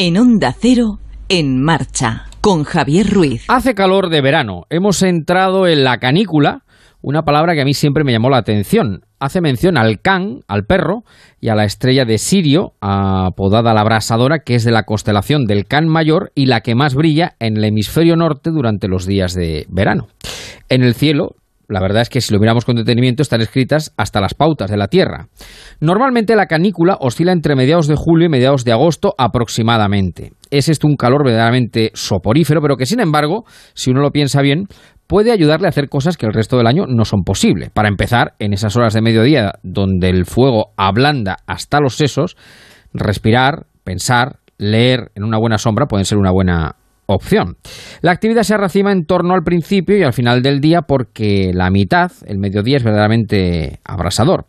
En Onda Cero, en marcha, con Javier Ruiz. Hace calor de verano. Hemos entrado en la canícula, una palabra que a mí siempre me llamó la atención. Hace mención al can, al perro, y a la estrella de Sirio, apodada la abrasadora, que es de la constelación del Can Mayor y la que más brilla en el hemisferio norte durante los días de verano. En el cielo, la verdad es que si lo miramos con detenimiento están escritas hasta las pautas de la Tierra. Normalmente la canícula oscila entre mediados de julio y mediados de agosto aproximadamente. Es esto un calor verdaderamente soporífero, pero que sin embargo, si uno lo piensa bien, puede ayudarle a hacer cosas que el resto del año no son posibles. Para empezar, en esas horas de mediodía donde el fuego ablanda hasta los sesos, respirar, pensar, leer en una buena sombra pueden ser una buena opción. La actividad se arracima en torno al principio y al final del día porque la mitad, el mediodía, es verdaderamente abrasador.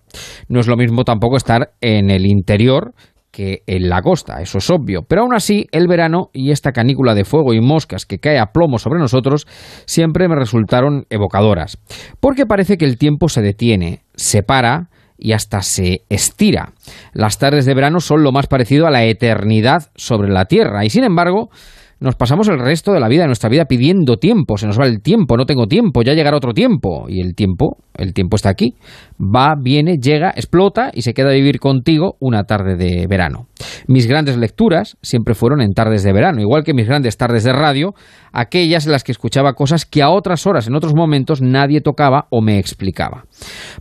No es lo mismo tampoco estar en el interior que en la costa, eso es obvio. Pero aún así, el verano y esta canícula de fuego y moscas que cae a plomo sobre nosotros siempre me resultaron evocadoras. Porque parece que el tiempo se detiene, se para y hasta se estira. Las tardes de verano son lo más parecido a la eternidad sobre la Tierra y sin embargo, nos pasamos el resto de la vida, de nuestra vida, pidiendo tiempo. Se nos va el tiempo, no tengo tiempo, ya llegará otro tiempo. Y el tiempo, el tiempo está aquí. Va, viene, llega, explota y se queda a vivir contigo una tarde de verano. Mis grandes lecturas siempre fueron en tardes de verano, igual que mis grandes tardes de radio, aquellas en las que escuchaba cosas que a otras horas, en otros momentos, nadie tocaba o me explicaba.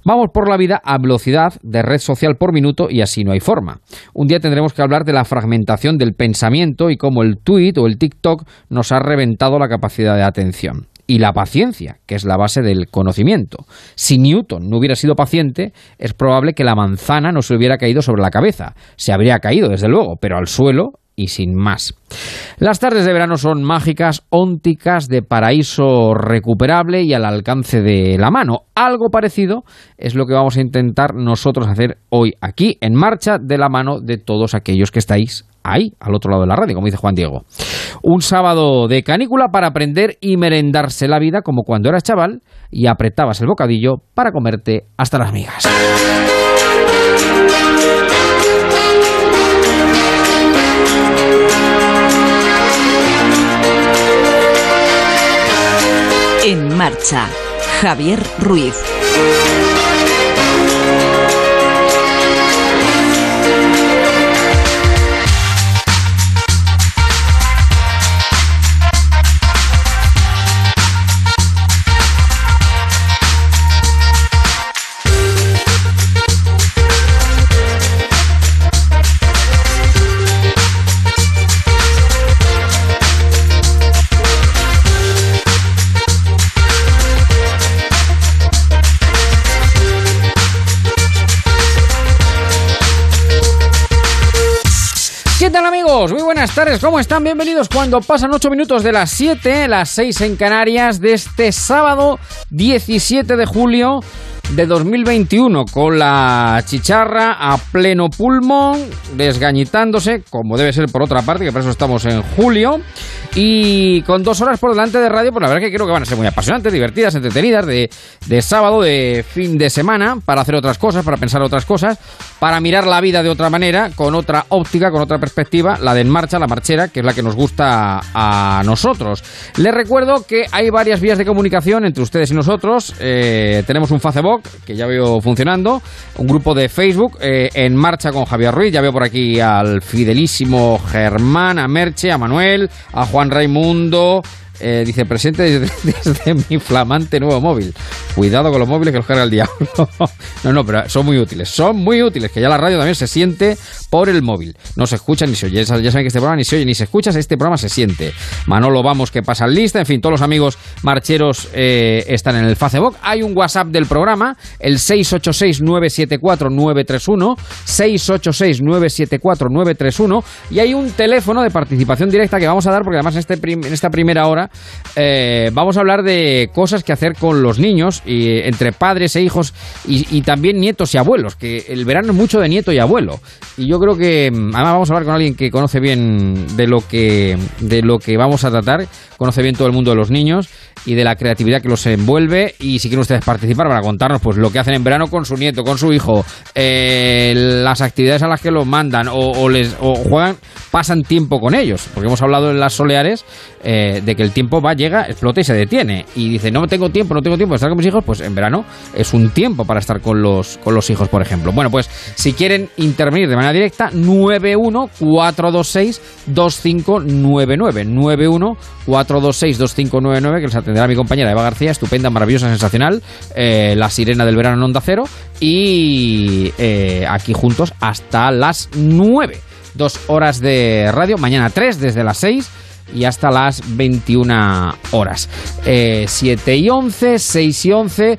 Vamos por la vida a velocidad de red social por minuto y así no hay forma. Un día tendremos que hablar de la fragmentación del pensamiento y cómo el tweet o el TikTok nos ha reventado la capacidad de atención y la paciencia, que es la base del conocimiento. Si Newton no hubiera sido paciente, es probable que la manzana no se hubiera caído sobre la cabeza. Se habría caído, desde luego, pero al suelo y sin más. Las tardes de verano son mágicas, ónticas, de paraíso recuperable y al alcance de la mano. Algo parecido es lo que vamos a intentar nosotros hacer hoy aquí, en marcha, de la mano de todos aquellos que estáis ahí, al otro lado de la radio, como dice Juan Diego. Un sábado de canícula para aprender y merendarse la vida como cuando eras chaval y apretabas el bocadillo para comerte hasta las migas. En marcha, Javier Ruiz. Amigos? Muy buenas tardes, ¿cómo están? Bienvenidos cuando pasan 8 minutos de las 7, las 6 en Canarias de este sábado 17 de julio de 2021 con la chicharra a pleno pulmón, desgañitándose, como debe ser por otra parte, que por eso estamos en julio, y con dos horas por delante de radio, pues la verdad que creo que van a ser muy apasionantes, divertidas, entretenidas, de, de sábado, de fin de semana, para hacer otras cosas, para pensar otras cosas, para mirar la vida de otra manera, con otra óptica, con otra perspectiva, la de en marcha, la marchera, que es la que nos gusta a nosotros. Les recuerdo que hay varias vías de comunicación entre ustedes y nosotros. Eh, tenemos un Facebook que ya veo funcionando, un grupo de Facebook eh, en marcha con Javier Ruiz. Ya veo por aquí al fidelísimo Germán, a Merche, a Manuel, a Juan Raimundo. Eh, dice presente desde, desde, mi flamante nuevo móvil. Cuidado con los móviles que los carga el diablo. no, no, pero son muy útiles. Son muy útiles. Que ya la radio también se siente por el móvil. No se escucha ni se oye. Ya saben que este programa ni se oye ni se escucha. Este programa se siente. Manolo Vamos que pasa lista. En fin, todos los amigos marcheros eh, están en el Facebook. Hay un WhatsApp del programa. El 686-974-931. 686-974-931. Y hay un teléfono de participación directa que vamos a dar porque además en, este en esta primera hora Eh, vamos a hablar de cosas que hacer con los niños, y, entre padres e hijos, y, también nietos y abuelos, que el verano es mucho de nieto y abuelo. Y yo creo que, mm, además vamos a hablar con alguien que conoce bien de lo que, de lo que vamos a tratar, conoce bien todo el mundo de los niños y de la creatividad que los envuelve. Y si quieren ustedes participar para contarnos pues lo que hacen en verano con su nieto, con su hijo, eh, las actividades a las que los mandan o, les o juegan, pasan tiempo con ellos. Porque hemos hablado en las soleares eh, de que el tiempo va, llega, explota y se detiene. Y dice, no tengo tiempo, no tengo tiempo de estar con mis hijos, pues en verano es un tiempo para estar con los, hijos, por ejemplo. Bueno, pues si quieren intervenir de manera directa, 914262599. 914262599, que les atenderá mi compañera Eva García, estupenda, maravillosa, sensacional, eh, la sirena del verano en Onda Cero. Y eh, aquí juntos hasta las 9. Dos horas de radio, mañana 3 desde las 6 y hasta las 21 horas. 7 eh, y 11, 6 y 11.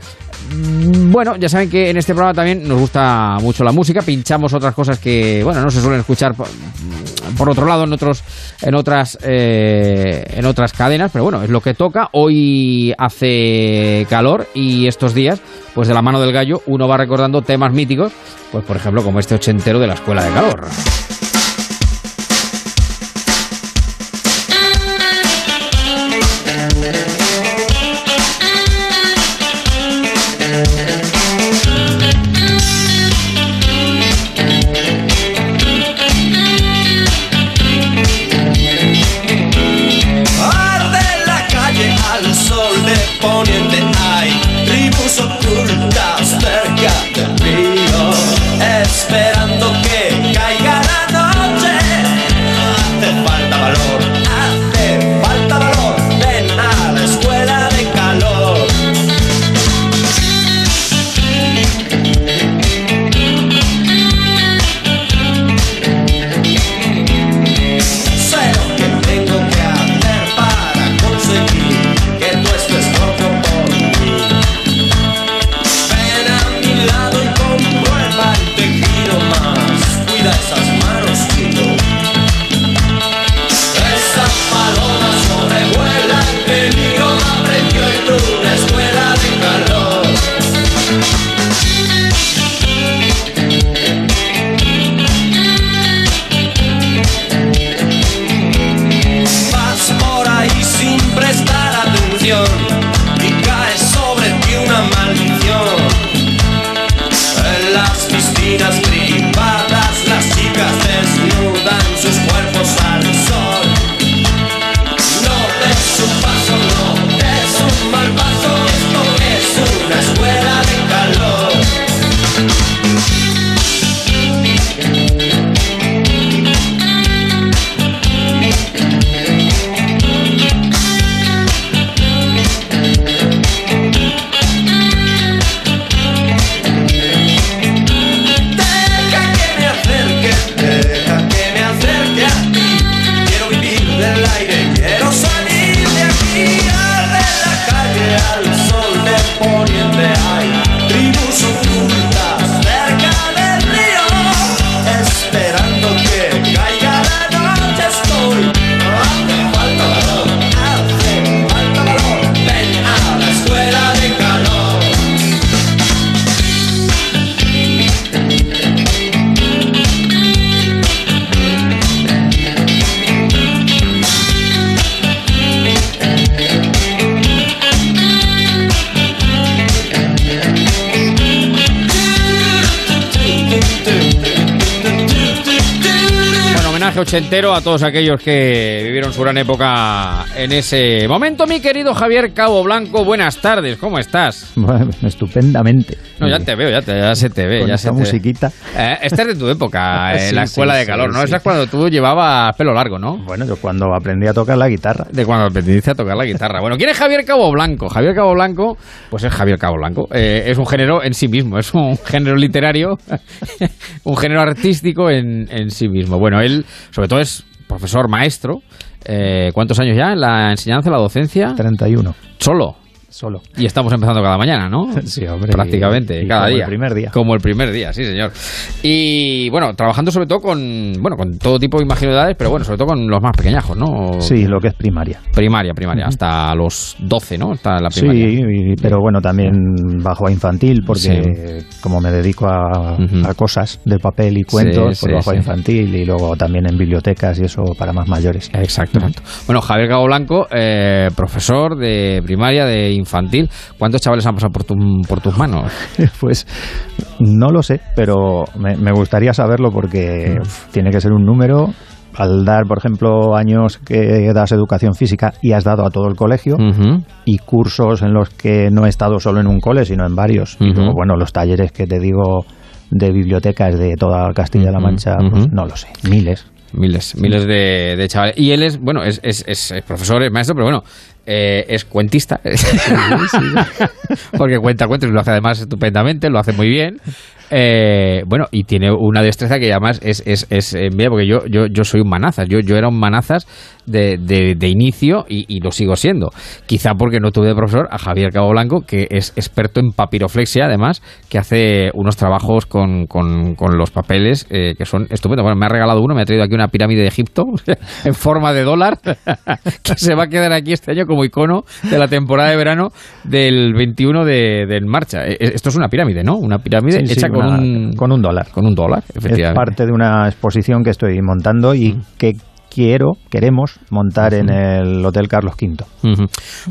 Mm, bueno, ya saben que en este programa también nos gusta mucho la música, pinchamos otras cosas que, bueno, no se suelen escuchar por, otro lado en otros, en otras, eh, en otras cadenas, pero bueno, es lo que toca. Hoy hace calor y estos días, pues de la mano del gallo, uno va recordando temas míticos, pues por ejemplo como este ochentero de la Escuela de Calor. Entero a todos aquellos que vivieron su gran época en ese momento. Mi querido Javier Cabo Blanco, buenas tardes, ¿cómo estás? Bueno, estupendamente. No, ya te veo, ya, te, ya se te ve. ya esta musiquita. Eh, esta es de tu época, en la escuela de calor, ¿no? Esa es cuando tú llevabas pelo largo, ¿no? Bueno, yo cuando aprendí a tocar la guitarra. De cuando aprendiste a tocar la guitarra. Bueno, ¿quién es Javier Cabo Blanco? Javier Cabo Blanco, pues es Javier Cabo Blanco. Eh, es un género en sí mismo, es un género literario, un género artístico en, en sí mismo. Bueno, él, sobre todo, es profesor maestro. Eh, ¿Cuántos años ya en la enseñanza, la docencia? 31. ¿Solo? Solo. Y estamos empezando cada mañana, ¿no? Sí, hombre. Prácticamente, y cada como día. el primer día. Como el primer día, sí, señor. Y bueno, trabajando sobre todo con, bueno, con todo tipo, de edades, pero bueno, sobre todo con los más pequeñajos, ¿no? Sí, lo que es primaria. Primaria, primaria, hasta los 12, ¿no? Hasta la Sí, primaria. y- pero bueno, también bajo a infantil, porque como me dedico a, cosas de papel y cuentos, Sí, pues sí, bajo a sí. infantil y luego también en bibliotecas y eso para más mayores. Exacto, exacto. Bueno, Javier Cabo Blanco, eh, profesor de primaria, de infantil. ¿Cuántos chavales han pasado por, tu- por tus manos? Pues no lo sé, pero me, me gustaría saberlo porque uf, tiene que ser un número. Al dar, por ejemplo, años que das educación física y has dado a todo el colegio, y cursos en los que no he estado solo en un cole, sino en varios. Y luego, bueno, los talleres que te digo de bibliotecas de toda Castilla-La Mancha, pues, no lo sé, miles. Miles, miles de, de chavales. Y él es, bueno, es, es, es- es profesor, es maestro, pero bueno, eh, es cuentista. Porque cuenta cuentos lo hace además estupendamente, lo hace muy bien. Eh, bueno, y tiene una destreza que además es, es, es eh, mira, porque yo, yo, yo soy un manazas, yo, yo era un manazas de, de, de inicio y, y lo sigo siendo. Quizá porque no tuve de profesor a Javier Cabo Blanco, que es experto en papiroflexia, además, que hace unos trabajos con, con, con los papeles eh, que son estupendos. Bueno, me ha regalado uno, me ha traído aquí una pirámide de Egipto en forma de dólar, que se va a quedar aquí este año como icono de la temporada de verano del 21 de, de En Marcha. Esto es una pirámide, ¿no? Una pirámide Sí, sí, hecha con, una- un, con un dólar. con un dólar, Es efectivamente. parte de una exposición que estoy montando y que quiero, queremos montar en el Hotel Carlos V.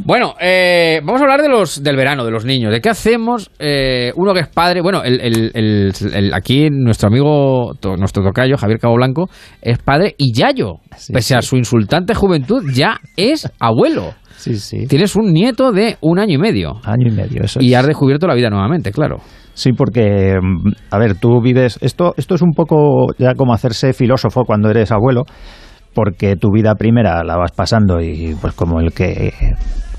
Bueno, eh, vamos a hablar de los del verano, de los niños. ¿De qué hacemos? Eh, uno que es padre, bueno, el, el- el- el- aquí nuestro amigo, to- nuestro tocayo, Javier Cabo Blanco, es padre y Yayo, Sí, pese a su insultante juventud, ya es abuelo. Sí, sí. Tienes un nieto de un año y medio. Año y medio, eso Y es. has descubierto la vida nuevamente, claro. Sí, porque, mm, a ver, tú vives. Esto, esto es un poco ya como hacerse filósofo cuando eres abuelo, porque tu vida primera la vas pasando y, pues, como el que.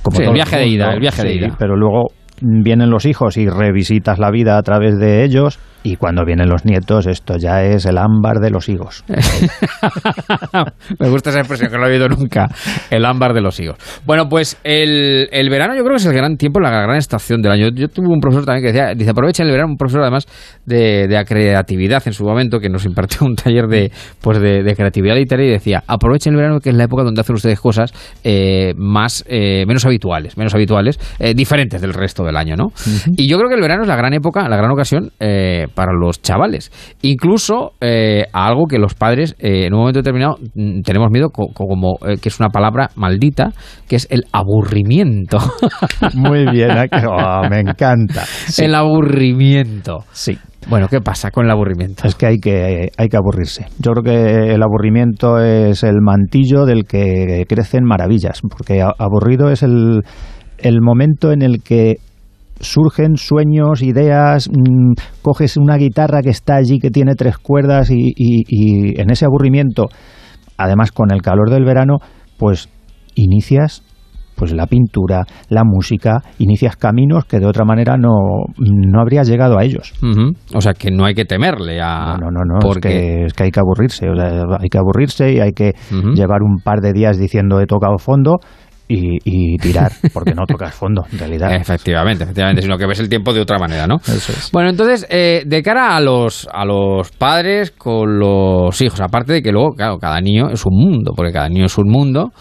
Como Sí, el viaje de ida, el viaje de ida. Pero luego vienen los hijos y revisitas la vida a través de ellos, y cuando vienen los nietos, esto ya es el ámbar de los higos. Me gusta esa expresión que no he oído nunca. El ámbar de los higos. Bueno, pues el, el verano yo creo que es el gran tiempo, la gran estación del año. Yo tuve un profesor también que decía, dice, aprovechen el verano, un profesor además de, de creatividad en su momento, que nos impartió un taller de, pues de, de creatividad literaria y decía, aprovechen el verano que es la época donde hacen ustedes cosas eh, más, eh, menos habituales, menos habituales, eh, diferentes del resto del año, ¿no? Y yo creo que el verano es la gran época, la gran ocasión eh, para los chavales. Incluso eh, a algo que los padres eh, en un momento determinado mm, tenemos miedo co- co- como eh, que es una palabra maldita, que es el aburrimiento. Muy bien, ¿eh? Oh, me encanta. Sí, El aburrimiento. sí. Bueno, ¿qué pasa con el aburrimiento? Es que hay, que hay que aburrirse. Yo creo que el aburrimiento es el mantillo del que crecen maravillas, porque aburrido es el, el momento en el que surgen sueños, ideas, mm, coges una guitarra que está allí, que tiene tres cuerdas y, y- y en ese aburrimiento, además con el calor del verano, pues inicias pues la pintura, la música, inicias caminos que de otra manera no, no habrías llegado a ellos. O sea, que no hay que temerle a... No, no, no, no, porque... es, que, es que hay que aburrirse, o sea, hay que aburrirse y hay que llevar un par de días diciendo he tocado fondo y, y tirar, porque no tocas fondo, en realidad. Efectivamente, efectivamente, sino que ves el tiempo de otra manera, ¿no? Eso es. Bueno, entonces, eh, de cara a los, a los padres con los hijos, aparte de que luego, claro, cada niño es un mundo, porque cada niño es un mundo,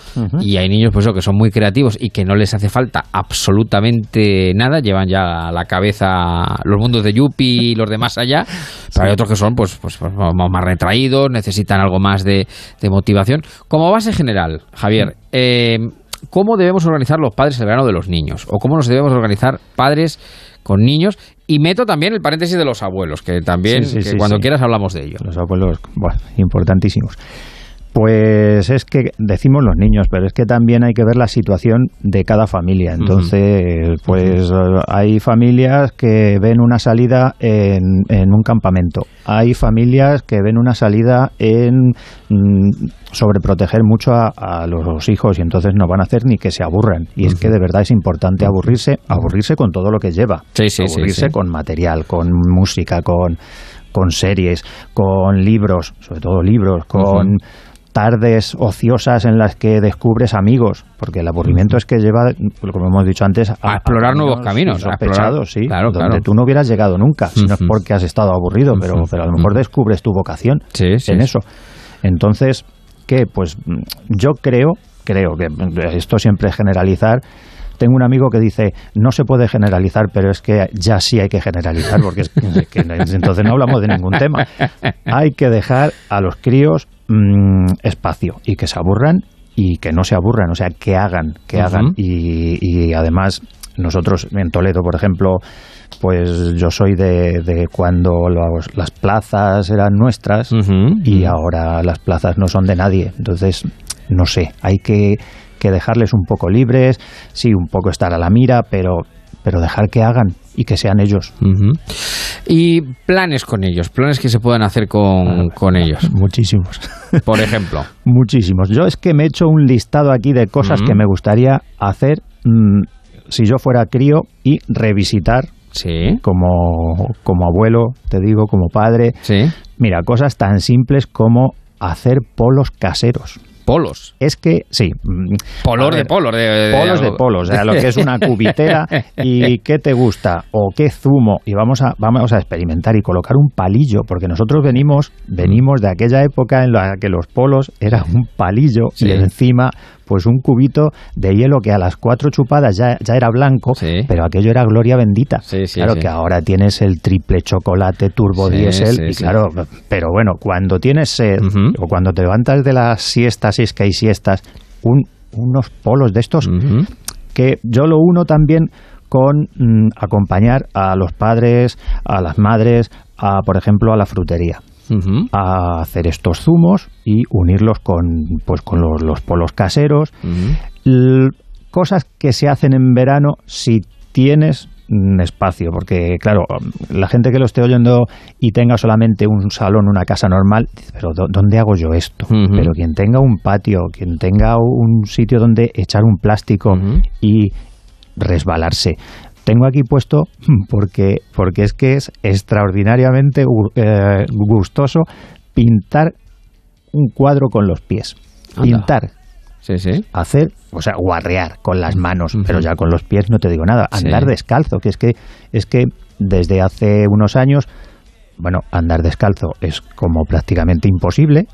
y hay niños pues eso, que son muy creativos y que no les hace falta absolutamente nada, llevan ya a la cabeza los mundos de Yuppie y los de más allá, pero hay otros que son pues, pues, pues, más retraídos, necesitan algo más de, de motivación. Como base general, Javier, eh, ¿cómo debemos organizar los padres el verano de los niños? ¿O cómo nos debemos organizar padres con niños? Y meto también el paréntesis de los abuelos, que también, Sí, sí, que sí, cuando quieras hablamos de ello. Los abuelos, bueno, importantísimos. Pues es que decimos los niños, pero es que también hay que ver la situación de cada familia. Entonces, pues hay familias que ven una salida en, en un campamento. Hay familias que ven una salida en mm, sobreproteger mucho a, a los hijos y entonces no van a hacer ni que se aburran. Y es que de verdad es importante aburrirse, aburrirse con todo lo que lleva. Sí, sí, aburrirse sí. con material, con música, con, con series, con libros, sobre todo libros, con tardes ociosas en las que descubres amigos, porque el aburrimiento es que lleva, como hemos dicho antes, a, explorar nuevos caminos, sospechados, sí, claro, donde tú no hubieras llegado nunca, si no es porque has estado aburrido, pero, pero a lo mejor descubres tu vocación en eso. Entonces, ¿qué? Pues yo creo, creo que esto siempre es generalizar, tengo un amigo que dice, no se puede generalizar, pero es que ya sí hay que generalizar, porque es que, entonces no hablamos de ningún tema. Hay que dejar a los críos mm, espacio y que se aburran y que no se aburran, o sea, que hagan, que hagan. Y, además, nosotros en Toledo, por ejemplo, pues yo soy de, cuando las plazas eran nuestras y ahora las plazas no son de nadie. Entonces, no sé, hay que que dejarles un poco libres, sí, un poco estar a la mira, pero, pero dejar que hagan y que sean ellos. Y planes con ellos, planes que se puedan hacer con, ah, ellos. Muchísimos. Por ejemplo. Muchísimos. Yo es que me he hecho un listado aquí de cosas que me gustaría hacer mm, si yo fuera crío y revisitar Sí. Como, como abuelo, te digo, como padre. Sí. Mira, cosas tan simples como hacer polos caseros polos. Es que, sí. Mm, polos de polos. De, polos de polos, o sea, lo que es una cubitera y qué te gusta o qué zumo. Y vamos a, vamos a experimentar y colocar un palillo, porque nosotros venimos, venimos de aquella época en la que los polos eran un palillo y encima pues un cubito de hielo que a las cuatro chupadas ya, ya era blanco, pero aquello era gloria bendita. claro que ahora tienes el triple chocolate turbo diésel y claro, pero bueno, cuando tienes sed o cuando te levantas de las siestas, si es que hay siestas, un, unos polos de estos que yo lo uno también con mm, acompañar a los padres, a las madres, a, por ejemplo, a la frutería a hacer estos zumos y unirlos con, pues, con los, polos caseros. cosas que se hacen en verano si tienes un espacio, porque claro, la gente que lo esté oyendo y tenga solamente un salón, una casa normal, dice, pero ¿dónde hago yo esto? Pero quien tenga un patio, quien tenga un sitio donde echar un plástico y resbalarse, tengo aquí puesto porque, porque es que es extraordinariamente eh, gustoso pintar un cuadro con los pies. Pintar. Sí, sí. Hacer, o sea, guarrear con las manos, pero ya con los pies no te digo nada. Andar descalzo, que es que es que desde hace unos años bueno, andar descalzo es como prácticamente imposible.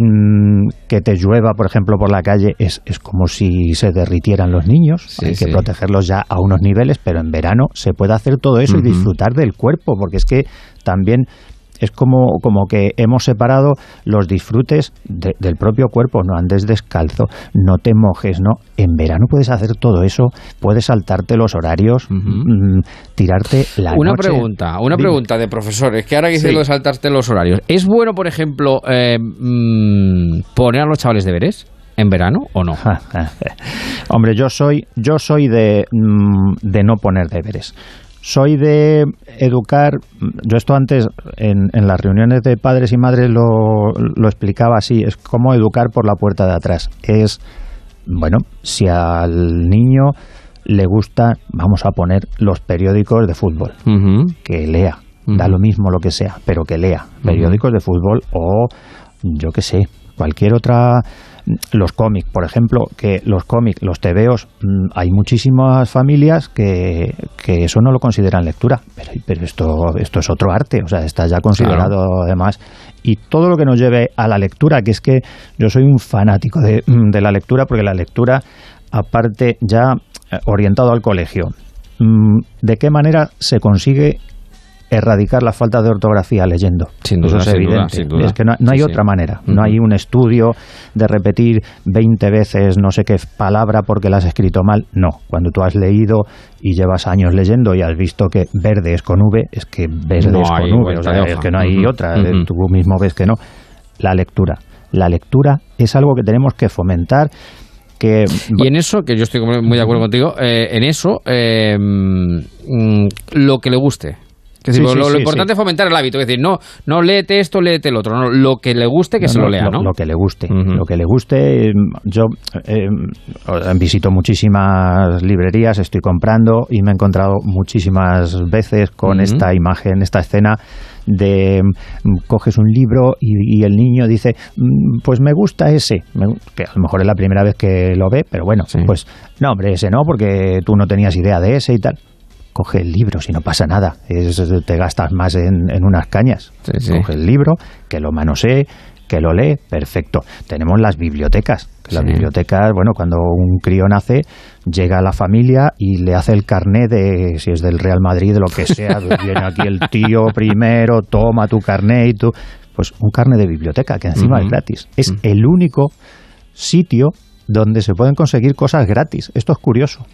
Mm, que te llueva, por ejemplo, por la calle es, es como si se derritieran los niños. Hay que protegerlos ya a unos niveles, pero en verano se puede hacer todo eso y disfrutar del cuerpo, porque es que también es como, como que hemos separado los disfrutes del propio cuerpo, no andes descalzo, no te mojes, no. En verano puedes hacer todo eso, puedes saltarte los horarios, mm, tirarte la una pregunta, una pregunta de profesor, es que ahora que dices lo de saltarte los horarios, ¿es bueno, por ejemplo, eh, mm, poner a los chavales deberes? en verano o no? Hombre, yo soy yo soy de, mm, de no poner deberes soy de educar, yo esto antes en, en las reuniones de padres y madres lo, lo, explicaba así, es como educar por la puerta de atrás. Es, bueno, si al niño le gusta, vamos a poner los periódicos de fútbol, que lea, da lo mismo lo que sea, pero que lea periódicos de fútbol o yo qué sé, cualquier otra los cómics, por ejemplo, que los cómics, los tebeos, mm, hay muchísimas familias que, que, eso no lo consideran lectura, pero, pero, esto, esto es otro arte, o sea, está ya considerado además. Y todo lo que nos lleve a la lectura, que es que yo soy un fanático de, mm, de la lectura, porque la lectura, aparte ya eh, orientado al colegio, mm, ¿de qué manera se consigue erradicar la falta de ortografía leyendo. Sin duda, Eso es evidente. Es que no, hay otra manera. No hay un estudio de repetir 20 veces no sé qué palabra porque la has escrito mal. No. Cuando tú has leído y llevas años leyendo y has visto que verde es con V, es que verde es con V. O sea, es que no hay otra. Tú mismo ves que no. La lectura. La lectura es algo que tenemos que fomentar. Que, y en eso, que yo estoy muy de acuerdo contigo, eh, en eso, eh, mm, lo que le guste lo, importante es fomentar el hábito, es decir, no, no léete esto, léete el otro, lo que le guste que se lo lea, ¿no? Lo, que le guste, lo que le guste. Yo eh, visito muchísimas librerías, estoy comprando y me he encontrado muchísimas veces con esta imagen, esta escena de coges un libro y, el niño dice, mm, pues me gusta ese, que a lo mejor es la primera vez que lo ve, pero bueno, pues no, hombre, ese no, porque tú no tenías idea de ese y tal coge el libro, si no pasa nada. te gastas más en, unas cañas. Coge el libro, que lo manosee, que lo lee, perfecto. Tenemos las bibliotecas. Las bibliotecas, bueno, cuando un crío nace, llega a la familia y le hace el carné de, si es del Real Madrid, de lo que sea, viene aquí el tío primero, toma tu carné y tú... Pues un carné de biblioteca, que encima es gratis. Es el único sitio donde se pueden conseguir cosas gratis. Esto es curioso.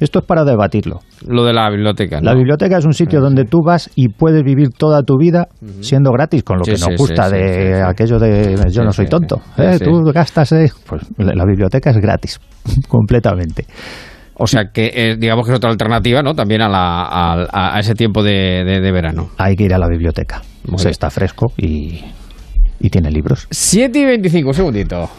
Esto es para debatirlo. Lo de la biblioteca. La biblioteca es un sitio donde tú vas y puedes vivir toda tu vida siendo gratis, con lo que nos gusta de aquello de yo no soy tonto. ¿eh? Tú gastas. Eh, pues la biblioteca es gratis, completamente. O sea que eh, digamos que es otra alternativa, ¿no? También a, la, a, ese tiempo de, verano. Hay que ir a la biblioteca. Se está fresco y, y tiene libros. 7 y 25, un segundito.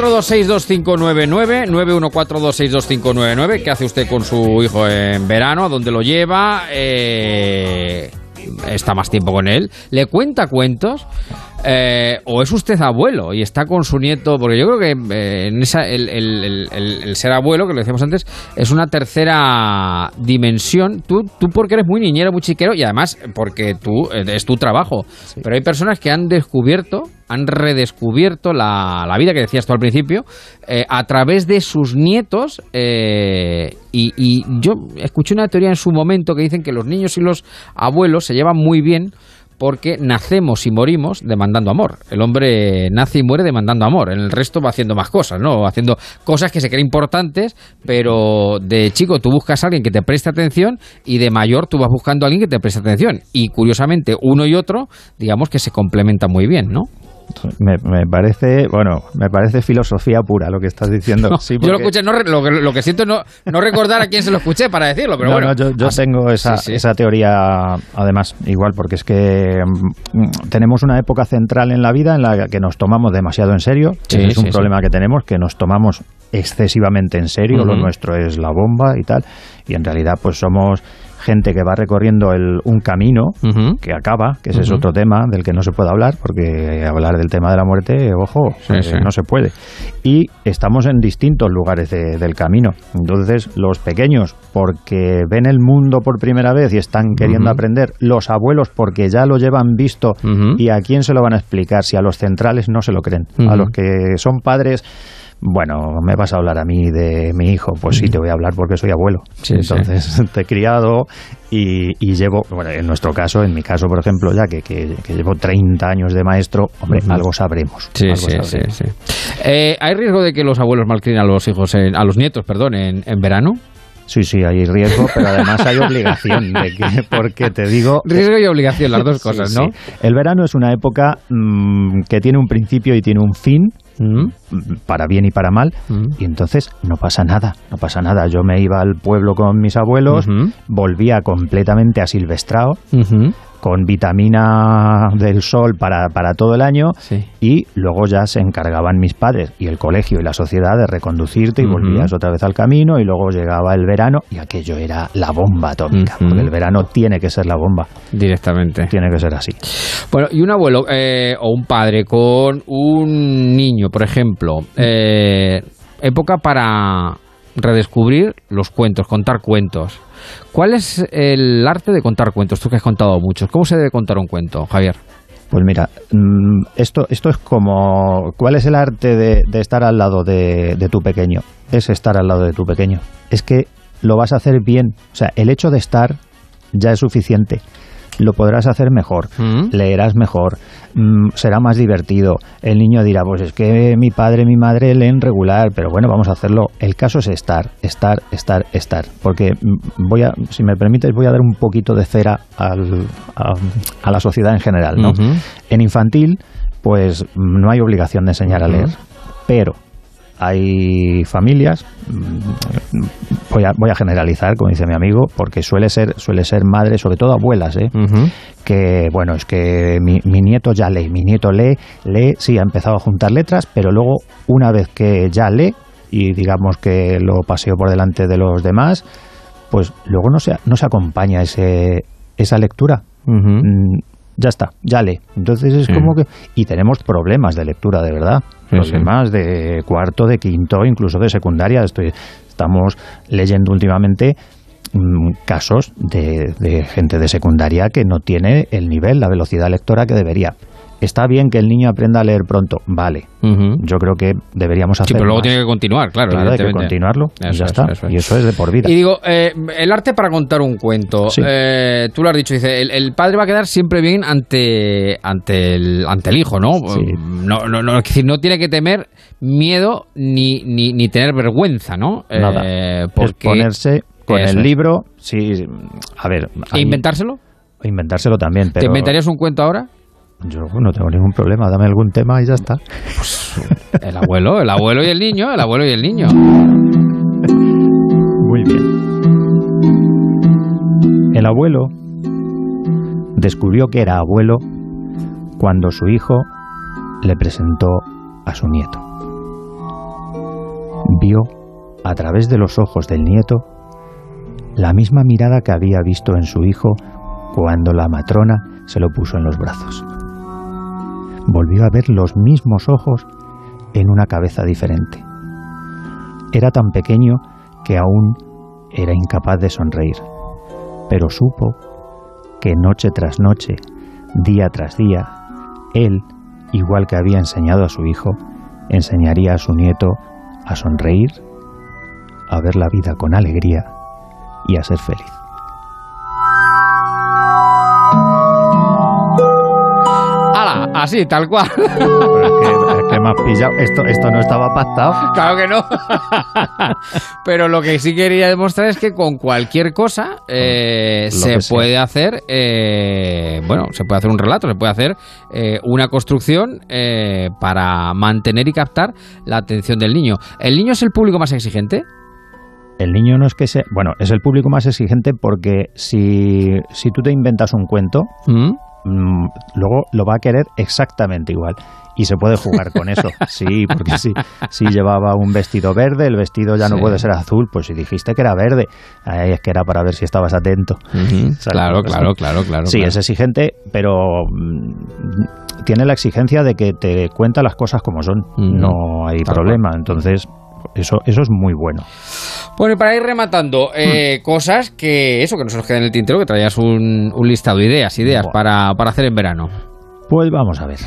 Nueve 914262599 ¿Qué hace usted con su hijo en verano? ¿A dónde lo lleva? Eh, ¿Está más tiempo con él? ¿Le cuenta cuentos? Eh, o es usted abuelo y está con su nieto, porque yo creo que eh, en esa, el, ser abuelo, que lo decíamos antes, es una tercera dimensión. Tú, tú porque eres muy niñero, muy chiquero y además porque tú es tu trabajo. Pero hay personas que han descubierto, han redescubierto la, vida que decías tú al principio eh, a través de sus nietos. y, y yo escuché una teoría en su momento que dicen que los niños y los abuelos se llevan muy bien porque nacemos y morimos demandando amor. El hombre nace y muere demandando amor. En el resto va haciendo más cosas, ¿no? Haciendo cosas que se creen importantes, pero de chico tú buscas a alguien que te preste atención y de mayor tú vas buscando a alguien que te preste atención. Y curiosamente, uno y otro, digamos que se complementan muy bien, ¿no? Me, parece, bueno, me parece filosofía pura lo que estás diciendo. Yo lo escuché, lo, que siento es no, no recordar a quién se lo escuché para decirlo, pero bueno. yo, tengo esa, esa teoría, además, igual, porque es que mm, tenemos una época central en la vida en la que nos tomamos demasiado en serio. es un problema que tenemos, que nos tomamos excesivamente en serio, lo nuestro es la bomba y tal, y en realidad pues somos gente que va recorriendo el, un camino que acaba, que ese es otro tema del que no se puede hablar, porque hablar del tema de la muerte, ojo, eh, no se puede. Y estamos en distintos lugares del camino. Entonces, los pequeños, porque ven el mundo por primera vez y están queriendo aprender, los abuelos, porque ya lo llevan visto, y a quién se lo van a explicar si a los centrales no se lo creen. A los que son padres bueno, me vas a hablar a mí de mi hijo. Pues sí, te voy a hablar porque soy abuelo. Entonces te he criado y, llevo, bueno, en nuestro caso, en mi caso, por ejemplo, ya que, que, llevo 30 años de maestro, hombre, algo sabremos. Sí, sí, sí, eh, ¿Hay riesgo de que los abuelos malcríen a los hijos, a los nietos, perdón, en, verano? Sí, sí, hay riesgo, pero además hay obligación, de que, porque te digo... Riesgo y obligación, las dos cosas, ¿no? El verano es una época mm, que tiene un principio y tiene un fin, para bien y para mal, y entonces no pasa nada, no pasa nada. Yo me iba al pueblo con mis abuelos, volvía completamente asilvestrado, con vitamina del sol para, para todo el año y luego ya se encargaban mis padres y el colegio y la sociedad de reconducirte y volvías otra vez al camino y luego llegaba el verano y aquello era la bomba atómica, porque el verano tiene que ser la bomba. Directamente. Tiene que ser así. Bueno, y un abuelo eh, o un padre con un niño, por ejemplo, eh, época para redescubrir los cuentos, contar cuentos. ¿Cuál es el arte de contar cuentos? Tú que has contado muchos. ¿Cómo se debe contar un cuento, Javier? Pues mira, mm, esto, esto es como... ¿Cuál es el arte de, estar al lado de, de, tu pequeño? Es estar al lado de tu pequeño. Es que lo vas a hacer bien. O sea, el hecho de estar ya es suficiente lo podrás hacer mejor, Mm. leerás mejor, mm, será más divertido. El niño dirá, pues es que mi padre, mi madre leen regular, pero bueno, vamos a hacerlo. El caso es estar, estar, estar, estar. Porque mm, voy a, si me permites, voy a dar un poquito de cera al- a, a la sociedad en general, ¿no? En infantil, pues no hay obligación de enseñar a leer, pero hay familias, mm, voy a, voy a generalizar, como dice mi amigo, porque suele ser, suele ser madre, sobre todo abuelas, ¿eh? Que bueno, es que mi, mi nieto ya lee, mi nieto lee, lee, sí, ha empezado a juntar letras, pero luego una vez que ya lee y digamos que lo paseo por delante de los demás, pues luego no se, no se acompaña ese, esa lectura. Mm, ya está, ya lee. Entonces es Sí. como que... Y tenemos problemas de lectura, de verdad. Sí, Problemas de cuarto, de quinto, incluso de secundaria. Estoy, estamos leyendo últimamente mm, casos de, de gente de secundaria que no tiene el nivel, la velocidad lectora que debería. Está bien que el niño aprenda a leer pronto, vale. Yo creo que deberíamos hacer Sí, pero luego más. tiene que continuar, claro. Claro, hay que continuarlo y ya es, está. eso es. Y eso es de por vida. Y digo, eh, el arte para contar un cuento. Sí. Eh, tú lo has dicho, dice, el, el padre va a quedar siempre bien ante, ante, el, ante el hijo, ¿no? Sí. No, no, no, es decir, no tiene que temer miedo ni, ni, ni tener vergüenza, ¿no? Nada. Eh, Es porque ponerse con Eso el es. libro, sí, a ver, ¿E inventárselo. inventárselo también, pero ¿Te inventarías un cuento ahora? Yo no tengo ningún problema, dame algún tema y ya está. El abuelo, el abuelo y el niño, el abuelo y el niño. Muy bien. El abuelo descubrió que era abuelo cuando su hijo le presentó a su nieto. Vio a través de los ojos del nieto la misma mirada que había visto en su hijo cuando la matrona se lo puso en los brazos. Volvió a ver los mismos ojos en una cabeza diferente. Era tan pequeño que aún era incapaz de sonreír, pero supo que noche tras noche, día tras día, él, igual que había enseñado a su hijo, enseñaría a su nieto a sonreír, a ver la vida con alegría y a ser feliz. ¡Hala! Así, tal cual. Pero es que, es que me has pillado. Esto, esto no estaba pactado. Claro que no. Pero lo que sí quería demostrar es que con cualquier cosa eh, se sea. puede hacer, eh, bueno, se puede hacer un relato, se puede hacer eh, una construcción eh, para mantener y captar la atención del niño. ¿El niño es el público más exigente? El niño no es que sea. Bueno, es el público más exigente porque si, si tú te inventas un cuento, ¿Mm? Mm, luego lo va a querer exactamente igual. Y se puede jugar con eso. Sí, porque si, si llevaba un vestido verde, el vestido ya no Sí. puede ser azul. Pues si dijiste que era verde, ahí es que era para ver si estabas atento. Claro, claro, claro, claro. Sí, claro. es exigente, pero mm, tiene la exigencia de que te cuenta las cosas como son. No hay Tal problema. Entonces, eso, eso es muy bueno. Bueno, y para ir rematando, eh, cosas que eso, que no se nos queda en el tintero, que traías un, un listado, ideas, ideas Buah. para, para hacer en verano. Pues vamos a ver.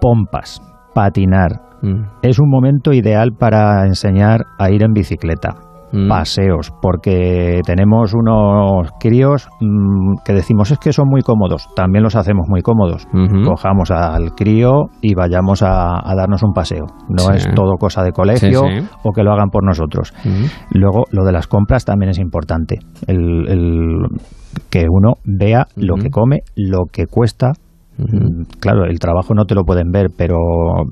Pompas, patinar. Mm, Es un momento ideal para enseñar a ir en bicicleta. Mm. Paseos, porque tenemos unos críos mm, que decimos es que son muy cómodos. También los hacemos muy cómodos. Cojamos al crío y vayamos a, a darnos un paseo. No Sí. es todo cosa de colegio Sí, sí. o que lo hagan por nosotros. Luego, lo de las compras también es importante. El, el- que uno vea lo que come, lo que cuesta. Mm, Claro, el trabajo no te lo pueden ver, pero,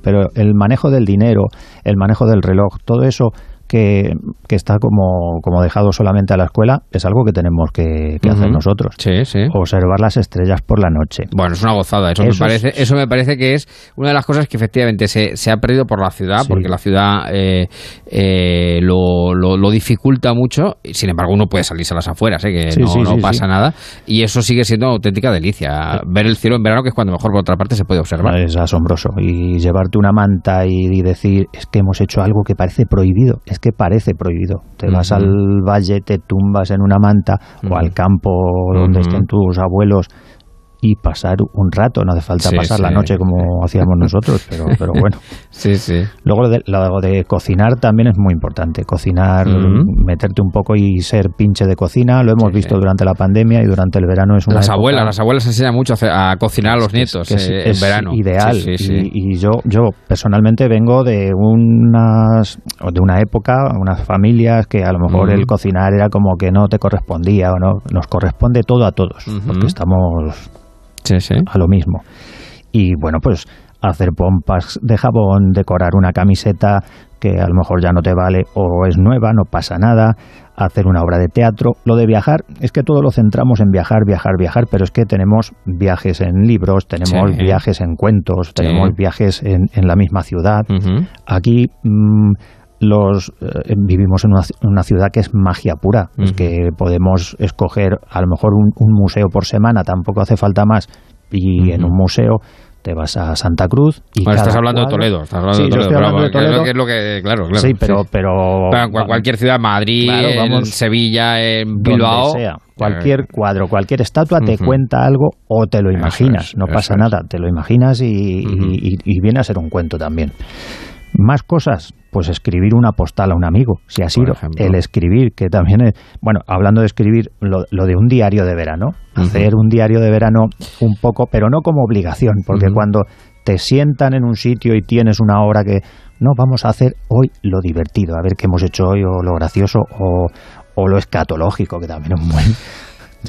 pero el manejo del dinero, el manejo del reloj, todo eso que, que está como, como dejado solamente a la escuela, es algo que tenemos que, que hacer nosotros. Sí, sí. Observar las estrellas por la noche. Bueno, es una gozada. Eso, me es- parece, eso me parece que es una de las cosas que efectivamente se, se ha perdido por la ciudad, Sí. porque la ciudad eh, eh, lo, lo- lo dificulta mucho. Sin embargo, uno puede salirse a las afueras, ¿eh? que Sí, no, sí, no sí, pasa nada. Y eso sigue siendo una auténtica delicia. Ver el cielo en verano, que es cuando mejor, por otra parte, se puede observar. Es asombroso. Y llevarte una manta y, y decir, es que hemos hecho algo que parece prohibido. Es que parece prohibido. Te vas al valle, te tumbas en una manta o al campo donde estén tus abuelos y pasar un rato, no hace falta pasar la noche como hacíamos nosotros, pero, pero bueno. Sí, sí. Luego lo de, de cocinar también es muy importante, cocinar, meterte un poco y ser pinche de cocina, lo hemos visto durante la pandemia y durante el verano es una Las abuelas, las abuelas enseñan mucho a, cocinar a los nietos eh, en verano. ideal. Y, y, yo, yo personalmente vengo de unas de una época, unas familias que a lo mejor el cocinar era como que no te correspondía o no, nos corresponde todo a todos, porque estamos a lo mismo. Y bueno, pues hacer pompas de jabón, decorar una camiseta que a lo mejor ya no te vale o es nueva, no pasa nada, hacer una obra de teatro. Lo de viajar, es que todo lo centramos en viajar, viajar, viajar, pero es que tenemos viajes en libros, tenemos viajes en cuentos, tenemos viajes en, la misma ciudad. Aquí... Mm, los eh, vivimos en una, ciudad que es magia pura, es que podemos escoger a lo mejor un, museo por semana, tampoco hace falta más, y en un museo te vas a Santa Cruz y bueno, estás hablando de Toledo, estás hablando de Toledo, es lo que, claro, claro, sí, pero, pero, en cualquier ciudad, Madrid, en Sevilla, en Bilbao, sea, cualquier cuadro, cualquier estatua te cuenta algo o te lo imaginas, no pasa nada, te lo imaginas y, y viene a ser un cuento también. Más cosas, pues escribir una postal a un amigo, si ha sido el escribir, que también es, bueno, hablando de escribir, lo, de un diario de verano, hacer un diario de verano un poco, pero no como obligación, porque cuando te sientan en un sitio y tienes una hora que, no, vamos a hacer hoy lo divertido, a ver qué hemos hecho hoy, o lo gracioso, o, o lo escatológico, que también es muy,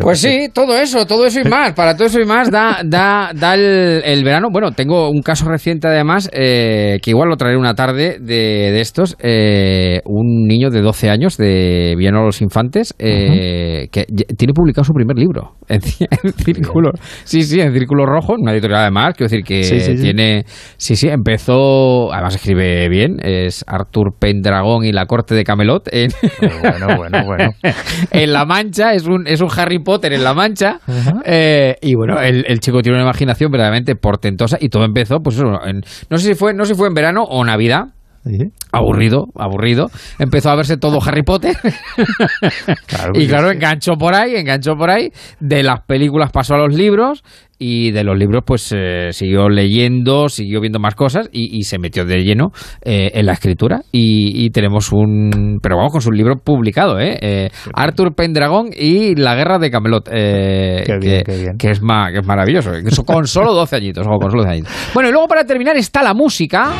pues sí, todo eso, todo eso y más. Para todo eso y más da, da, da el, verano. Bueno, tengo un caso reciente además, eh, que igual lo traeré una tarde de, estos. Eh, un niño de 12 años de Villanueva a los Infantes, eh, que tiene publicado su primer libro en, círculo. Sí, sí, en círculo rojo, una editorial además. Quiero decir que tiene. Sí, sí, empezó. Además escribe bien. Es Arthur Pendragón y la corte de Camelot. En, bueno, bueno, bueno. en La Mancha es un, es un Harry Potter en La Mancha. Eh, y bueno, el, chico tiene una imaginación verdaderamente portentosa y todo empezó, pues eso, no sé si fue, no sé si fue en verano o Navidad. Aburrido, aburrido. Empezó a verse todo Harry Potter. y claro, enganchó por ahí, enganchó por ahí. De las películas pasó a los libros y de los libros pues eh, siguió leyendo, siguió viendo más cosas y, se metió de lleno eh, en la escritura y, tenemos un pero vamos con su libro publicado ¿eh? eh Arthur Pendragon y la guerra de Camelot que, es que es maravilloso con solo 12 añitos, con solo 12 añitos bueno y luego para terminar está la música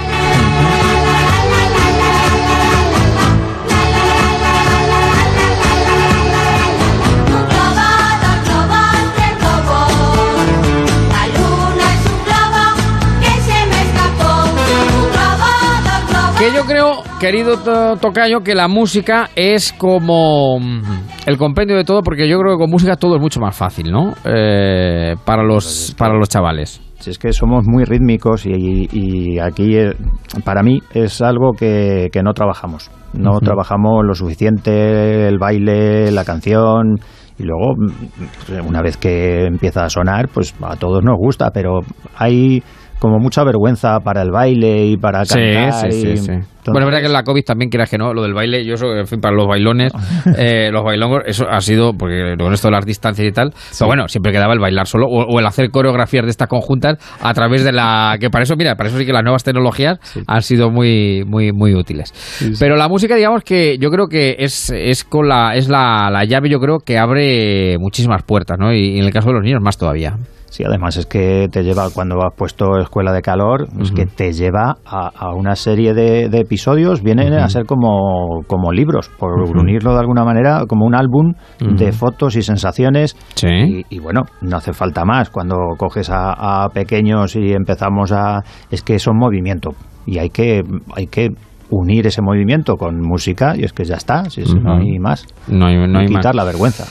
Que yo creo, querido Tocayo, que la música es como mm, el compendio de todo, porque yo creo que con música todo es mucho más fácil, ¿no? Eh, para, los, para los chavales. Si es que somos muy rítmicos y, aquí eh, para mí es algo que, no trabajamos. No trabajamos lo suficiente el baile, la canción y luego mm, una vez que empieza a sonar, pues a todos nos gusta, pero hay como mucha vergüenza para el baile y para cantar. Sí, sí, sí. Bueno, es verdad que en la COVID también, quieras que no, lo del baile, yo eso, en fin, para los bailones, eh, los bailongos, eso ha sido, porque con esto de las distancias y tal, pero bueno, siempre quedaba el bailar solo o, el hacer coreografías de estas conjuntas a través de la, que para eso, mira, para eso sí que las nuevas tecnologías han sido muy, muy, muy útiles. Pero la música, digamos que yo creo que es, es con la, es la, la llave, yo creo que abre muchísimas puertas, ¿no? y en el caso de los niños más todavía. Sí, además es que te lleva, cuando has puesto Escuela de Calor, es que te lleva a, una serie de, episodios, vienen a ser como, como libros, por unirlo de alguna manera, como un álbum de fotos y sensaciones. Sí. Y, bueno, no hace falta más. Cuando coges a, a pequeños y empezamos a... es que son movimiento y hay que, hay que unir ese movimiento con música y es que ya está, si no hay más. No hay, no hay quitar la vergüenza.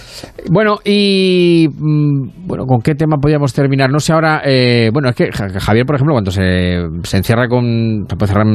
Bueno, y mm, bueno, ¿con qué tema podríamos terminar? No sé ahora, eh, bueno, es que Javier, por ejemplo, cuando se, se encierra con, se puede cerrar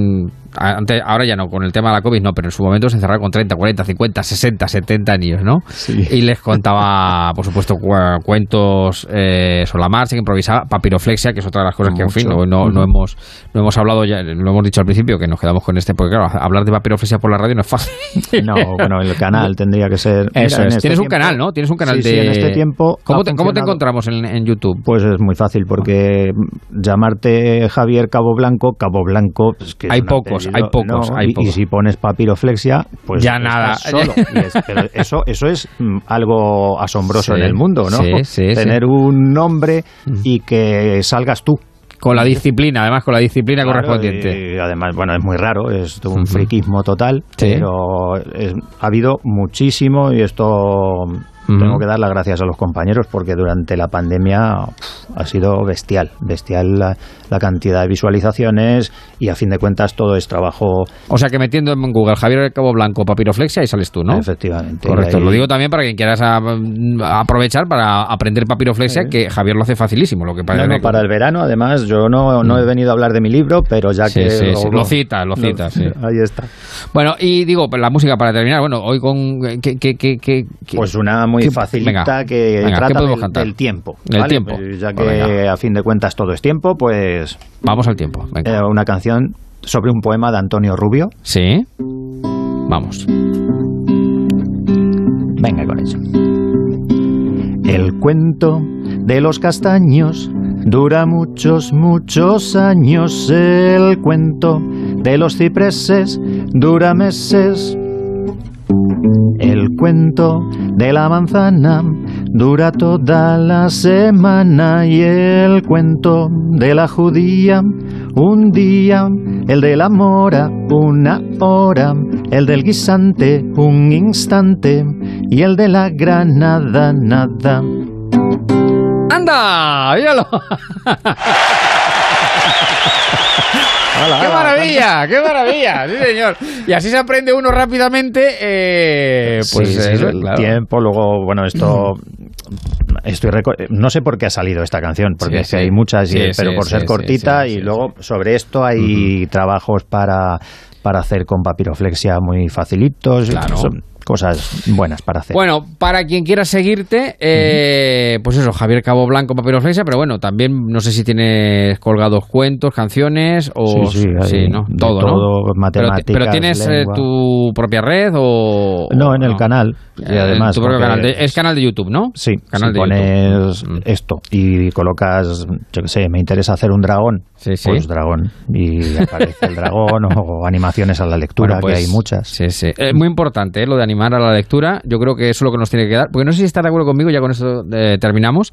Antes, ahora ya no, con el tema de la COVID no, pero en su momento se encerraba con 30, 40, 50, 60, 70 niños, ¿no? Y les contaba, por supuesto, cuentos eh, sobre la marcha, que improvisaba, papiroflexia, que es otra de las cosas que, en fin, no, no, hemos, no hemos hablado, ya lo hemos dicho al principio, que nos quedamos con este, porque claro, hablar de papiroflexia por la radio no es fácil. No, bueno, el canal tendría que ser... Eso es. Este Tienes un canal, ¿no? Tienes un canal de... en este tiempo... ¿Cómo te, ¿Cómo te, encontramos en, YouTube? Pues es muy fácil, porque llamarte Javier Cabo Blanco, Cabo Blanco... Pues que hay, pocos, hay pocos, hay pocos, y, si pones papiroflexia, pues... Ya nada. Solo. pero eso, eso es mm, algo asombroso en el mundo, ¿no? Tener un nombre y que salgas tú. Con la disciplina, además con la disciplina correspondiente. Y además, bueno, es muy raro, es un friquismo total, pero ha habido muchísimo y esto tengo que dar las gracias a los compañeros porque durante la pandemia ha sido bestial, bestial la, cantidad de visualizaciones y a fin de cuentas todo es trabajo. O sea que metiendo en Google Javier Cabo Blanco papiroflexia y sales tú, ¿no? Efectivamente. Correcto. Lo digo también para quien quieras aprovechar para aprender papiroflexia, que Javier lo hace facilísimo. Lo que para, para el verano, además, yo no, no he venido a hablar de mi libro, pero ya que. lo, cita, lo cita, Ahí está. Bueno, y digo, la música para terminar, bueno, hoy con. ¿qué, pues una muy muy facilita que trata del, tiempo. El tiempo. Pues ya que a fin de cuentas todo es tiempo, pues... Vamos al tiempo. Eh, una canción sobre un poema de Antonio Rubio. Sí. Vamos. Venga con eso. El cuento de los castaños dura muchos, muchos años. El cuento de los cipreses dura meses el cuento de la manzana dura toda la semana y el cuento de la judía un día, el de la mora una hora, el del guisante un instante y el de la granada nada. ¡Anda! ¡Míralo! ¡Qué maravilla! ¡Qué maravilla! Sí, señor. Y así se aprende uno rápidamente. Eh, pues el tiempo, luego, bueno, esto. Estoy no sé por qué ha salido esta canción, porque hay muchas, pero por ser cortita y luego sobre esto hay trabajos para para hacer con papiroflexia muy facilitos. Claro cosas buenas para hacer. Bueno, para quien quiera seguirte, eh, pues eso, Javier Cabo Blanco, Papiroflexia, pero bueno, también no sé si tienes colgados cuentos, canciones o... Sí, sí, ¿no? Todo, todo, matemáticas, pero, tienes eh, tu propia red o... No, en el canal. Y además, es canal de YouTube, ¿no? Sí, canal si pones mm. esto y colocas, yo qué sé, me interesa hacer un dragón, sí, sí. pues dragón y aparece el dragón o animaciones a la lectura, que hay pues, muchas. Sí, sí. Es muy importante ¿eh? lo de animar a la lectura. Yo creo que eso es lo que nos tiene que dar. Porque no sé si está de acuerdo conmigo, ya con eso eh, terminamos.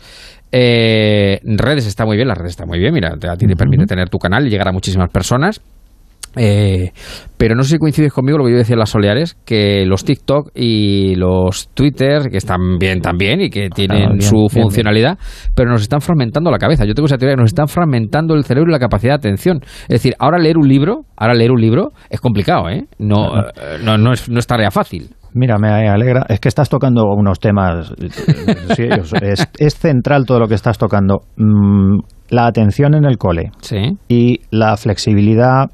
Eh, redes está muy bien, las redes está muy bien. Mira, a ti te permite tener tu canal y llegar a muchísimas personas. Eh, pero no sé si coincides conmigo lo que yo decía en las Soleares, que los TikTok y los Twitter, que están bien también y que tienen su funcionalidad, pero nos están fragmentando la cabeza. Yo tengo esa teoría que nos están fragmentando el cerebro y la capacidad de atención. Es decir, ahora leer un libro, ahora leer un libro es complicado, ¿eh? No, no, no, es, no es tarea fácil. Mira, me alegra. Es que estás tocando unos temas. es, central todo lo que estás tocando. Mm, la atención en el cole y la flexibilidad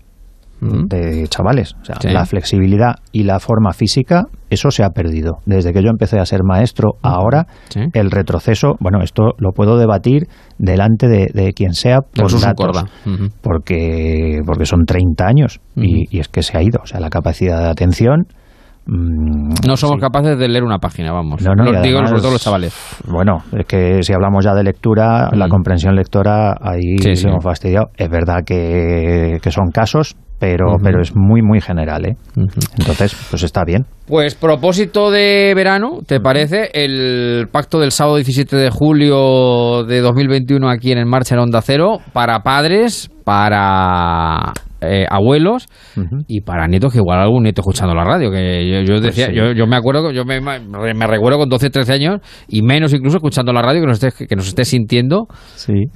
mm. de chavales. O sea, la flexibilidad y la forma física, eso se ha perdido. Desde que yo empecé a ser maestro, mm. ahora el retroceso, bueno, esto lo puedo debatir delante de, quien sea por datos, porque, porque son 30 años y, y, es que se ha ido. O sea, la capacidad de atención no somos capaces de leer una página, vamos. No, no, digo sobre todo los chavales. Bueno, es que si hablamos ya de lectura, la mm. comprensión lectora, ahí hemos fastidiado. Es verdad que, son casos, pero, pero es muy, muy general. ¿eh? Entonces, pues está bien. Pues propósito de verano, ¿te parece? El pacto del sábado 17 de julio de 2021 aquí en En Marcha en Onda Cero para padres, para eh, abuelos y para nietos que igual algún nieto escuchando la radio que yo, pues decía yo, yo, me acuerdo yo me, me, recuerdo con 12 13 años y menos incluso escuchando la radio que nos esté, que nos esté sintiendo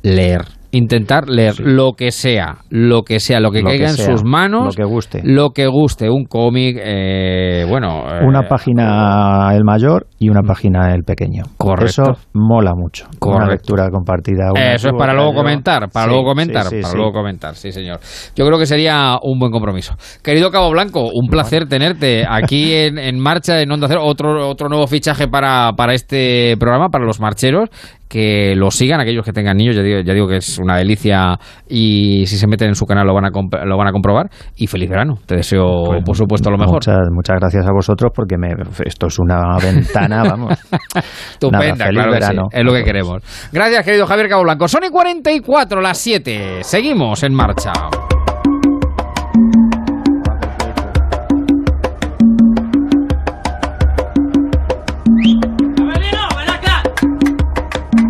leer intentar leer lo que sea, lo que sea, lo que caiga en sus manos, lo que guste, lo que guste, un cómic, eh, bueno, una página el mayor y una página el pequeño. Correcto. Eso mola mucho. Una lectura compartida. Eso es para luego comentar, para luego comentar, para luego comentar, sí señor. Yo creo que sería un buen compromiso. Querido Cabo Blanco, un placer tenerte aquí en, marcha en Onda Cero, otro otro nuevo fichaje para para este programa para los marcheros que lo sigan aquellos que tengan niños, ya digo, ya digo que es una delicia y si se meten en su canal lo van a, lo van a comprobar y feliz verano, te deseo pues por supuesto lo mejor. Muchas, muchas gracias a vosotros porque me, esto es una ventana, vamos. Estupenda, claro es lo que queremos. Gracias querido Javier Cabo Blanco. Son y 44 las 7, seguimos en marcha.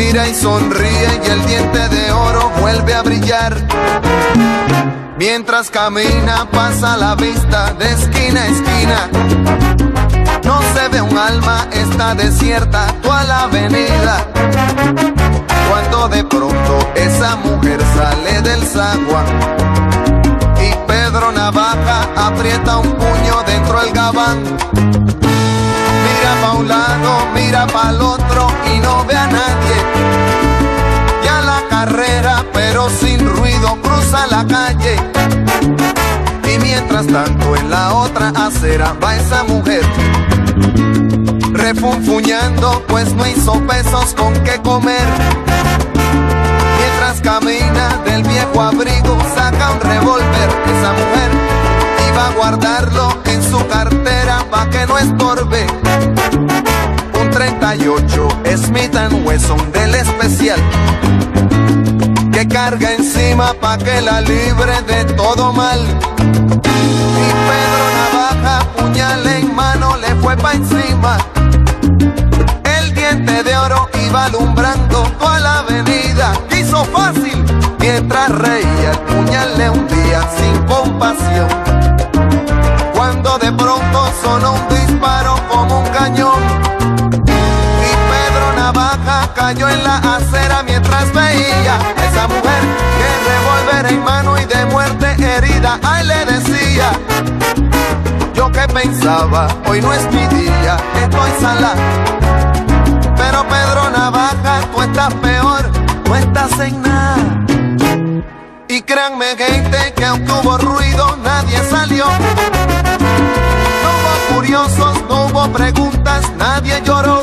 mira y sonríe y el diente de oro vuelve a brillar. Mientras camina pasa la vista de esquina a esquina. No se ve un alma, está desierta toda la avenida. Cuando de pronto esa mujer sale del zaguán y Pedro Navaja aprieta un puño dentro del gabán mira pa' un lado, mira pa' el otro y no ve a nadie. Ya la carrera, pero sin ruido, cruza la calle. Y mientras tanto en la otra acera va esa mujer. Refunfuñando, pues no hizo pesos con qué comer. Mientras camina del viejo abrigo, saca un revólver esa mujer iba a guardarlo en su cartera pa' que no estorbe. Un 38 Smith Wesson del especial que carga encima pa' que la libre de todo mal. Y Pedro Navaja, puñal en mano, le fue pa' encima. El diente de oro iba alumbrando toda la avenida. Hizo fácil mientras reía el puñal le hundía sin compasión. Cuando de pronto sonó un disparo Cayó en la acera mientras veía esa mujer que revolver en mano y de muerte herida. Ay, le decía. Yo que pensaba, hoy no es mi día, estoy sala. Pero Pedro Navaja, tú estás peor, tú estás en nada. Y créanme gente que aunque hubo ruido nadie salió. No hubo curiosos, no hubo preguntas, nadie lloró.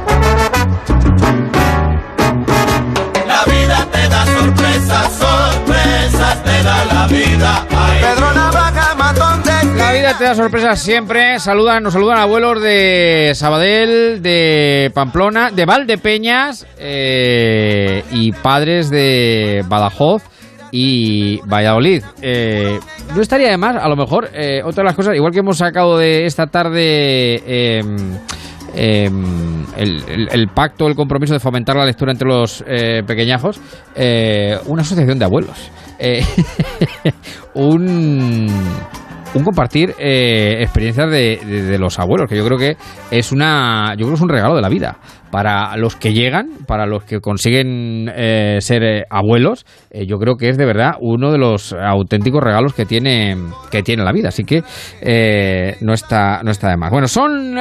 Te da la vida. Pedro Navaja, matón de vida te da sorpresas siempre. Saludan, nos saludan abuelos de Sabadell, de Pamplona, de Valdepeñas eh, y padres de Badajoz y Valladolid. Eh, no estaría de más, a lo mejor, eh, otra de las cosas, igual que hemos sacado de esta tarde em, em, el, pacto, el compromiso de fomentar la lectura entre los pequeñajos, una asociación de abuelos. un un compartir eh, experiencias de, de, los abuelos, que yo creo que es una, yo creo que es un regalo de la vida para los que llegan, para los que consiguen eh, ser eh, abuelos, eh, yo creo que es de verdad uno de los auténticos regalos que tiene, que tiene la vida. Así que no, está, no está de más. Bueno, son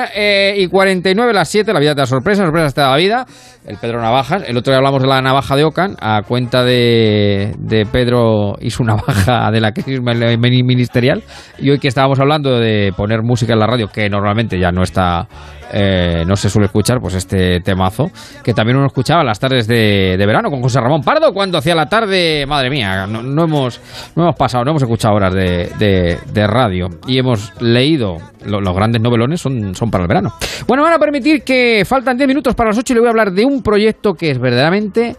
y 49 las 7, la vida te da sorpresa, sorpresa da la vida. El Pedro Navajas, el otro día hablamos de la navaja de Ocan, a cuenta de, de Pedro y su navaja de la crisis ministerial. Y hoy que estábamos hablando de poner música en la radio, que normalmente ya no está eh, no se suele escuchar pues este temazo, que también uno escuchaba las tardes de, verano con José Ramón Pardo, cuando hacía la tarde, madre mía, no, hemos, no hemos pasado, no hemos escuchado horas de, radio y hemos leído los grandes novelones son, son para el verano. Bueno, van a permitir que faltan 10 minutos para las 8 y le voy a hablar de un proyecto que es verdaderamente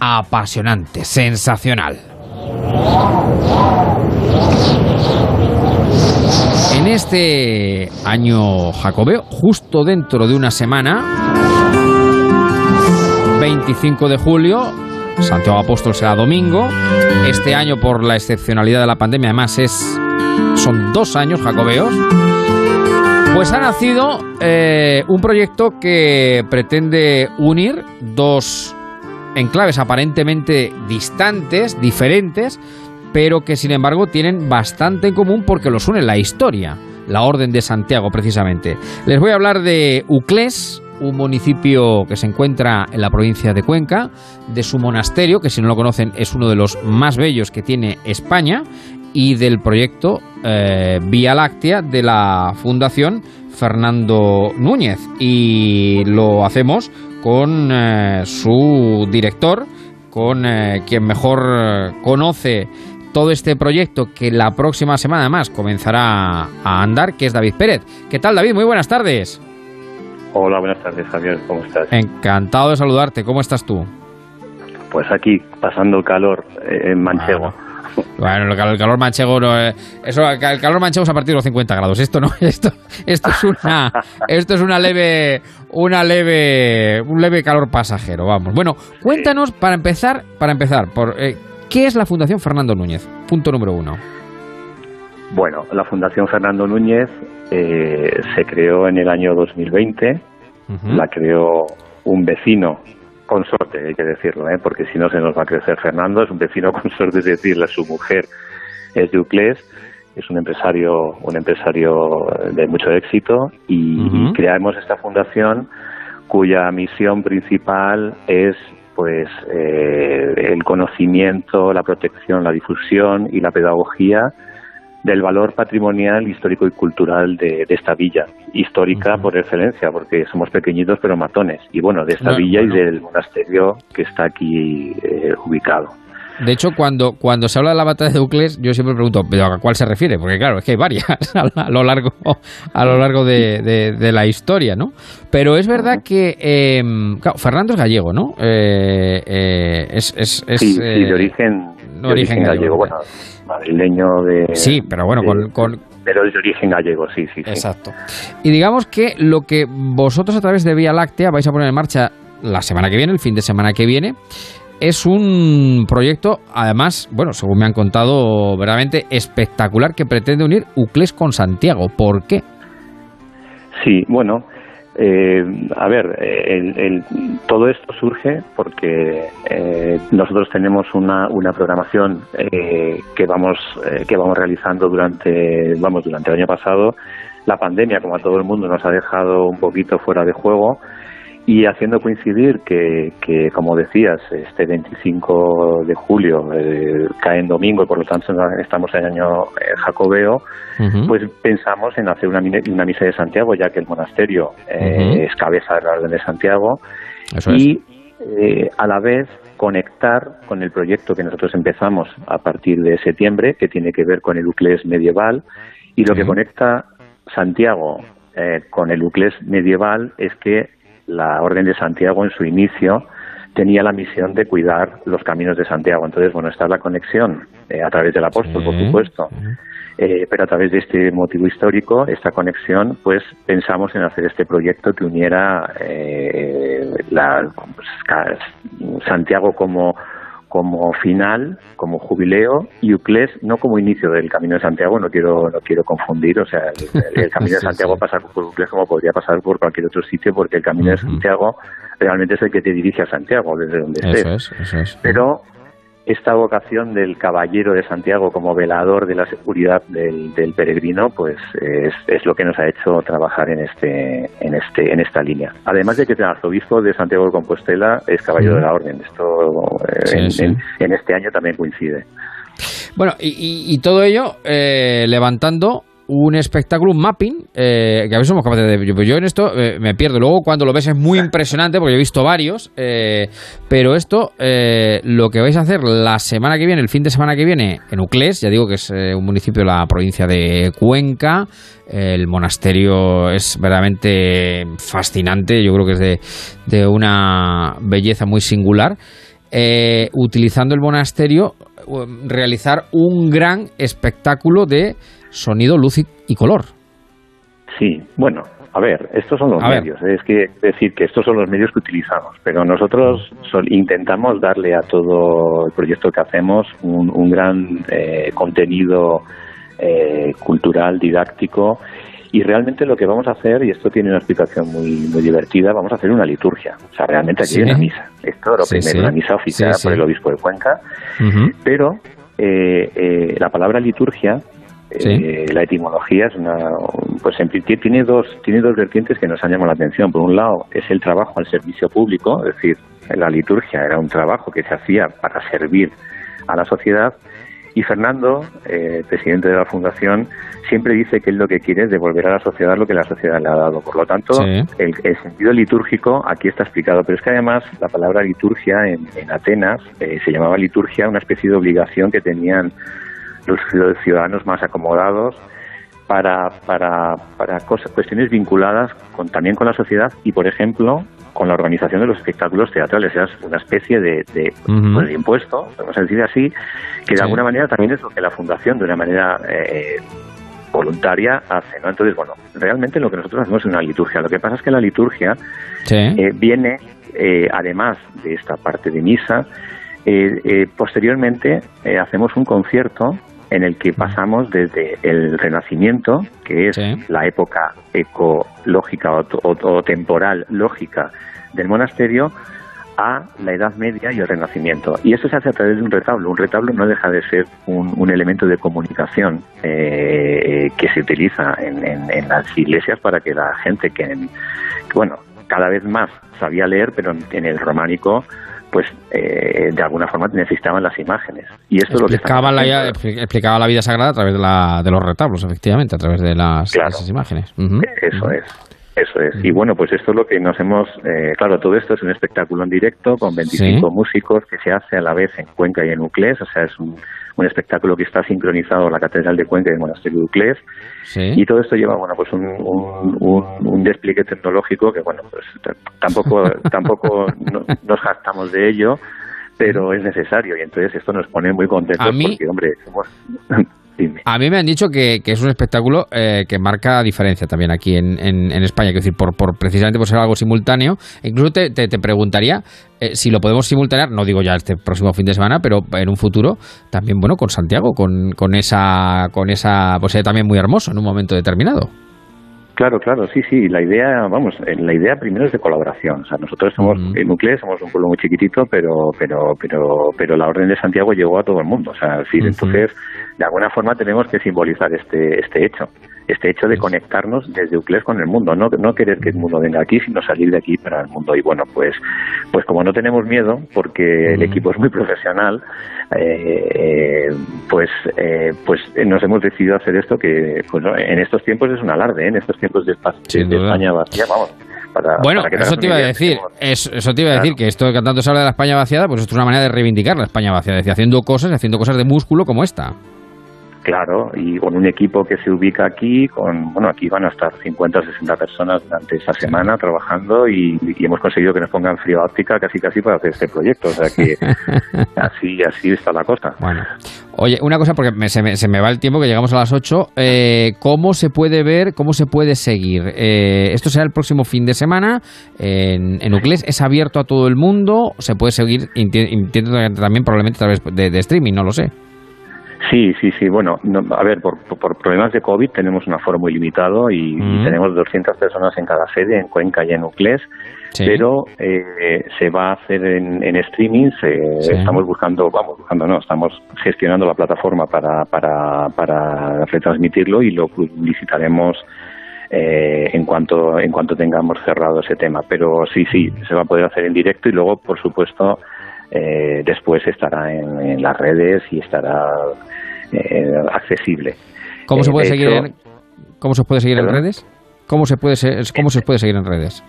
apasionante, sensacional. En este año jacobeo, justo dentro de una semana, 25 de julio, Santiago Apóstol será domingo. Este año, por la excepcionalidad de la pandemia, además es son dos años jacobeos. Pues ha nacido eh, un proyecto que pretende unir dos enclaves aparentemente distantes, diferentes, pero que sin embargo tienen bastante en común porque los une la historia, la Orden de Santiago precisamente. Les voy a hablar de Uclés, un municipio que se encuentra en la provincia de Cuenca, de su monasterio, que si no lo conocen es uno de los más bellos que tiene España, y del proyecto eh, Vía Láctea de la Fundación Fernando Núñez. Y lo hacemos con eh, su director, con eh, quien mejor conoce todo este proyecto que la próxima semana más comenzará a andar, que es David Pérez. ¿Qué tal, David? Muy buenas tardes. Hola, buenas tardes, Javier. ¿Cómo estás? Encantado de saludarte. ¿Cómo estás tú? Pues aquí, pasando el calor eh, en manchego. Bueno, el calor, manchego no, eh, eso, el calor manchego es a partir de los 50 grados. Esto no, esto, esto es una, esto es una leve, una leve, un leve calor pasajero. Vamos. Bueno, cuéntanos para empezar, para empezar, por eh, ¿Qué es la Fundación Fernando Núñez? Punto número uno. Bueno, la Fundación Fernando Núñez eh, se creó en el año 2020. La creó un vecino consorte, hay que decirlo, ¿eh? porque si no se nos va a crecer Fernando. Es un vecino consorte, es decir, su mujer es de Uclés es un empresario, un empresario de mucho éxito y creamos esta fundación cuya misión principal es pues eh, el conocimiento, la protección, la difusión y la pedagogía del valor patrimonial, histórico y cultural de, esta villa, histórica por excelencia, porque somos pequeñitos pero matones, y bueno, de esta villa y del monasterio que está aquí eh, ubicado. De hecho, cuando, cuando se habla de la batalla de Eucles, yo siempre pregunto, ¿pero a cuál se refiere? Porque claro, es que hay varias a lo largo, a lo largo de, la historia, ¿no? Pero es verdad que em, Fernando es gallego, ¿no? Eh, eh, es, es, sí, de eh, origen, de origen, gallego, bueno, madrileño de... Sí, pero bueno, con, pero es de origen gallego, sí, sí, sí. Exacto. Y digamos que lo que vosotros a través de Vía Láctea vais a poner en marcha la semana que viene, el fin de semana que viene, es un proyecto, además, bueno, según me han contado, verdaderamente espectacular que pretende unir Uclés con Santiago. ¿Por qué? Sí, bueno, eh, a ver, el, todo esto surge porque eh, nosotros tenemos una, una programación eh, que vamos que vamos realizando durante vamos durante el año pasado. La pandemia, como a todo el mundo, nos ha dejado un poquito fuera de juego y haciendo coincidir que, que, como decías, este 25 de julio eh, cae en domingo y por lo tanto estamos en año eh, jacobeo, pues pensamos en hacer una, una, misa de Santiago, ya que el monasterio eh, es cabeza de la Orden de Santiago, y a la vez conectar con el proyecto que nosotros empezamos a partir de septiembre, que tiene que ver con el Uclés medieval. Y lo que conecta Santiago eh, con el Uclés medieval es que la Orden de Santiago en su inicio tenía la misión de cuidar los caminos de Santiago. Entonces, bueno, está la conexión eh, a través del apóstol, por supuesto, eh, pero a través de este motivo histórico, esta conexión, pues pensamos en hacer este proyecto que uniera eh, la, pues, Santiago como como final, como jubileo, y Uclés no como inicio del Camino de Santiago, no quiero no quiero confundir, o sea, el, Camino de Santiago pasa por Uclés como podría pasar por cualquier otro sitio, porque el Camino de Santiago realmente es el que te dirige a Santiago, desde donde estés. eso es. Pero esta vocación del caballero de Santiago como velador de la seguridad del, peregrino, pues es, lo que nos ha hecho trabajar en este, en este, en esta línea. Además de que el arzobispo de Santiago de Compostela es caballero de la orden. Esto eh, en, este año también coincide. Bueno, y, todo ello eh, levantando un espectáculo, un mapping, eh, que a veces somos capaces de... Pues yo en esto eh, me pierdo. Luego cuando lo ves es muy impresionante porque he visto varios, eh, pero esto lo que vais a hacer la semana que viene, el fin de semana que viene, en Uclés, ya digo que es un municipio de la provincia de Cuenca, el monasterio es verdaderamente fascinante, yo creo que es de, de una belleza muy singular. utilizando el monasterio, realizar un gran espectáculo de sonido, luz y, color. Sí, bueno, a ver, estos son los medios. Es que decir que estos son los medios que utilizamos, pero nosotros intentamos darle a todo el proyecto que hacemos un, gran eh, contenido eh, cultural, didáctico. Y realmente lo que vamos a hacer, y esto tiene una explicación muy muy divertida, vamos a hacer una liturgia. O sea, realmente aquí hay una misa. Esto lo primero, una misa oficial por el obispo de Cuenca. Pero eh, la palabra liturgia eh, la etimología es una, pues tiene dos tiene dos vertientes que nos han llamado la atención. Por un lado es el trabajo al servicio público, es decir, la liturgia era un trabajo que se hacía para servir a la sociedad. Y Fernando, eh, presidente de la fundación, siempre dice que él lo que quiere es devolver a la sociedad lo que la sociedad le ha dado. Por lo tanto, el, sentido litúrgico aquí está explicado. Pero es que además la palabra liturgia en, Atenas eh, se llamaba liturgia, una especie de obligación que tenían los ciudadanos más acomodados para, para, para cosas, cuestiones vinculadas con, también con la sociedad y, por ejemplo, con la organización de los espectáculos teatrales. Es una especie de, de, pues, impuesto, vamos a decir así, que de alguna manera también es lo que la Fundación, de una manera eh, voluntaria, hace. ¿no? Entonces, bueno, realmente lo que nosotros hacemos es una liturgia. Lo que pasa es que la liturgia eh, viene, eh, además de esta parte de misa, posteriormente hacemos un concierto en el que pasamos desde el Renacimiento, que es la época ecológica o, temporal lógica del monasterio, a la Edad Media y el Renacimiento. Y eso se hace a través de un retablo. Un retablo no deja de ser un, elemento de comunicación eh, que se utiliza en, las iglesias para que la gente que, bueno, cada vez más sabía leer, pero en el románico pues eh, de alguna forma necesitaban las imágenes. Y esto explicaba, lo que la, explicaba la vida sagrada a través de, la, de los retablos, efectivamente, a través de las esas imágenes. Eso es. Eso es. Y bueno, pues esto es lo que nos hemos. Eh, claro, todo esto es un espectáculo en directo con 25 músicos que se hace a la vez en Cuenca y en Uclés. O sea, es un, un espectáculo que está sincronizado en la Catedral de Cuenca y el Monasterio de Uclés. Y todo esto lleva, bueno, pues un, un, un, despliegue tecnológico que, bueno, pues tampoco, tampoco nos jactamos de ello pero es necesario y entonces esto nos pone muy contentos porque, hombre, somos, A mí me han dicho que, es un espectáculo eh, que marca diferencia también aquí en, España, quiero decir, por, por, precisamente por ser algo simultáneo. Incluso te, te, preguntaría eh, si lo podemos simultanear, no digo ya este próximo fin de semana, pero en un futuro también, bueno, con Santiago, con, con esa, con esa, pues también muy hermoso en un momento determinado. Claro, claro, sí, sí. La idea, vamos, eh, la idea primero es de colaboración. O sea, nosotros somos en Nuclear, somos un pueblo muy chiquitito, pero, pero, pero, pero la Orden de Santiago llegó a todo el mundo. O sea, entonces, de alguna forma tenemos que simbolizar este, este hecho este hecho de conectarnos desde Uclés con el mundo, no, no querer que el mundo venga aquí, sino salir de aquí para el mundo. Y bueno, pues, pues como no tenemos miedo, porque el equipo es muy profesional, eh, pues, eh, pues nos hemos decidido hacer esto que pues, en estos tiempos es un alarde, ¿eh? en estos tiempos de, España vacía, vamos. Para, bueno, eso, te iba a decir, eso, te iba a decir, que esto que tanto se habla de la España vaciada, pues esto es una manera de reivindicar la España vaciada, es decir, haciendo cosas, haciendo cosas de músculo como esta. Claro, y con un equipo que se ubica aquí, con bueno, aquí van a estar 50 o 60 personas durante esta semana trabajando y, hemos conseguido que nos pongan frío óptica casi casi para hacer este proyecto. O sea que así, así está la cosa. Bueno, oye, una cosa porque se, me, se, me, va el tiempo que llegamos a las 8. Eh, ¿Cómo se puede ver, cómo se puede seguir? Eh, esto será el próximo fin de semana en, en Uclés. ¿Es abierto a todo el mundo? ¿Se puede seguir, entiendo también probablemente a través de streaming? No lo sé. Sí, sí, sí. Bueno, a ver, por, problemas de COVID tenemos un aforo muy limitado y, tenemos 200 personas en cada sede, en Cuenca y en Uclés, pero eh, se va a hacer en, streaming. Estamos buscando, vamos, buscando, no, estamos gestionando la plataforma para, para, para retransmitirlo y lo publicitaremos eh, en cuanto en cuanto tengamos cerrado ese tema. Pero sí, sí, se va a poder hacer en directo y luego, por supuesto, eh, después estará en, las redes y estará eh, accesible. ¿Cómo se eh, puede seguir? en, ¿Cómo se puede seguir en redes? ¿Cómo se puede cómo se puede seguir en redes?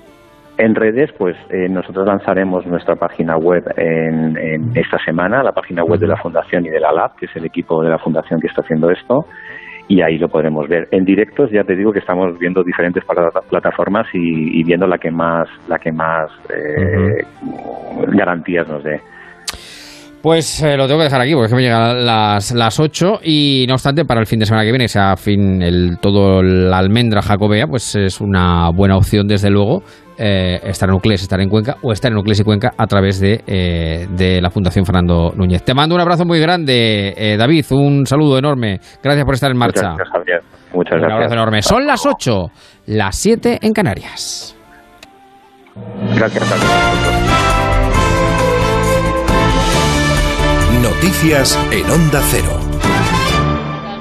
En redes, pues nosotros lanzaremos nuestra página web en, esta semana, la página web de la Fundación y de la Lab, que es el equipo de la Fundación que está haciendo esto, y ahí lo podremos ver. En directos ya te digo que estamos viendo diferentes plataformas y, viendo la que más, la que más garantías nos dé. Pues eh, lo tengo que dejar aquí porque me llegan las, las 8 y no obstante para el fin de semana que viene, sea fin el, todo la almendra jacobea, pues es una buena opción desde luego eh, estar en Uclés, estar en Cuenca o estar en Uclés y Cuenca a través de, eh, de la Fundación Fernando Núñez. Te mando un abrazo muy grande, David, un saludo enorme. Gracias por estar en marcha. Muchas gracias. Muchas gracias. Un abrazo enorme. Son las 8, las 7 en Canarias. Gracias, Javier. Noticias en Onda Cero.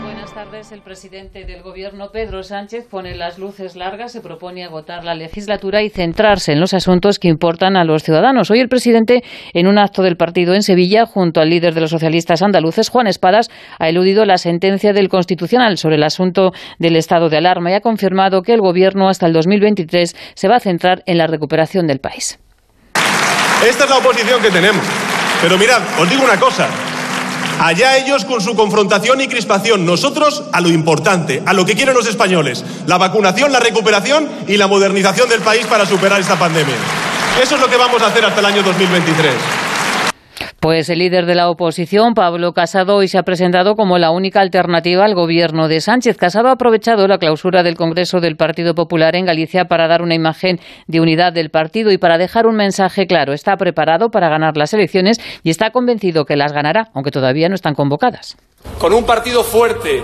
Buenas tardes. El presidente del Gobierno, Pedro Sánchez, pone las luces largas, se propone agotar la legislatura y centrarse en los asuntos que importan a los ciudadanos. Hoy el presidente, en un acto del partido en Sevilla, junto al líder de los socialistas andaluces, Juan Espadas, ha eludido la sentencia del Constitucional sobre el asunto del estado de alarma y ha confirmado que el Gobierno hasta el 2023 se va a centrar en la recuperación del país. Esta es la oposición que tenemos. Pero mirad, os digo una cosa. Allá ellos con su confrontación y crispación, nosotros a lo importante, a lo que quieren los españoles, la vacunación, la recuperación y la modernización del país para superar esta pandemia. Eso es lo que vamos a hacer hasta el año 2023. Pues el líder de la oposición, Pablo Casado, hoy se ha presentado como la única alternativa al gobierno de Sánchez. Casado ha aprovechado la clausura del Congreso del Partido Popular en Galicia para dar una imagen de unidad del partido y para dejar un mensaje claro. Está preparado para ganar las elecciones y está convencido que las ganará, aunque todavía no están convocadas. Con un partido fuerte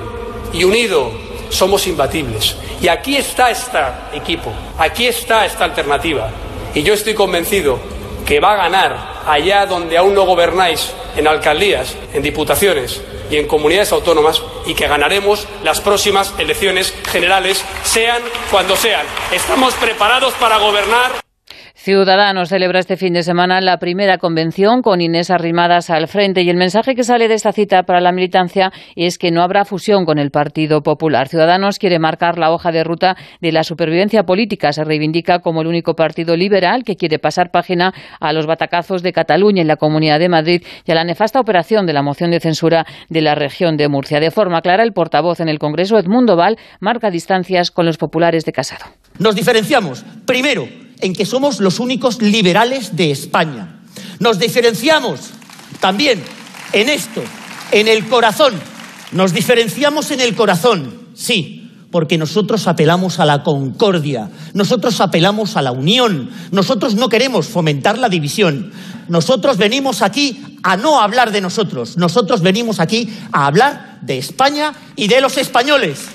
y unido somos imbatibles. Y aquí está este equipo, aquí está esta alternativa. Y yo estoy convencido que va a ganar allá donde aún no gobernáis, en alcaldías, en diputaciones y en comunidades autónomas, y que ganaremos las próximas elecciones generales, sean cuando sean. Estamos preparados para gobernar. Ciudadanos celebra este fin de semana la primera convención con Inés Arrimadas al frente y el mensaje que sale de esta cita para la militancia es que no habrá fusión con el Partido Popular. Ciudadanos quiere marcar la hoja de ruta de la supervivencia política. Se reivindica como el único partido liberal que quiere pasar página a los batacazos de Cataluña y la Comunidad de Madrid y a la nefasta operación de la moción de censura de la región de Murcia. De forma clara, el portavoz en el Congreso, Edmundo Val, marca distancias con los populares de Casado. Nos diferenciamos, primero, en que somos los únicos liberales de España. Nos diferenciamos también en esto, en el corazón. Nos diferenciamos en el corazón, sí, porque nosotros apelamos a la concordia, nosotros apelamos a la unión, nosotros no queremos fomentar la división. Nosotros venimos aquí a no hablar de nosotros, nosotros venimos aquí a hablar de España y de los españoles.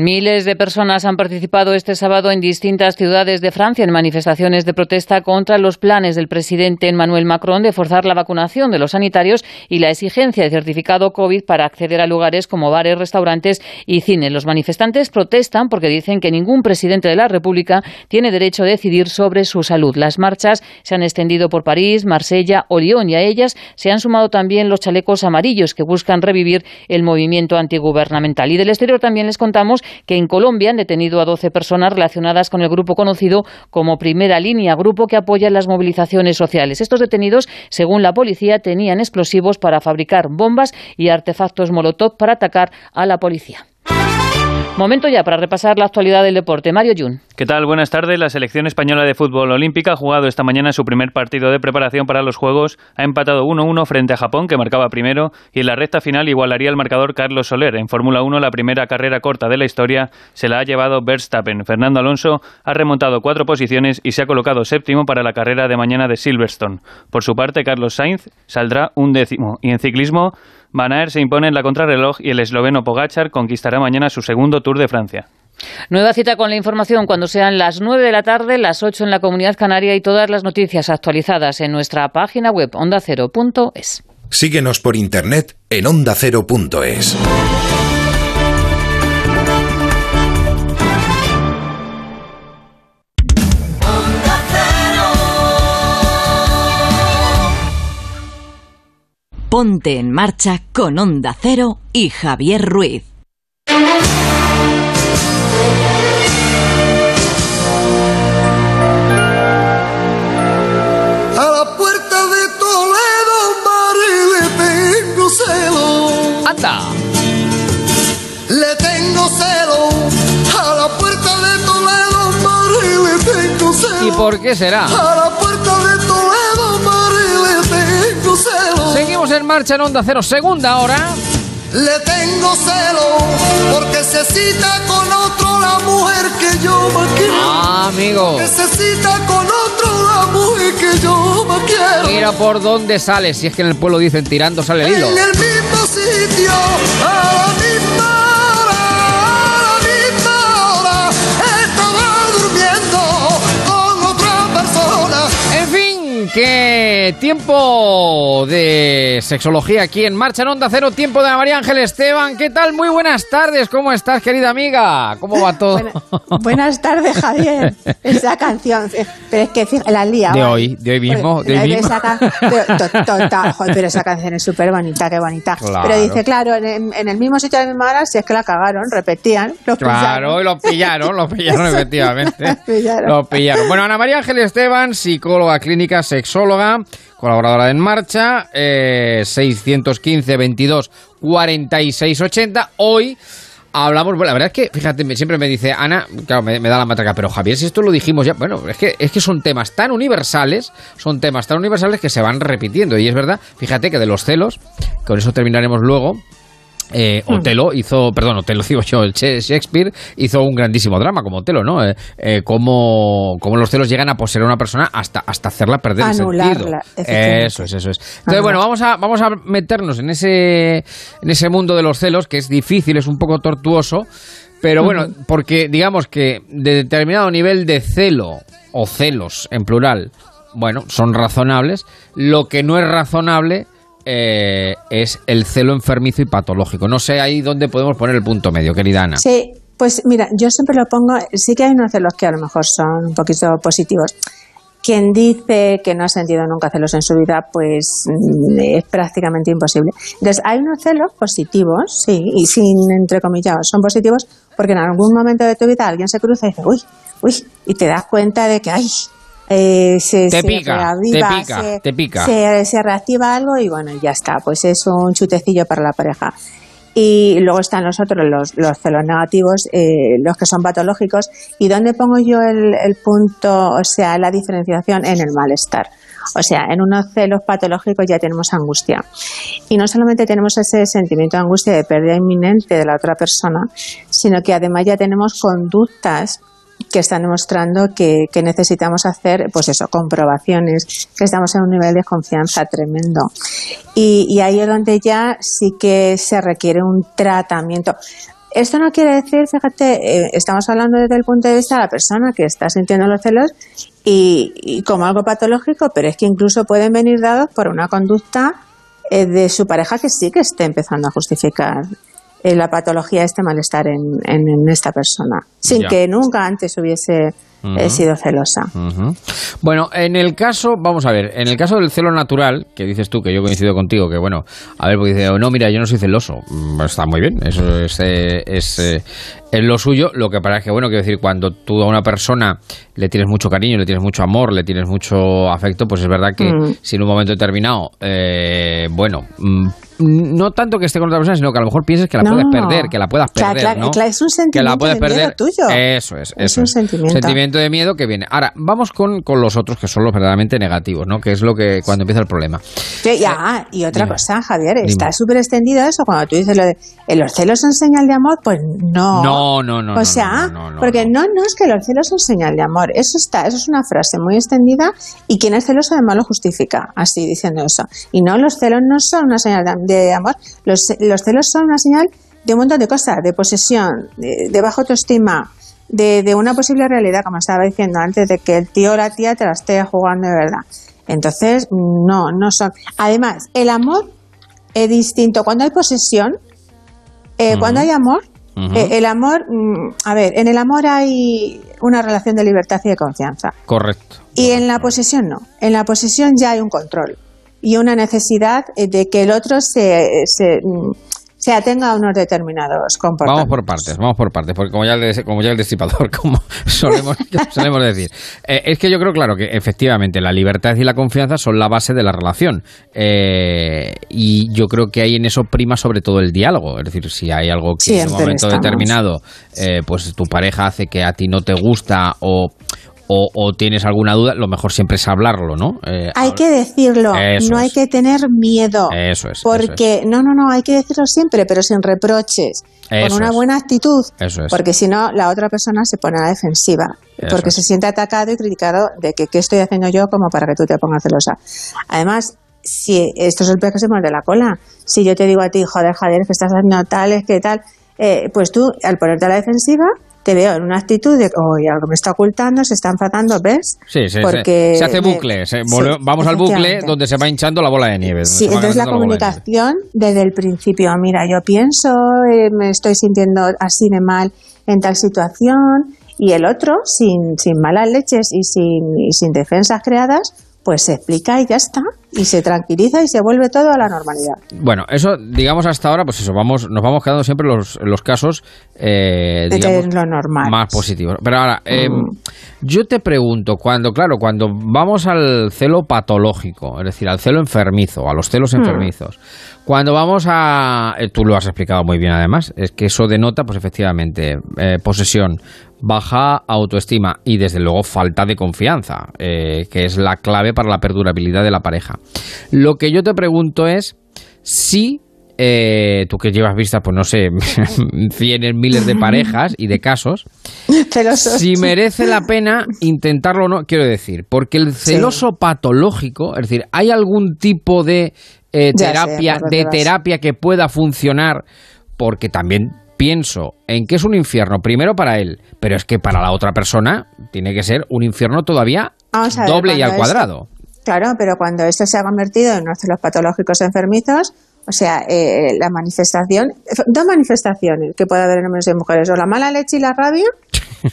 Miles de personas han participado este sábado en distintas ciudades de Francia en manifestaciones de protesta contra los planes del presidente Emmanuel Macron de forzar la vacunación de los sanitarios y la exigencia de certificado COVID para acceder a lugares como bares, restaurantes y cines. Los manifestantes protestan porque dicen que ningún presidente de la República tiene derecho a decidir sobre su salud. Las marchas se han extendido por París, Marsella o Lyon y a ellas se han sumado también los chalecos amarillos que buscan revivir el movimiento antigubernamental. Y del exterior también les contamos que en Colombia han detenido a 12 personas relacionadas con el grupo conocido como Primera Línea, grupo que apoya las movilizaciones sociales. Estos detenidos, según la policía, tenían explosivos para fabricar bombas y artefactos Molotov para atacar a la policía. Momento ya para repasar la actualidad del deporte. Mario Jun. ¿Qué tal? Buenas tardes. La selección española de fútbol olímpica ha jugado esta mañana su primer partido de preparación para los Juegos. Ha empatado 1-1 frente a Japón, que marcaba primero, y en la recta final igualaría el marcador Carlos Soler. En Fórmula 1, la primera carrera corta de la historia se la ha llevado Verstappen. Fernando Alonso ha remontado cuatro posiciones y se ha colocado séptimo para la carrera de mañana de Silverstone. Por su parte, Carlos Sainz saldrá un décimo. Y en ciclismo, Van Aert se impone en la contrarreloj y el esloveno Pogachar conquistará mañana su segundo Tour de Francia. Nueva cita con la información cuando sean las 9 de la tarde, las 8 en la Comunidad Canaria y todas las noticias actualizadas en nuestra página web ondacero.es. Síguenos por internet en ondacero.es. Ponte en marcha con Onda Cero y Javier Ruiz. A la puerta de Toledo, Mari, le tengo celo. ¡Anda! Le tengo celo. A la puerta de Toledo, Mari, le tengo celo. ¿Y por qué será? A la puerta de Toledo, Seguimos en marcha en Onda Cero, segunda hora. Le tengo celo porque se cita con otro la mujer que yo más quiero. Ah, amigo. Que se cita con otro la mujer que yo más quiero. Mira por dónde sale, si es que en el pueblo dicen tirando sale el hilo. En el mismo sitio, a que tiempo de sexología aquí en Marcha en Onda Cero, tiempo de María Ángel Esteban. ¿Qué tal? Muy buenas tardes, ¿cómo estás, querida amiga? ¿Cómo va todo? Buena- buenas tardes, Javier. Esa canción, eh, pero es que la lía. De hoy, de hoy mismo, de hoy mismo. Esa, pero, to- pero esa canción es súper bonita, qué bonita. Claro. Pero dice, claro, en, en el mismo sitio a la misma hora, si es que la cagaron, repetían. Los Claro, y lo pillaron, lo pillaron efectivamente. Pillaron. Lo pillaron. Bueno, Ana María Ángel Esteban, psicóloga clínica, sexóloga, colaboradora de En Marcha, eh, 615 22 46 80. Hoy hablamos, bueno, la verdad es que, fíjate, siempre me dice Ana, claro, me, me da la matraca, pero Javier, si esto lo dijimos ya, bueno, es que, es que son temas tan universales, son temas tan universales que se van repitiendo. Y es verdad, fíjate que de los celos, con eso terminaremos luego, eh, Otelo hizo, perdón, Otelo digo yo, Che- Shakespeare hizo un grandísimo drama como Otelo, ¿no? Eh, eh, cómo, cómo los celos llegan a poseer a una persona hasta, hasta hacerla perder el sentido. Anularla, efectivamente. Eso es, eso es. Entonces, bueno, vamos a, vamos a meternos en ese, en ese mundo de los celos, que es difícil, es un poco tortuoso, pero bueno, porque digamos que de determinado nivel de celo, o celos en plural, bueno, son razonables, lo que no es razonable eh, es el celo enfermizo y patológico. No sé ahí dónde podemos poner el punto medio, querida Ana. Sí, pues mira, yo siempre lo pongo, sí que hay unos celos que a lo mejor son un poquito positivos. Quien dice que no ha sentido nunca celos en su vida, pues mm, es prácticamente imposible. Entonces, hay unos celos positivos, sí, y sin entrecomillados, son positivos porque en algún momento de tu vida alguien se cruza y dice, uy, uy, y te das cuenta de que, ay, eh, se, Te se pica, reaviva, te pica, se- te pica. se- se reactiva algo y bueno, ya está, pues es un chutecillo para la pareja. Y luego están los otros, los, los celos negativos, eh, los que son patológicos. ¿Y dónde pongo yo el, el punto, o sea, la diferenciación en el malestar? O sea, en unos celos patológicos ya tenemos angustia. Y no solamente tenemos ese sentimiento de angustia de pérdida inminente de la otra persona, sino que además ya tenemos conductas que están demostrando que, que necesitamos hacer, pues eso, comprobaciones, que estamos en un nivel de confianza tremendo. Y, ahí es donde ya sí que se requiere un tratamiento. Esto no quiere decir, fíjate, eh, estamos hablando desde el punto de vista de la persona que está sintiendo los celos y, y como algo patológico, pero es que incluso pueden venir dados por una conducta eh, de su pareja que sí que esté empezando a justificar eh, la patología, este malestar en, en, en esta persona, sin Ya. que nunca antes hubiese Ujú. sido celosa. Bueno, en el caso, vamos a ver, en el caso del celo natural, que dices tú, que yo coincido contigo, que bueno, a ver, pues dice, no, mira, yo no soy celoso. Mm, Está muy bien, eso es, eh, es, eh, es lo suyo, lo que pasa es que, bueno, quiero decir, cuando tú a una persona le tienes mucho cariño, le tienes mucho amor, le tienes mucho afecto, pues es verdad que Mm. si en un momento determinado, eh, bueno, mm, no tanto que esté con otra persona, sino que a lo mejor pienses que la No. puedes perder, que la puedas Claro, perder, claro, ¿no? claro, es un que la sentimiento puedes de miedo perder. tuyo. Eso es, Es un sentimiento. Sentimiento de miedo que viene. Ahora, vamos con, con los otros que son los verdaderamente negativos, ¿no? Que es lo que cuando empieza el problema. Sí, ya, y otra dime. cosa, Javier, Dime. está súper extendido eso. Cuando tú dices lo de "Eh, los celos son señal de amor, pues no. No, no, no, O sea, no, no, no, porque no. no, es que los celos son señal de amor. Eso está, eso es una frase muy extendida y quien es celoso además lo justifica, así diciendo eso. Y no, los celos no son una señal de, de amor. Los, los celos son una señal de un montón de cosas, de posesión, de, de baja autoestima, de, de una posible realidad, como estaba diciendo antes, de que el tío o la tía te la esté jugando de verdad. Entonces, no, no son. Además, el amor es distinto. Cuando hay posesión, eh, cuando hay amor, eh, el amor, mm, a ver, en el amor hay una relación de libertad y de confianza. Correcto. Y en la posesión no. En la posesión ya hay un control y una necesidad eh, de que el otro se, se, mm, se atenga a unos determinados Vamos comportamientos. por partes, vamos por partes, porque como ya el, como ya el destripador, como solemos, solemos decir. Eh, es que yo creo, claro, que efectivamente la libertad y la confianza son la base de la relación. Eh, y yo creo que ahí en eso prima sobre todo el diálogo. Es decir, si hay algo que en un momento estamos. determinado, eh, pues tu pareja hace que a ti no te gusta o, o, o tienes alguna duda, lo mejor siempre es hablarlo, ¿no? Eh, Hay que decirlo, Eso no hay que tener miedo. Eso es, eso Porque, no, no, no, hay que decirlo siempre, pero sin reproches, Eso con una es. buena actitud. Eso es. Porque si no, la otra persona se pone a la defensiva. Porque se siente atacado y criticado de que qué estoy haciendo yo como para que tú te pongas celosa. Además, si esto es el pez que se muerde la cola. Si yo te digo a ti, joder, Javier, que estás haciendo tal, es que tal, eh, pues tú, al ponerte a la defensiva, te veo en una actitud de, oye, algo me está ocultando, se está enfadando, ¿ves? Sí, se- Porque se hace me- bucle. se- sí, vamos al bucle donde se va hinchando la bola de nieve. Sí, entonces la comunicación desde el principio, mira, yo pienso, eh, me estoy sintiendo así de mal en tal situación, y el otro, sin, sin malas leches y sin, y sin defensas creadas, pues se explica y ya está, y se tranquiliza y se vuelve todo a la normalidad. Bueno, eso, digamos hasta ahora, pues eso, vamos, nos vamos quedando siempre los, los casos, eh, De digamos, lo normal. más positivos. Pero ahora, eh, Mm. yo te pregunto, cuando, claro, cuando vamos al celo patológico, es decir, al celo enfermizo, a los celos Mm. enfermizos, cuando vamos a, eh, tú lo has explicado muy bien además, es que eso denota, pues efectivamente, eh, posesión, baja autoestima y desde luego falta de confianza, eh, que es la clave para la perdurabilidad de la pareja. Lo que yo te pregunto es si eh, tú que llevas vistas, pues no sé, cienes, miles de parejas y de casos, Celosos. si merece la pena intentarlo o no, quiero decir, porque el celoso patológico, es decir, ¿hay algún tipo de eh, sé terapia, de terapia que pueda funcionar? Porque también pienso en que es un infierno, primero para él, pero es que para la otra persona tiene que ser un infierno todavía ver, doble y al esto- cuadrado. Claro, pero cuando esto se ha convertido en unos celos patológicos enfermizos, o sea, eh, la manifestación, dos manifestaciones que puede haber en hombres y mujeres, o la mala leche y la rabia,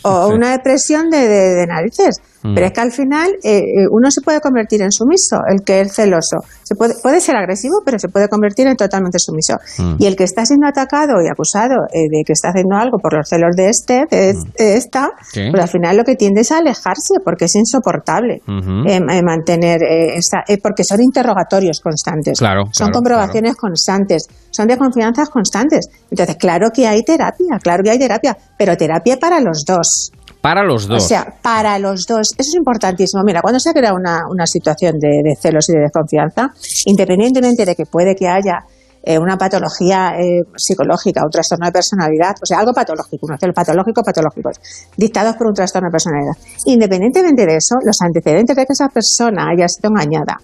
o una depresión de, de- de narices. Mm. Pero es que al final eh, eh, uno se puede convertir en sumiso, el que es celoso. Se puede, puede ser agresivo, pero se puede convertir en totalmente sumiso. Mm. Y el que está siendo atacado y acusado eh, de que está haciendo algo por los celos de este, de, de esta, Mm. Sí. pues al final lo que tiende es a alejarse porque es insoportable eh, mantener esa, porque son interrogatorios constantes, Claro, son claro, comprobaciones constantes, son de confianzas constantes. Entonces, claro que hay terapia, claro que hay terapia, pero terapia para los dos. Para los dos. O sea, para los dos. Eso es importantísimo. Mira, cuando se ha creado una, una situación de, de celos y de desconfianza, independientemente de que puede que haya eh, una patología eh, psicológica, un trastorno de personalidad, o sea, algo patológico, unos celos patológicos, patológicos, dictados por un trastorno de personalidad. Independientemente de eso, los antecedentes de que esa persona haya sido engañada,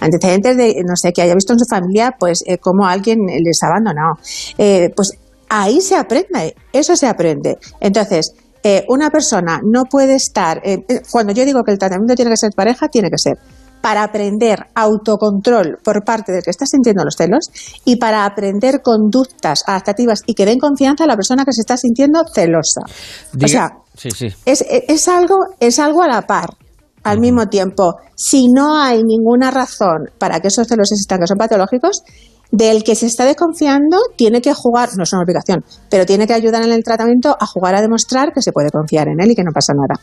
antecedentes de, no sé, que haya visto en su familia, pues, eh, cómo alguien les ha abandonado, eh, pues ahí se aprende, eso se aprende. Entonces, eh, una persona no puede estar, eh, eh, cuando yo digo que el tratamiento tiene que ser pareja, tiene que ser para aprender autocontrol por parte del que está sintiendo los celos y para aprender conductas adaptativas y que den confianza a la persona que se está sintiendo celosa. O sea, sí, sí. es, es algo, es algo a la par. Al mismo tiempo, si no hay ninguna razón para que esos celos existan que son patológicos, del que se está desconfiando tiene que jugar, no es una obligación, pero tiene que ayudar en el tratamiento a jugar a demostrar que se puede confiar en él y que no pasa nada.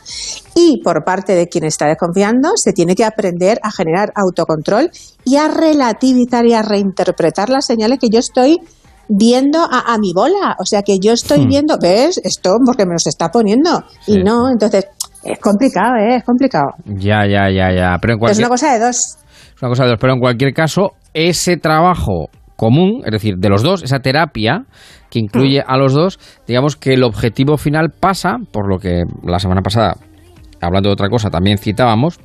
Y por parte de quien está desconfiando, se tiene que aprender a generar autocontrol y a relativizar y a reinterpretar las señales que yo estoy viendo a, mi bola. O sea, que yo estoy hmm. viendo, ¿ves? Esto porque me los está poniendo. Y no, entonces, es complicado, ¿eh? Es complicado. Ya, ya, ya, ya. Pero Es una cosa de dos. Es una cosa de dos, pero en cualquier caso, ese trabajo común, es decir, de los dos, esa terapia que incluye a los dos, digamos que el objetivo final pasa, por lo que la semana pasada, hablando de otra cosa, también citábamos,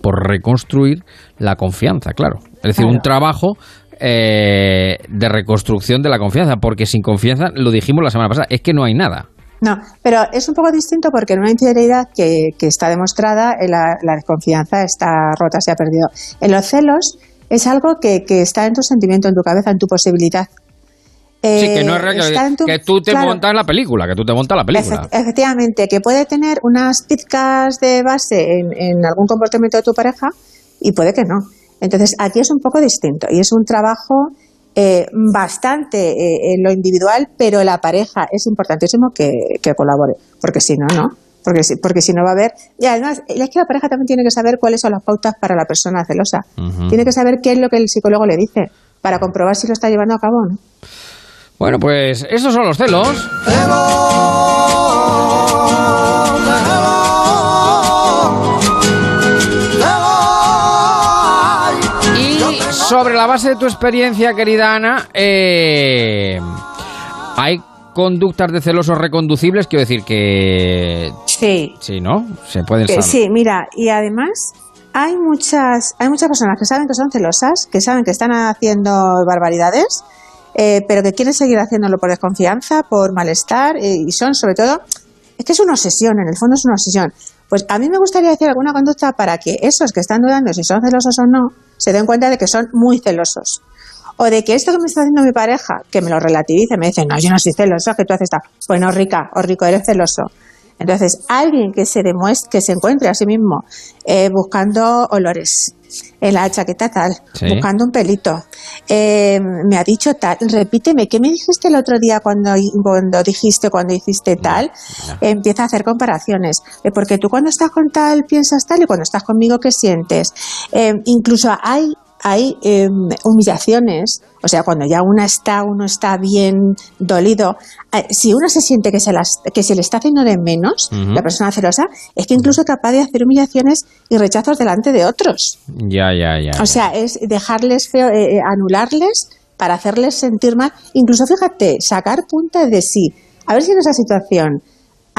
por reconstruir la confianza, claro. Es decir, un trabajo eh, de reconstrucción de la confianza, porque sin confianza, lo dijimos la semana pasada, es que no hay nada. No, pero es un poco distinto porque en una infidelidad que, que está demostrada, eh, la, la desconfianza está rota, se ha perdido. En los celos, es algo que, que está en tu sentimiento, en tu cabeza, en tu posibilidad. sí, que no es real, que, tú te montas la película, que tú te montas la película. efectivamente, que puede tener unas pizcas de base en, en, algún comportamiento de tu pareja y puede que no. Entonces, aquí es un poco distinto y es un trabajo eh, bastante eh, en lo individual, pero la pareja es importantísimo que, que colabore, porque si no, no porque si, porque si no va a haber... Y además, es que la pareja también tiene que saber cuáles son las pautas para la persona celosa. Tiene que saber qué es lo que el psicólogo le dice para comprobar si lo está llevando a cabo o no. Bueno, pues esos son los celos. Y sobre la base de tu experiencia, querida Ana, eh, hay conductas de celosos reconducibles, quiero decir que... Sí. Sí, ¿no? Se pueden. Sí, mira, y además hay muchas, hay muchas personas que saben que son celosas, que saben que están haciendo barbaridades, eh, pero que quieren seguir haciéndolo por desconfianza, por malestar, eh, y son sobre todo... Es que es una obsesión, en el fondo es una obsesión. Pues a mí me gustaría decir alguna conducta para que esos que están dudando si son celosos o no, se den cuenta de que son muy celosos o de que esto que me está haciendo mi pareja, que me lo relativice, me dice, no, yo no soy celoso, que tú haces esto. Bueno, rica o rico, eres celoso. Entonces, alguien que se demuestre, que se encuentre a sí mismo eh, buscando olores en la chaqueta tal, buscando un pelito, eh, me ha dicho tal, repíteme, ¿qué me dijiste el otro día cuando, cuando dijiste, cuando hiciste tal? Empieza a hacer comparaciones, eh, porque tú cuando estás con tal piensas tal y cuando estás conmigo, ¿qué sientes? incluso hay hay em, humillaciones, o sea, cuando ya una está, uno está bien dolido, eh, si uno se siente que se, las, que se le está haciendo de menos, la persona celosa, es que incluso es capaz de hacer humillaciones y rechazos delante de otros. Ya, ya, ya. O sea, es dejarles feo, eh, eh, anularles para hacerles sentir mal. Incluso, fíjate, sacar punta de sí. A ver si en esa situación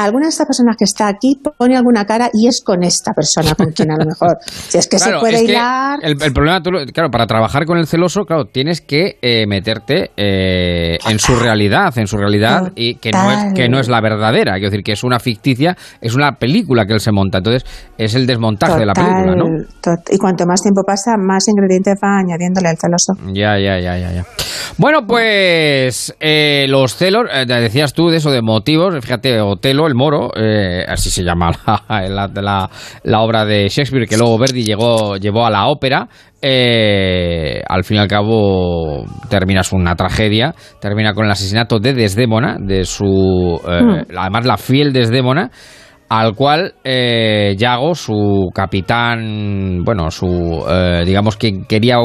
alguna de estas personas que está aquí pone alguna cara y es con esta persona con quien a lo mejor. Si es que se puede hilar. El, problema, claro, para trabajar con el celoso, claro, tienes que eh, meterte eh, en su realidad, en su realidad, y que no, es, que no es la verdadera. Quiero decir, que es una ficticia, es una película que él se monta. Entonces, es el desmontaje de la película, ¿no? y cuanto más tiempo pasa, más ingredientes va añadiéndole al celoso. Ya, ya, ya, ya. ya. Bueno, pues eh, los celos, decías tú de eso, de motivos, fíjate, Otelo, el Moro, eh, así se llama la, la, obra de Shakespeare, que luego Verdi llegó, llevó a la ópera. Eh, al fin y al cabo termina una tragedia, termina con el asesinato de Desdémona, de su, eh, hmm. además la fiel Desdémona, al cual eh, Yago, su capitán, bueno, su, digamos que quería,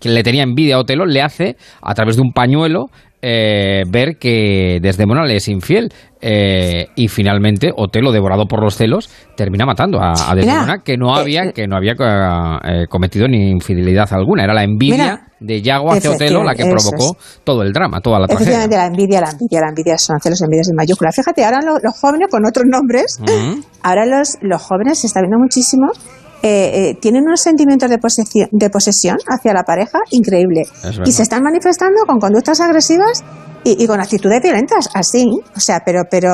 que le tenía envidia a Otelo, le hace a través de un pañuelo eh, ver que Desdemona le es infiel eh, y finalmente Otelo, devorado por los celos, termina matando a, Desdemona que no había, eh, que no había cometido ni infidelidad alguna. Era la envidia de Yago hacia Otelo la que provocó todo el drama, toda la tragedia. La envidia, la envidia, la envidia son celos, envidias en mayúscula. Fíjate, ahora los, jóvenes con otros nombres, ahora los, los jóvenes se está viendo muchísimo eh, eh, tienen unos sentimientos de posesión, de posesión hacia la pareja increíble. Y se están manifestando con conductas agresivas y, con actitudes violentas, así. O sea, pero, pero,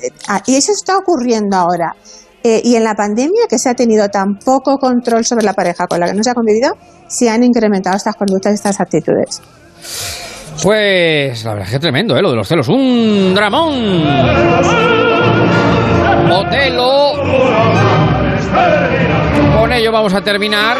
eh, y eso está ocurriendo ahora. Y en la pandemia, que se ha tenido tan poco control sobre la pareja con la que no se ha convivido, se han incrementado estas conductas y estas actitudes. Pues la verdad es que tremendo, ¿eh? Lo de los celos. ¡Un dramón! Otelo. Con ello vamos a terminar.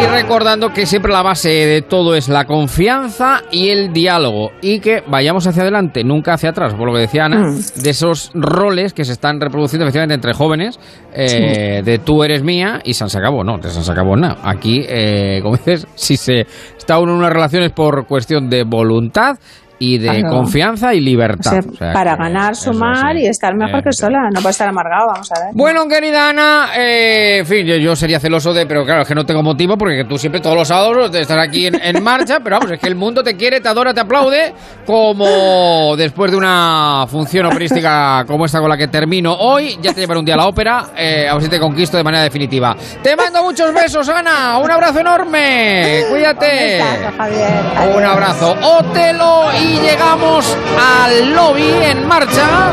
Y recordando que siempre la base de todo es la confianza y el diálogo. Y que vayamos hacia adelante, nunca hacia atrás, por lo que decía Ana, Mm. de esos roles que se están reproduciendo efectivamente entre jóvenes, eh, de tú eres mía y se acabó. No, San se acabó nada. Aquí, eh, como dices, si se está uno en una relación es por cuestión de voluntad y de Claro. confianza y O libertad. sea, O sea, para que ganar, sumar sí. y estar mejor que sola. No puede estar amargado, vamos a ver. Bueno, querida Ana, eh, en fin, yo, yo sería celoso de, pero claro, es que no tengo motivo porque tú siempre todos los sábados estás aquí en, en marcha, pero vamos, es que el mundo te quiere, te adora, te aplaude, como después de una función operística como esta con la que termino hoy, ya te llevaré un día a la ópera, eh, a ver si te conquisto de manera definitiva. Te mando muchos besos, Ana, un abrazo enorme, cuídate. Un abrazo, Otelo, y llegamos al lobby en marcha.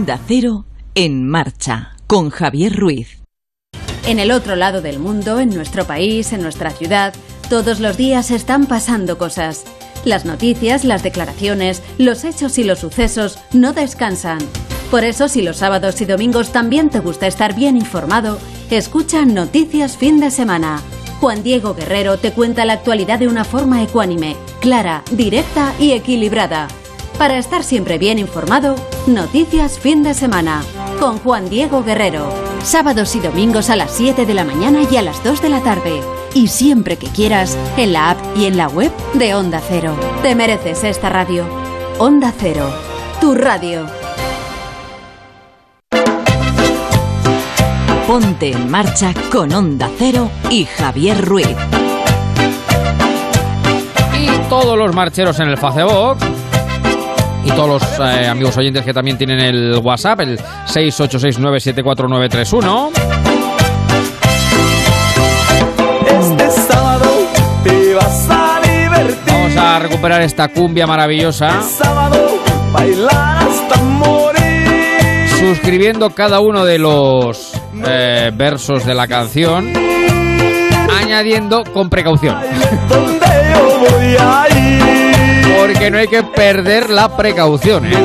Onda Cero, en marcha, con Javier Ruiz. En el otro lado del mundo, en nuestro país, en nuestra ciudad, todos los días están pasando cosas. Las noticias, las declaraciones, los hechos y los sucesos no descansan. Por eso, si los sábados y domingos también te gusta estar bien informado, escucha Noticias Fin de Semana. Juan Diego Guerrero te cuenta la actualidad de una forma ecuánime, clara, directa y equilibrada. Para estar siempre bien informado, Noticias Fin de Semana con Juan Diego Guerrero. Sábados y domingos a las 7 de la mañana y a las 2 de la tarde. Y siempre que quieras, en la app y en la web de Onda Cero. Te mereces esta radio. Onda Cero, tu radio. Ponte en marcha con Onda Cero y Javier Ruiz. Y todos los marcheros en el Facebook y todos los eh, amigos oyentes que también tienen el WhatsApp, el 686974931. Este sábado te vas a divertir. Vamos a recuperar esta cumbia maravillosa, Sábado bailar hasta morir. suscribiendo cada uno de los eh, versos de la canción, añadiendo con precaución. Donde yo voy a ir. Porque no hay que perder la precaución, ¿eh?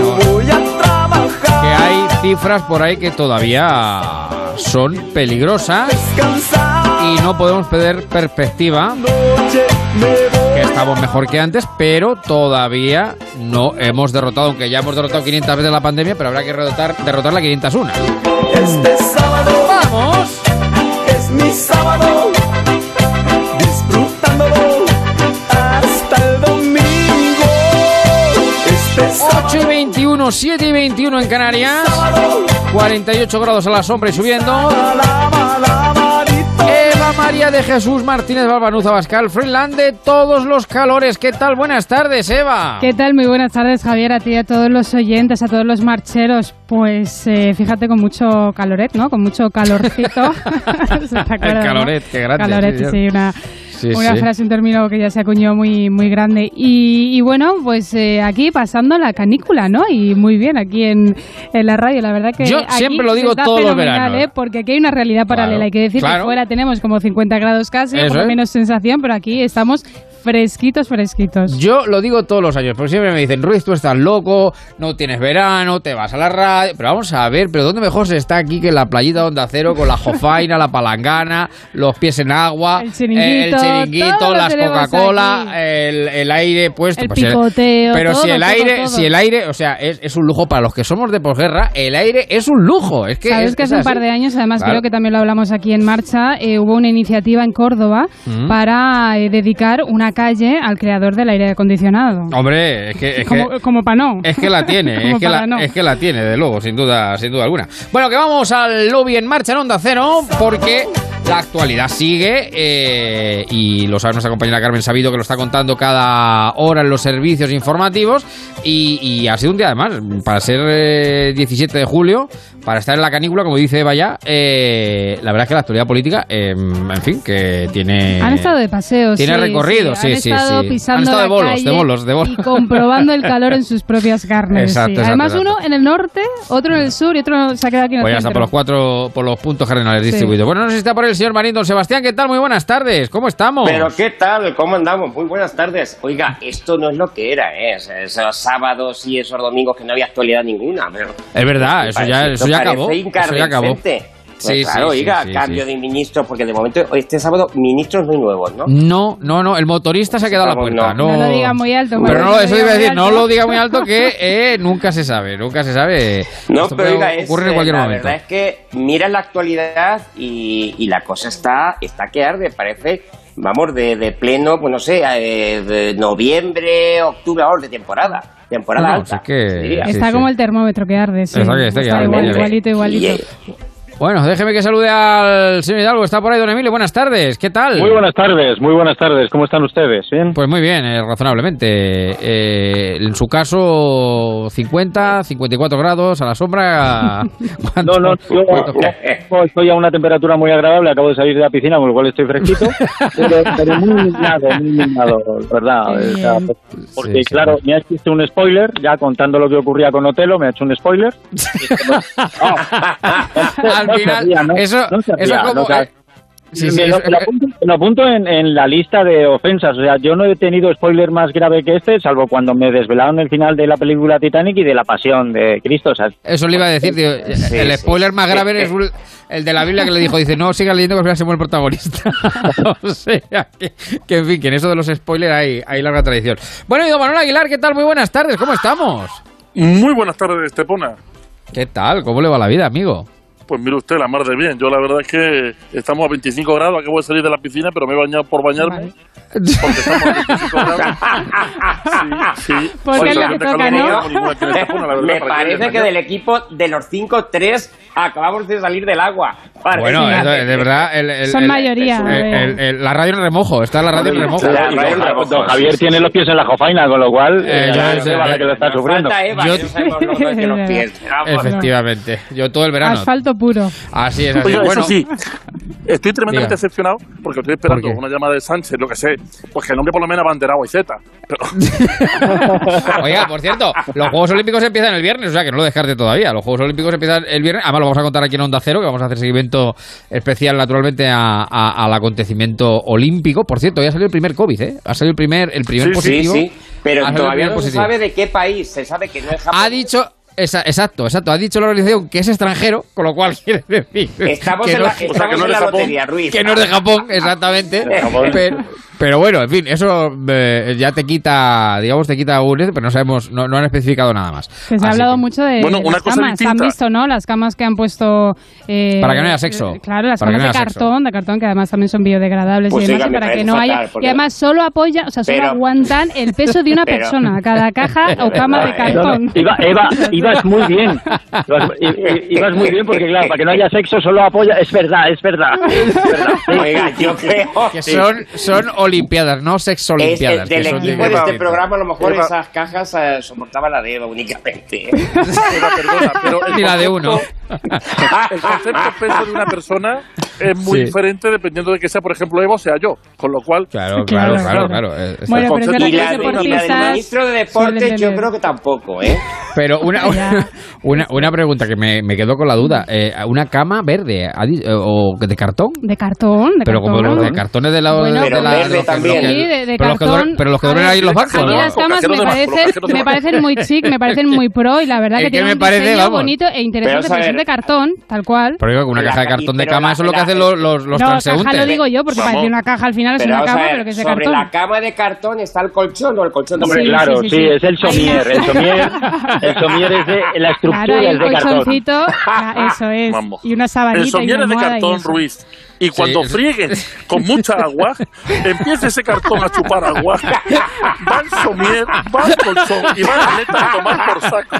Que hay cifras por ahí que todavía son peligrosas y no podemos perder perspectiva que estamos mejor que antes, pero todavía no hemos derrotado, aunque ya hemos derrotado 500 veces la pandemia, pero habrá que derrotar, derrotarla 501. Este sábado vamos. Es mi sábado. 8 y 21, 7 y 21 en Canarias. 48 grados a la sombra y subiendo. Eva María de Jesús Martínez Balbanuza Bascal, Freeland de todos los calores. ¿Qué tal? Buenas tardes, Eva. ¿Qué tal? Muy buenas tardes, Javier, a ti a todos los oyentes, a todos los marcheros. Pues eh, fíjate con mucho caloret, ¿no? Con mucho calorcito. Caloret, qué grande, Caloret, sí. una, Sí, una sí. frase, un término que ya se acuñó muy, muy grande. Y, y bueno, pues eh, aquí pasando la canícula, ¿no? Y muy bien aquí en, en la radio. La verdad que Yo aquí siempre lo digo todos los veranos. ¿eh? Porque aquí hay una realidad paralela. Claro, Hay que decir claro. que fuera tenemos como 50 grados casi, por lo menos sensación, pero aquí estamos fresquitos, fresquitos. Yo lo digo todos los años, porque siempre me dicen, Ruiz, tú estás loco, no tienes verano, te vas a la radio. Pero vamos a ver, pero ¿dónde mejor se está aquí que en la playita de Onda Cero con la jofaina, la palangana, los pies en agua, El chiringuito, el chiringuito, las Coca-Cola, el, el aire puesto? El pues el- picoteo, pero si el todo, aire, todo. si el aire, o sea, es, es un lujo para los que somos de posguerra, el aire es un lujo. Es que Sabes es- que hace un par de años, además Claro. creo que también lo hablamos aquí en marcha, eh, hubo una iniciativa en Córdoba Mm. para eh, dedicar una calle al creador del aire acondicionado. Hombre, es que, es como, que como para no. Es que la tiene, es que la, no. es que la tiene, de luego, sin duda, sin duda alguna. Bueno, que vamos al lobby en marcha en Onda Cero, porque la actualidad sigue eh, y lo sabe nuestra compañera Carmen Sabido que lo está contando cada hora en los servicios informativos y, y ha sido un día además, para ser eh, 17 de julio, para estar en la canícula, como dice Eva ya, eh, la verdad es que la actualidad política, eh, en fin, que tiene... Han estado de paseo, Tiene sí, recorrido, sí, han sí, estado sí. pisando Han estado la de bolos, calle de bolos, de bolos. Y comprobando el calor en sus propias carnes. Exacto, sí. exacto, Además, exacto. uno en el norte, otro en el sur y otro se ha quedado aquí en el Pues ya está, por centro. los cuatro, por los puntos cardenales Sí. distribuidos. Bueno, no sé si está por el señor Marín, don Sebastián, ¿qué tal? Muy buenas tardes, ¿cómo estamos? Pero ¿qué tal? ¿Cómo andamos? Muy buenas tardes. Oiga, esto no es lo que era, ¿eh? Es- Esos sábados y esos domingos que no había actualidad ninguna. Pero Es verdad, eso ya, eso ya acabó. Eso ya acabó. Pues sí, claro, sí, oiga, sí, cambio sí. de ministros, porque de momento, este sábado, ministros muy nuevos, ¿no? No, no, no, el motorista se ha quedado a la puerta. no. No, No lo diga muy alto. Pero no, eso lo iba a diga decir, muy no alto. lo diga muy alto que eh, nunca se sabe, nunca se sabe. No, Esto pero oiga, es, ocurrir en eh, cualquier la momento. verdad es que mira la actualidad y, y la cosa está, está que arde, parece, vamos, de, de pleno, pues no sé, eh, de noviembre, octubre, ahora de temporada, temporada No, alta. es que-. Está como el termómetro que arde, sí. Está que- está que arde, igual, ya ves. igualito, igualito. Bueno, déjeme que salude al señor Hidalgo, está por ahí, don Emilio, buenas tardes, ¿qué tal? Muy buenas tardes, muy buenas tardes. ¿Cómo están ustedes? ¿Bien? Pues muy bien, eh, razonablemente. Eh, en su caso, 50, 54 grados a la sombra. ¿Cuánto- No, no, yo estoy a una temperatura muy agradable, acabo de salir de la piscina, con lo cual estoy fresquito, pero, pero muy indignado, muy indignado, ¿verdad? O sea, porque Sí, sí. claro, me ha hecho un spoiler, ya contando lo que ocurría con Otelo, me ha hecho un spoiler. Al No se final, no- eso, no se eso como... eh, sí, sí, lo, lo apunto, lo apunto en, en la lista de ofensas. O sea, yo no he tenido spoiler más grave que este, salvo cuando me desvelaron el final de la película Titanic y de la pasión de Cristo. O sea, Eso le iba a decir, tío. Sí, el sí. spoiler más grave es un- el de la Biblia que le dijo, dice, no, siga leyendo que al final se muere el protagonista. o sea, que, que, en fin, que en eso de los spoilers hay, hay larga tradición. Bueno, y don Manuel Aguilar, ¿qué tal? Muy buenas tardes, ¿cómo estamos? Muy buenas tardes, Estepona. ¿Qué tal? ¿Cómo le va la vida, amigo? Pues mire usted, la mar de bien. Yo la verdad es que estamos a 25 grados, acabo de salir de la piscina, pero me he bañado por bañarme. Porque estamos a 25 grados. Sí, sí. Porque es lo que toca, ¿no? no verdad, Me parece que del equipo de los 5, 3 acabamos de salir del agua. Parece Bueno, eso, de verdad... el- el- Son el- mayoría, el- a ver. el- el- la radio en remojo, está la radio en remojo. La radio en remojo, don Javier sí, tiene sí. los pies en la jofaina, con lo cual, Eh, eh, yo ya sé, se va la que lo está sufriendo. falta Eva, Yo- que los pies. Efectivamente, yo todo el verano. Asfalto puro. Así es, así Oiga, es. Bueno, eso sí, estoy tremendamente Diga. decepcionado porque estoy esperando una llamada de Sánchez, lo que sé, pues que el nombre por lo menos abanderado y Z. Pero, Oiga, por cierto, los Juegos Olímpicos empiezan el viernes, o sea que no lo descarte todavía. Los Juegos Olímpicos empiezan el viernes. Además, lo vamos a contar aquí en Onda Cero, que vamos a hacer seguimiento especial, naturalmente, a- a- al acontecimiento olímpico. Por cierto, ya ha salido el primer COVID, ¿eh? Ha salido el primer, el primer Sí, positivo. sí, pero salido el todavía no se sabe de qué país. Se sabe que no es Japón. Ha dicho. Esa- exacto, exacto. Ha dicho la organización que es extranjero, con lo cual quiere decir. Estamos que en no- la, estamos en la lotería, Ruiz. que no es de Japón, exactamente. pero, pero bueno, en fin, eso eh, ya te quita, digamos, te quita un... Pero no sabemos, no, no han especificado nada más. Que se ha hablado que- mucho de Bueno, una las cosa camas. distinta. Han visto, ¿no? Las camas que han puesto... eh, Para que no haya sexo. eh, Claro, las Para que camas no de sexo. cartón, de cartón, que además también son biodegradables Pues y demás, y para que no haya... fatal, Y además solo apoya, o sea, solo Pero- aguantan el peso de una Pero- persona, cada caja o cama de No, cartón. Eva, Eva, ibas muy bien. Ibas, ibas muy bien porque, claro, para que no haya sexo solo apoya. Es verdad, es verdad. Es verdad. Oiga, yo creo Que son, son olimpiadas, no Es, sexolimpiadas. del equipo de este programa, a lo mejor Eva. esas cajas eh, soportaban la de Eva únicamente. Eva, perdona, pero el Ni la de concepto- uno. El concepto peso de una persona es muy Sí. diferente dependiendo de que sea, por ejemplo, Eva o sea yo. Con lo cual, Claro, Claro, claro, claro, claro. claro. eh, Bueno, pero es verdad concepto- y, la de, y la del ministro de Deportes, yo creo que tampoco, ¿eh? Pero una, Ya. una, una, pregunta que me, me quedó con la duda. Eh, ¿Una cama verde eh, o de cartón? De cartón, de Pero como cartón. los de cartones de la... Bueno, de Pero la- verde los también. los que- Sí, de, de pero, los que cartón. duermen, pero los que A duermen ahí en los A bancos, mí ¿no? las camas me de parecen, de me parecen muy chic, me parecen muy pro y la verdad que tienen me un parece, diseño vamos. bonito e interesante, Pero, pero, a son de cartón, tal cual. Pero digo una caja de ca- cartón de pero cama, eso es lo que hacen los, los, los no, transeúntes. caja lo digo yo porque parece una caja al final es Pero una a cama, pero que es de sobre cartón. la cama de cartón está el colchón o el colchón Hombre, también. claro, sí, sí, sí, sí. es el somier. El somier, el somier es de la estructura Claro, hay es el de cartón. ah, eso es, Vamos. y una el sabanita y somier una es de y cartón. Ruiz. Y cuando Sí. friegues con mucha agua, empiece ese cartón a chupar agua, va el somier, va el colchón y va la neta a tomar por saco.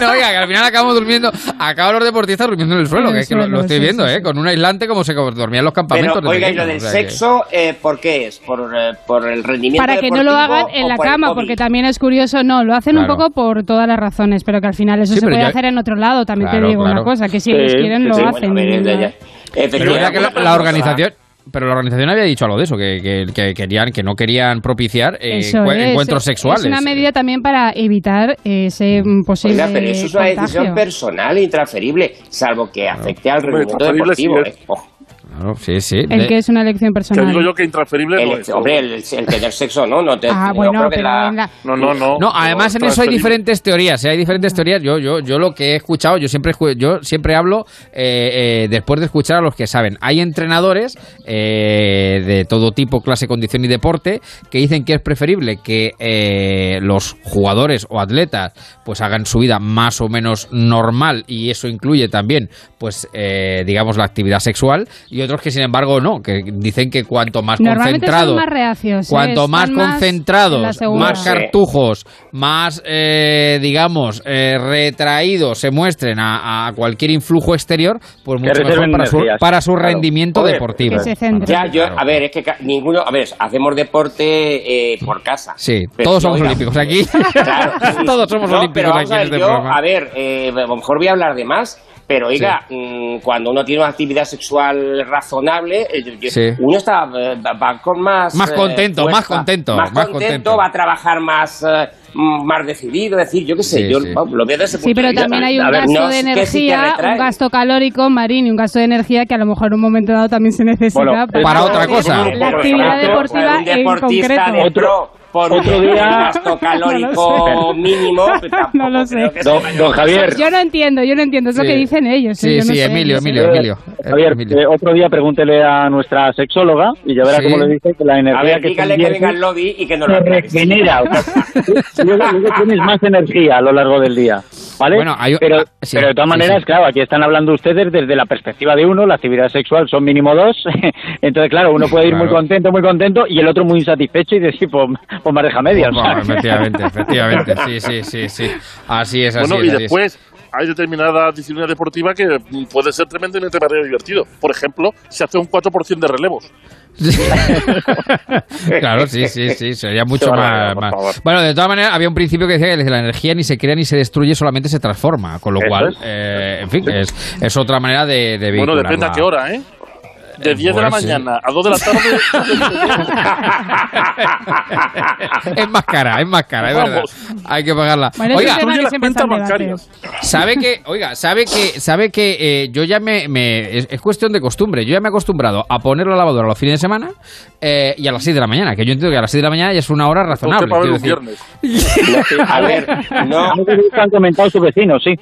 No, oiga, que al final acabamos durmiendo, acaban los deportistas durmiendo en el suelo, que es que lo, lo estoy viendo, ¿eh? Con un aislante como se dormía en los campamentos. oiga, y lo del o sea que- sexo, eh, ¿por qué es? ¿Por, eh, por el rendimiento Para que no lo hagan en la por cama, porque también es curioso, no, lo hacen un poco por todas las razones, pero que al final eso Sí, se puede ya- hacer en otro lado, también Claro, te digo claro. una cosa, que si Sí, ellos quieren sí, lo sí, hacen. bueno, Efectivamente, la, la organización... Pero la organización había dicho algo de eso, que, que, que querían, que no querían propiciar eh, es. encuentros sexuales. Es una medida también para evitar ese mm, posible Oiga, pero eso es una decisión personal e intransferible, salvo que afecte al rendimiento deportivo. sí es. eh. Ojo. Claro, sí, sí. El De- que es una elección Que personal. digo yo que intransferible no es. hombre, el, el tener sexo no, no te Ah, bueno, creo que pero la- en la- No, no, no. No, además en eso hay diferentes teorías. ¿eh? Hay diferentes teorías. Yo, yo, yo lo que he escuchado, yo siempre, yo siempre hablo eh, eh, después de escuchar a los que saben. Hay entrenadores eh, de todo tipo, clase, condición y deporte que dicen que es preferible que eh, los jugadores o atletas pues hagan su vida más o menos normal y eso incluye también pues eh, digamos la actividad sexual y otros que sin embargo no, que dicen que cuanto más reacios. ¿eh? Cuanto más en concentrados, más cartujos, más, eh, digamos, eh, retraídos se muestren a, a cualquier influjo exterior, pues mucho mejor para su, energías. para su Claro. rendimiento deportivo. Se. Ya, yo, a ver, es que ninguno, a ver, hacemos deporte eh, por casa. Sí, Pero, todos somos oiga, olímpicos aquí. Claro, sí. todos somos No, olímpicos pero vamos aquí a en ver, este yo, programa. a ver, eh, a lo mejor voy a hablar de más, pero oiga, mm, cuando uno tiene una actividad sexual razonable, eh, Sí. uno está eh, va- con más Más eh, contento, fuerza, más contento, más, más contento, contento. va a trabajar más eh, más decidido, es decir, yo qué sé, Sí, yo sí. lo veo desde ese Sí, pero de también hay un ver, gasto no de energía, un gasto calórico, Marín, y un gasto de energía que a lo mejor en un momento dado también se necesita Bueno, para otra hacer cosa. La actividad Por deportiva un en deportista concreto. de pro, por Otro un día- gasto calórico mínimo, pues tampoco No lo sé. Don, don Javier, Yo no entiendo, yo no entiendo, es lo Sí. que dicen ellos. Sí, yo no sí, sé, Emilio, no sé. Emilio, Emilio. Javier, Emilio. eh, otro día pregúntele a nuestra sexóloga y ya verá Sí. cómo le dice que la A energía ver, que dígale se que venga al lobby y que no se lo regenera. O sea, luego, luego tienes más energía a lo largo del día. ¿Vale? Bueno, hay- pero, ah, sí, pero de todas maneras, sí. claro, aquí están hablando ustedes desde la perspectiva de uno, la actividad sexual son mínimo dos, entonces claro, uno puede ir muy contento, muy contento, y el otro muy insatisfecho y decir, pues, pues mareja media. o sea. Bueno, efectivamente, efectivamente, sí, sí, sí, sí. Así es, así Bueno, es. y así es. Hay determinadas disciplinas deportivas que puede ser tremendamente divertido. Por ejemplo, se hace un 4% de relevos. claro, sí, sí, sí, sería mucho más. Bueno, de todas maneras, había un principio que decía que la energía ni se crea ni se destruye, solamente se transforma. Con lo cual, es. eh, en fin, es, es otra manera de, de Bueno, depende a qué hora, ¿eh? De 10 de la sí. mañana a 2 de la tarde. es más cara, es más cara, es verdad. Hay que pagarla. Bueno, Oiga, que sabe que, oiga, sabe que, sabe que eh, yo ya me, me- es, es cuestión de costumbre. Yo ya me he acostumbrado a poner la lavadora los fines de semana eh, y a las 6 de la mañana. Que yo entiendo que a las 6 de la mañana ya es una hora razonable. Usted para ver quiero un decir. viernes. A ver, no, han comentado sus vecinos, sí.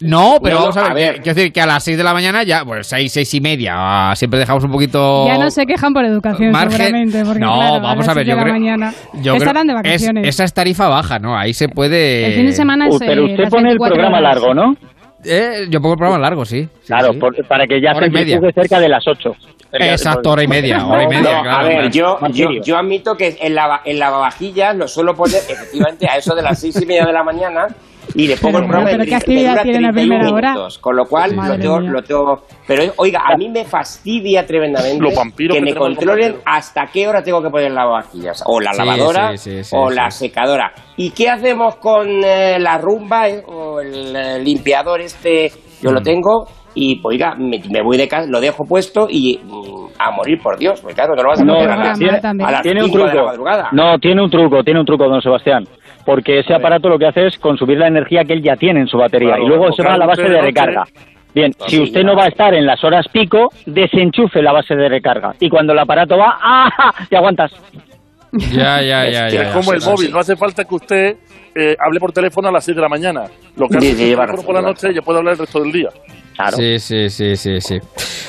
No, pero vamos a ver, a ver. Quiero decir que a las 6 de la mañana ya, pues 6, 6 y media, ah, siempre dejamos un poquito. Ya no se quejan por educación, margen. seguramente. Porque, no, claro, vamos a, a ver, yo creo. la mañana yo estarán de es- vacaciones. esa es tarifa baja, ¿no? Ahí se puede. El fin de semana es. Uh, pero eh, usted pone el 24 programa horas. largo, ¿no? Eh, yo pongo el programa largo, sí. Sí, Claro, sí. por- para que ya Hora se media. cerca de las 8. Exacto, hora y media, hora y media, no, claro. a ver, yo, yo, admito que en, lava, en lavavajillas lo suelo poner efectivamente a eso de las seis y media de la mañana y le pongo Pero, el programa pero ¿qué actividad dura tienen a 31 primera hora? minutos, con lo cual lo tengo, lo tengo- pero oiga, a mí me fastidia tremendamente Los vampiros que que me controlen hasta qué hora tengo que poner el lavavajillas o la Sí, lavadora sí, sí, sí, o sí. la secadora. ¿Y qué hacemos con eh, la rumba eh, o el limpiador este? Yo Mm. lo tengo y, pues, oiga, me, me voy de casa, lo dejo puesto y mm, a morir por Dios, porque claro, no lo vas a No, poner a tiene- a las tiene un 5 de la truco. madrugada. No, tiene un truco, tiene un truco, don Sebastián. Porque ese aparato lo que hace es consumir la energía que él ya tiene en su batería Claro, y luego se va a la base de no recarga. Bien, si usted ya. no va a estar en las horas pico, desenchufe la base de recarga. Y cuando el aparato va, ¡ah! Te aguantas. Ya, ya, ya, Es que ya. Es ya. como el móvil, no hace falta que usted eh, hable por teléfono a las 6 de la mañana. Lo que hace sí, por razón, la noche ya puede hablar el resto del día. Sí, sí, sí, sí, sí.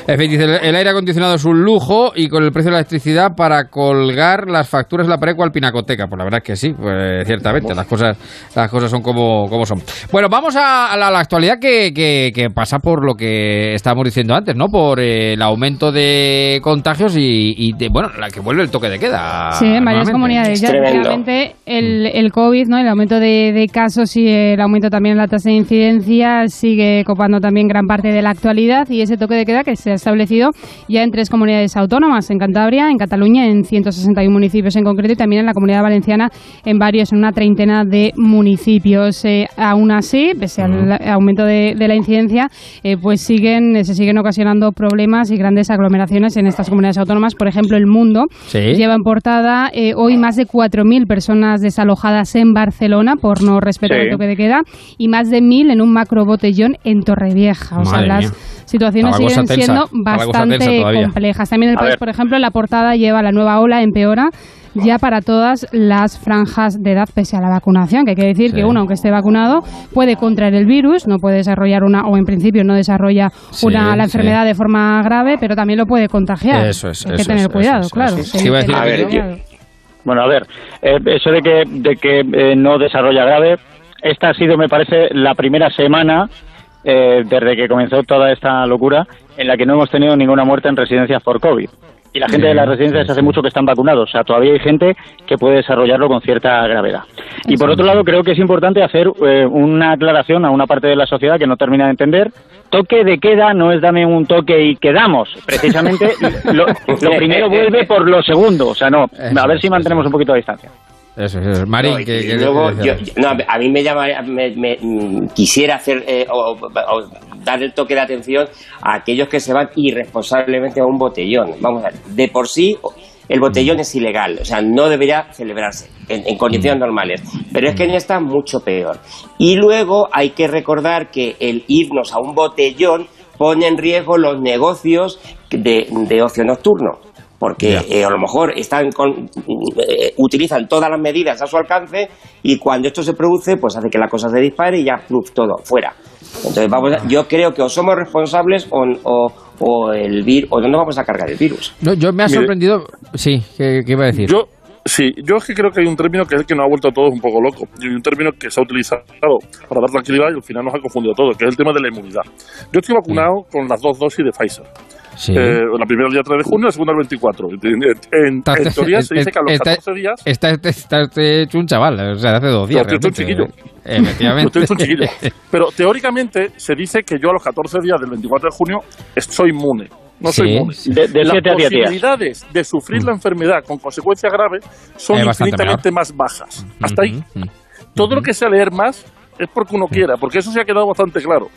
En fin, dice, el aire acondicionado es un lujo y con el precio de la electricidad para colgar las facturas de la pared cual pinacoteca. Pues la verdad es que sí, pues, ciertamente, las cosas, las cosas son como, como son. Bueno, vamos a, a la, la actualidad que, que- que pasa por lo que estábamos diciendo antes, ¿no? Por eh, el aumento de contagios y, y de, bueno, la que vuelve el toque de queda. Sí, en varias comunidades. Ya, realmente el, el COVID, ¿no? el aumento de, de casos y el aumento también en la tasa de incidencia sigue copando también gran parte de la actualidad y ese toque de queda que se ha establecido ya en tres comunidades autónomas, en Cantabria, en Cataluña, en 161 municipios en concreto y también en la comunidad valenciana en varios, en una treintena de municipios. Eh, aún así, pese al aumento de, de la incidencia, eh, pues siguen, se siguen ocasionando problemas y grandes aglomeraciones en estas comunidades autónomas. Por ejemplo, el mundo Sí. lleva en portada eh, hoy más de 4.000 personas desalojadas en Barcelona por no respetar Sí. el toque de queda y más de 1.000 en un macro botellón en Torrevieja. O sea, las mía. situaciones siguen tensa, siendo bastante complejas. También el país, ver. por ejemplo, en la portada lleva la nueva ola empeora ya para todas las franjas de edad pese a la vacunación, que quiere decir Sí. que uno, aunque esté vacunado, puede contraer el virus, no puede desarrollar una, o en principio no desarrolla Sí, una, la sí. enfermedad de forma grave, pero también lo puede contagiar. Eso es, Hay que tener es, cuidado, claro. eso es. Hay ¿Qué iba a cuidado. Bueno, a ver, eh, eso de que, de que eh, no desarrolla grave, esta ha sido, me parece, la primera semana eh, desde que comenzó toda esta locura en la que no hemos tenido ninguna muerte en residencias por COVID. Y la gente de las residencias hace mucho que están vacunados, o sea, todavía hay gente que puede desarrollarlo con cierta gravedad. Y por otro lado, creo que es importante hacer eh, una aclaración a una parte de la sociedad que no termina de entender. Toque de queda no es dame un toque y quedamos. Precisamente lo, lo primero vuelve por lo segundo. O sea, no, a ver si mantenemos un poquito de distancia. Eso, es, eso es. Marín, No, y- que, que- luego, yo- yo- no, a mí me llama, me, me- mm, quisiera hacer eh, o, o dar el toque de atención a aquellos que se van irresponsablemente a un botellón. Vamos a ver, de por sí el botellón es ilegal, o sea, no debería celebrarse en, en condiciones normales, pero es que en esta mucho peor. Y luego hay que recordar que el irnos a un botellón pone en riesgo los negocios de, de ocio nocturno porque eh, a lo mejor están con, eh, utilizan todas las medidas a su alcance y cuando esto se produce pues hace que la cosa se dispare y ya pluf, todo fuera entonces vamos a- yo creo que o somos responsables o, o, o el vir, o no nos vamos a cargar el virus No, yo me ha Mire. sorprendido. Sí, ¿qué, qué iba a decir? Yo, sí, yo es que creo que hay un término que es el que nos ha vuelto a todos un poco locos. Y hay un término que se ha utilizado para dar tranquilidad y al final nos ha confundido todo, que es el tema de la inmunidad. Yo estoy vacunado con las dos dosis de Pfizer. Sí. Eh, la primera el día 3 de junio, la segunda el 24. En, en- en teoría se dice que a los Está- 14 días... Está, está, está este hecho un chaval, o sea, hace dos días. Pero tú eres un chiquillo. Eh, Efectivamente. Usted es un chiquillo. Pero teóricamente se dice que yo a los 14 días del 24 de junio soy inmune. No soy Sí, inmune. sí. De- de Las posibilidades de sufrir la enfermedad con consecuencias graves son bastante infinitamente más bajas. Hasta ahí. Todo lo que sea leer más es porque uno quiera, porque eso se ha quedado bastante claro.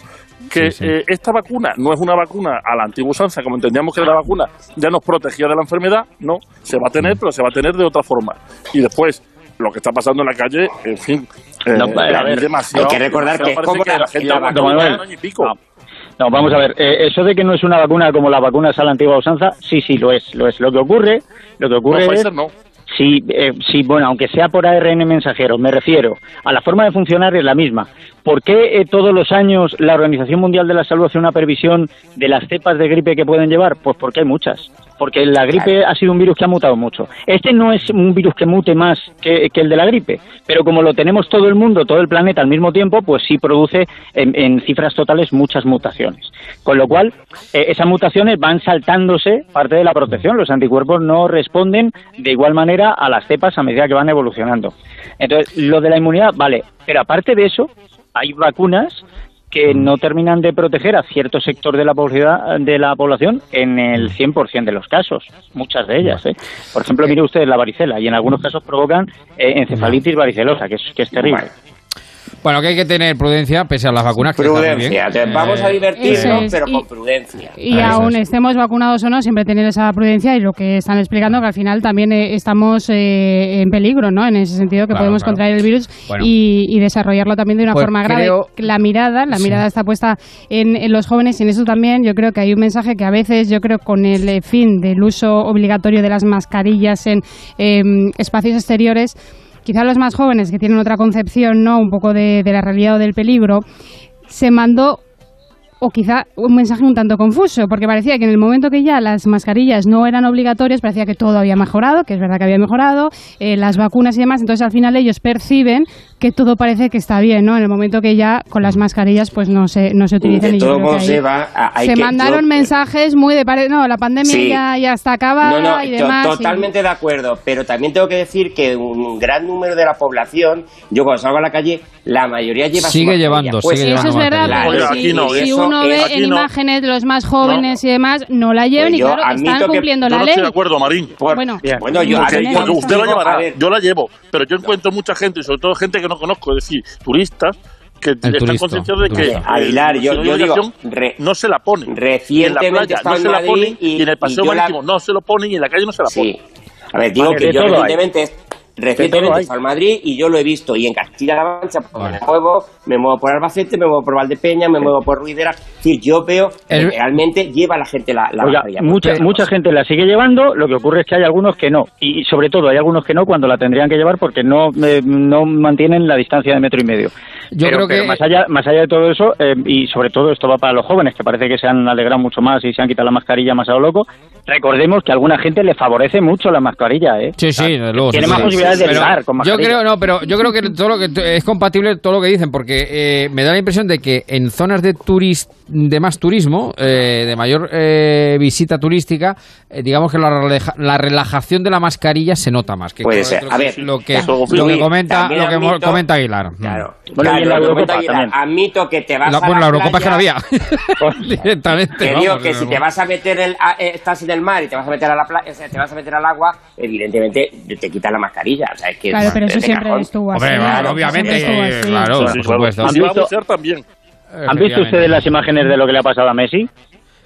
Que Sí, sí. eh, esta vacuna no es una vacuna a la antigua usanza, como entendíamos que la vacuna ya nos protegía de la enfermedad, no, se va a tener, pero se va a tener de otra forma. Y después, lo que está pasando en la calle, en fin, eh, No, a ver, demasiado- hay que recordar que es la- la gente la vacuna- año y pico. No, vamos a ver, eh, eso de que no es una vacuna como la vacuna a la antigua usanza, sí, sí, lo es, lo es. Lo que ocurre, lo que ocurre No, es... Pfizer no. Sí, eh, sí, bueno, aunque sea por ARN mensajero, me refiero a la forma de funcionar es la misma. ¿Por qué eh, todos los años la Organización Mundial de la Salud hace una previsión de las cepas de gripe que pueden llevar? Pues porque hay muchas. Porque la gripe ha sido un virus que ha mutado mucho. Este no es un virus que mute más que, que el de la gripe, pero como lo tenemos todo el mundo, todo el planeta al mismo tiempo, pues sí produce en, en cifras totales muchas mutaciones. Con lo cual, eh, esas mutaciones van saltándose parte de la protección. Los anticuerpos no responden de igual manera a las cepas a medida que van evolucionando. Entonces, lo de la inmunidad, vale, pero aparte de eso, hay vacunas que no terminan de proteger a cierto sector de la población, de la población en el 100% de los casos, muchas de ellas. ¿eh? Por ejemplo, mire usted la varicela y en algunos casos provocan eh, encefalitis varicelosa, que es, que es terrible. Bueno, que hay que tener prudencia pese a las vacunas. Que está muy bien. prudencia Entonces, vamos a Eh, divertirnos es, pero y- con prudencia Y aún es. estemos vacunados o no, siempre tener esa prudencia y lo que están explicando que al final también eh, estamos eh, en peligro, ¿no? En ese sentido que Claro, podemos claro. contraer el virus Bueno. y, y desarrollarlo también de una Pues forma grave. creo- La mirada, la Sí. mirada está puesta en, en los jóvenes y en eso también yo creo que hay un mensaje que a veces yo creo con el eh, fin del uso obligatorio de las mascarillas en em, espacios exteriores quizá los más jóvenes que tienen otra concepción, ¿no? Un poco de, de la realidad o del peligro, se mandó o quizá un mensaje un tanto confuso, porque parecía que en el momento que ya las mascarillas no eran obligatorias, parecía que todo había mejorado, que es verdad que había mejorado, eh, las vacunas y demás, entonces al final ellos perciben que todo parece que está bien, ¿no? En el momento que ya con las mascarillas pues no se, no se utilizan. De y ahí Eva, a- hay se que- mandaron yo- mensajes muy de pare- no, la pandemia Sí. ya, ya está acabada No, no, y to- demás. y- totalmente de acuerdo, pero también tengo que decir que un gran número de la población, yo cuando salgo a la calle, la mayoría lleva su Sigue mascarilla llevando, puesta. sigue Eso es verdad, pero aquí no, si eso uno es- ve en no. imágenes los más jóvenes y demás, no la llevan Pues y claro, están que- cumpliendo Yo la no ley. estoy de acuerdo, Marín. Por- Bueno, bueno, yo, ver, porque usted la llevará, yo la llevo, pero yo encuentro mucha gente, y sobre todo gente que no conozco, es decir, turistas, que están turista, concienciados de que. Aguilar, eh, yo- no yo digo, re- no se la ponen. en la recientemente playa no se la ponen y- y, en el paseo yo la- marítimo no se lo ponen y en la calle no se la Sí. ponen. A ver, digo Vale, que yo recientemente, recientemente en Madrid y yo lo he visto. Y en Castilla-La Mancha, pues, me muevo, me muevo por Albacete, me muevo por Valdepeña, me muevo por Ruidera. Es decir, yo veo que realmente lleva la gente la, la Oiga, mascarilla. mucha, Pues, mucha gente la sigue llevando, lo que ocurre es que hay algunos que no. Y sobre todo hay algunos que no cuando la tendrían que llevar porque no, eh, no mantienen la distancia de metro y medio. Yo pero, creo que- pero más allá, más allá de todo eso, eh, y sobre todo esto va para los jóvenes, que parece que se han alegrado mucho más y se han quitado la mascarilla más a lo loco, recordemos que a alguna gente le favorece mucho la mascarilla, ¿eh? Sí, sí, desde luego. Tiene sí, más sí. posibilidades de ligar con Yo mascarilla. creo, no, pero yo creo que todo lo que es compatible todo lo que dicen, porque eh, me da la impresión de que en zonas de turis, de más turismo, eh, de mayor eh, visita turística, eh, digamos que la, releja- la relajación de la mascarilla se nota más. Que Puede ser. A ver, lo que, lo que comenta, lo que comenta Aguilar. Claro, Bueno, y en la que Eurocopa también. admito que te vas La, a bueno, la la Eurocopa es que no playa, había. Directamente. Que vamos, digo que desde si te vas a meter el, a- eh, estás en el mar y te vas a meter a la playa, te vas a meter al agua, evidentemente te quitas la mascarilla, o sea, es que Claro, pero eso siempre cajón. estuvo así. Hombre, Claro, obviamente, estuvo así. claro, Sí, por claro. supuesto. Y ¿Han va a visto- ser también. ¿Han visto ustedes las imágenes de lo que le ha pasado a Messi?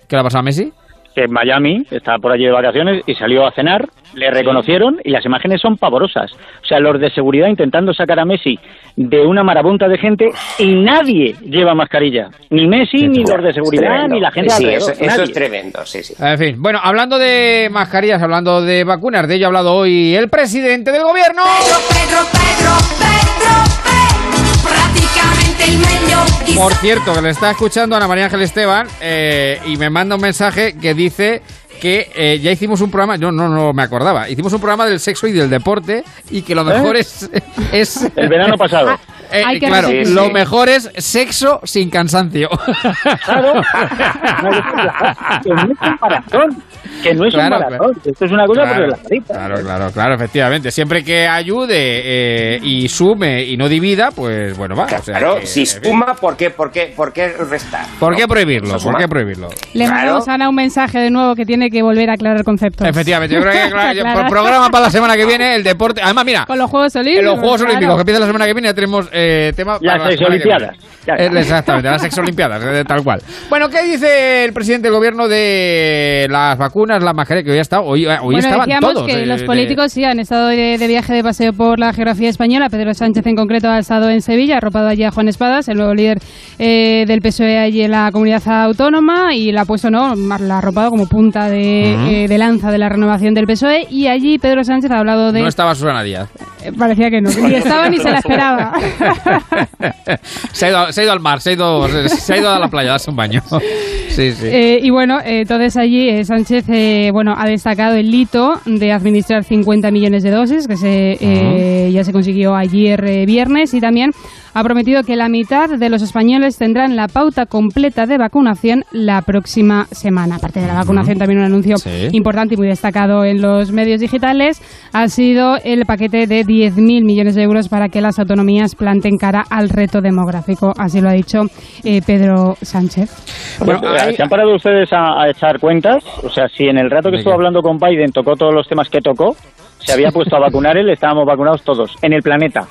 ¿Qué le ha pasado a Messi? Que en Miami estaba por allí de vacaciones y salió a cenar, le reconocieron y las imágenes son pavorosas. O sea, los de seguridad intentando sacar a Messi de una marabunta de gente y nadie lleva mascarilla. Ni Messi, ni los de seguridad, ni la gente Sí, alrededor. eso, eso es tremendo, sí, sí. En fin, bueno, hablando de mascarillas, hablando de vacunas, de ello ha hablado hoy el presidente del gobierno. Pedro, Pedro, Pedro, Por cierto, que le está escuchando Ana María Ángel Esteban eh, y me manda un mensaje que dice que eh, ya hicimos un programa, yo no, no me acordaba, hicimos un programa del sexo y del deporte y que lo mejor es, es... El verano pasado. Eh, Hay que claro, repetir. lo mejor es sexo sin cansancio. Claro. que no es un maratón. Que no es Claro, un maratón. Esto es una cosa Claro, por la carita. claro, claro, claro, efectivamente. Siempre que ayude eh, y sume y no divida, pues bueno, va. o sea Claro, que, si suma, ¿por qué, por qué, por qué restar? ¿Por qué prohibirlo? ¿Por qué prohibirlo? Le Claro. mandamos a Ana un mensaje de nuevo que tiene que volver a aclarar conceptos. Efectivamente, yo creo que Aclarar. por programa para la semana que viene, el deporte. Además, mira, Con los Juegos Olímpicos. en los Juegos claro. Olímpicos que empiezan la semana que viene ya tenemos eh, tema para Las la semana que Olimpiadas. viene. Ya Eh. Exactamente, las exolimpiadas, eh, tal cual. Bueno, ¿qué dice el presidente del gobierno de las vacunas, las mascarillas? Que hoy, ha estado, hoy, hoy Bueno, estaban decíamos todos. que eh, los de- políticos sí han estado de, de viaje de paseo por la geografía española. Pedro Sánchez en concreto ha estado en Sevilla, ha arropado allí a Juan Espadas, el nuevo líder eh, del PSOE allí en la comunidad autónoma y la ha puesto, ¿no? La ha arropado como punta de, Eh, de lanza de la renovación del PSOE y allí Pedro Sánchez ha hablado de... No estaba Susana Díaz. eh, Parecía que no, ni estaba ni se la esperaba. se, ha ido, se ha ido al mar, se ha ido, se ha ido a la playa a darse un baño. Sí, sí. Eh, y bueno, eh, entonces allí Sánchez bueno, ha destacado el hito de administrar 50 millones de dosis, que se, ya se consiguió ayer viernes, y también ha prometido que la mitad de los españoles tendrán la pauta completa de vacunación la próxima semana. Aparte de la vacunación, también un anuncio Sí. importante y muy destacado en los medios digitales ha sido el paquete de 10.000 millones de euros para que las autonomías planten cara al reto demográfico. Así lo ha dicho eh, Pedro Sánchez. Bueno, Pues, ahí- ¿Se han parado ustedes a, a echar cuentas? O sea, si en el rato que ¿De estuvo hablando con Biden tocó todos los temas que tocó, se había puesto a vacunar él, estábamos vacunados todos, en el planeta.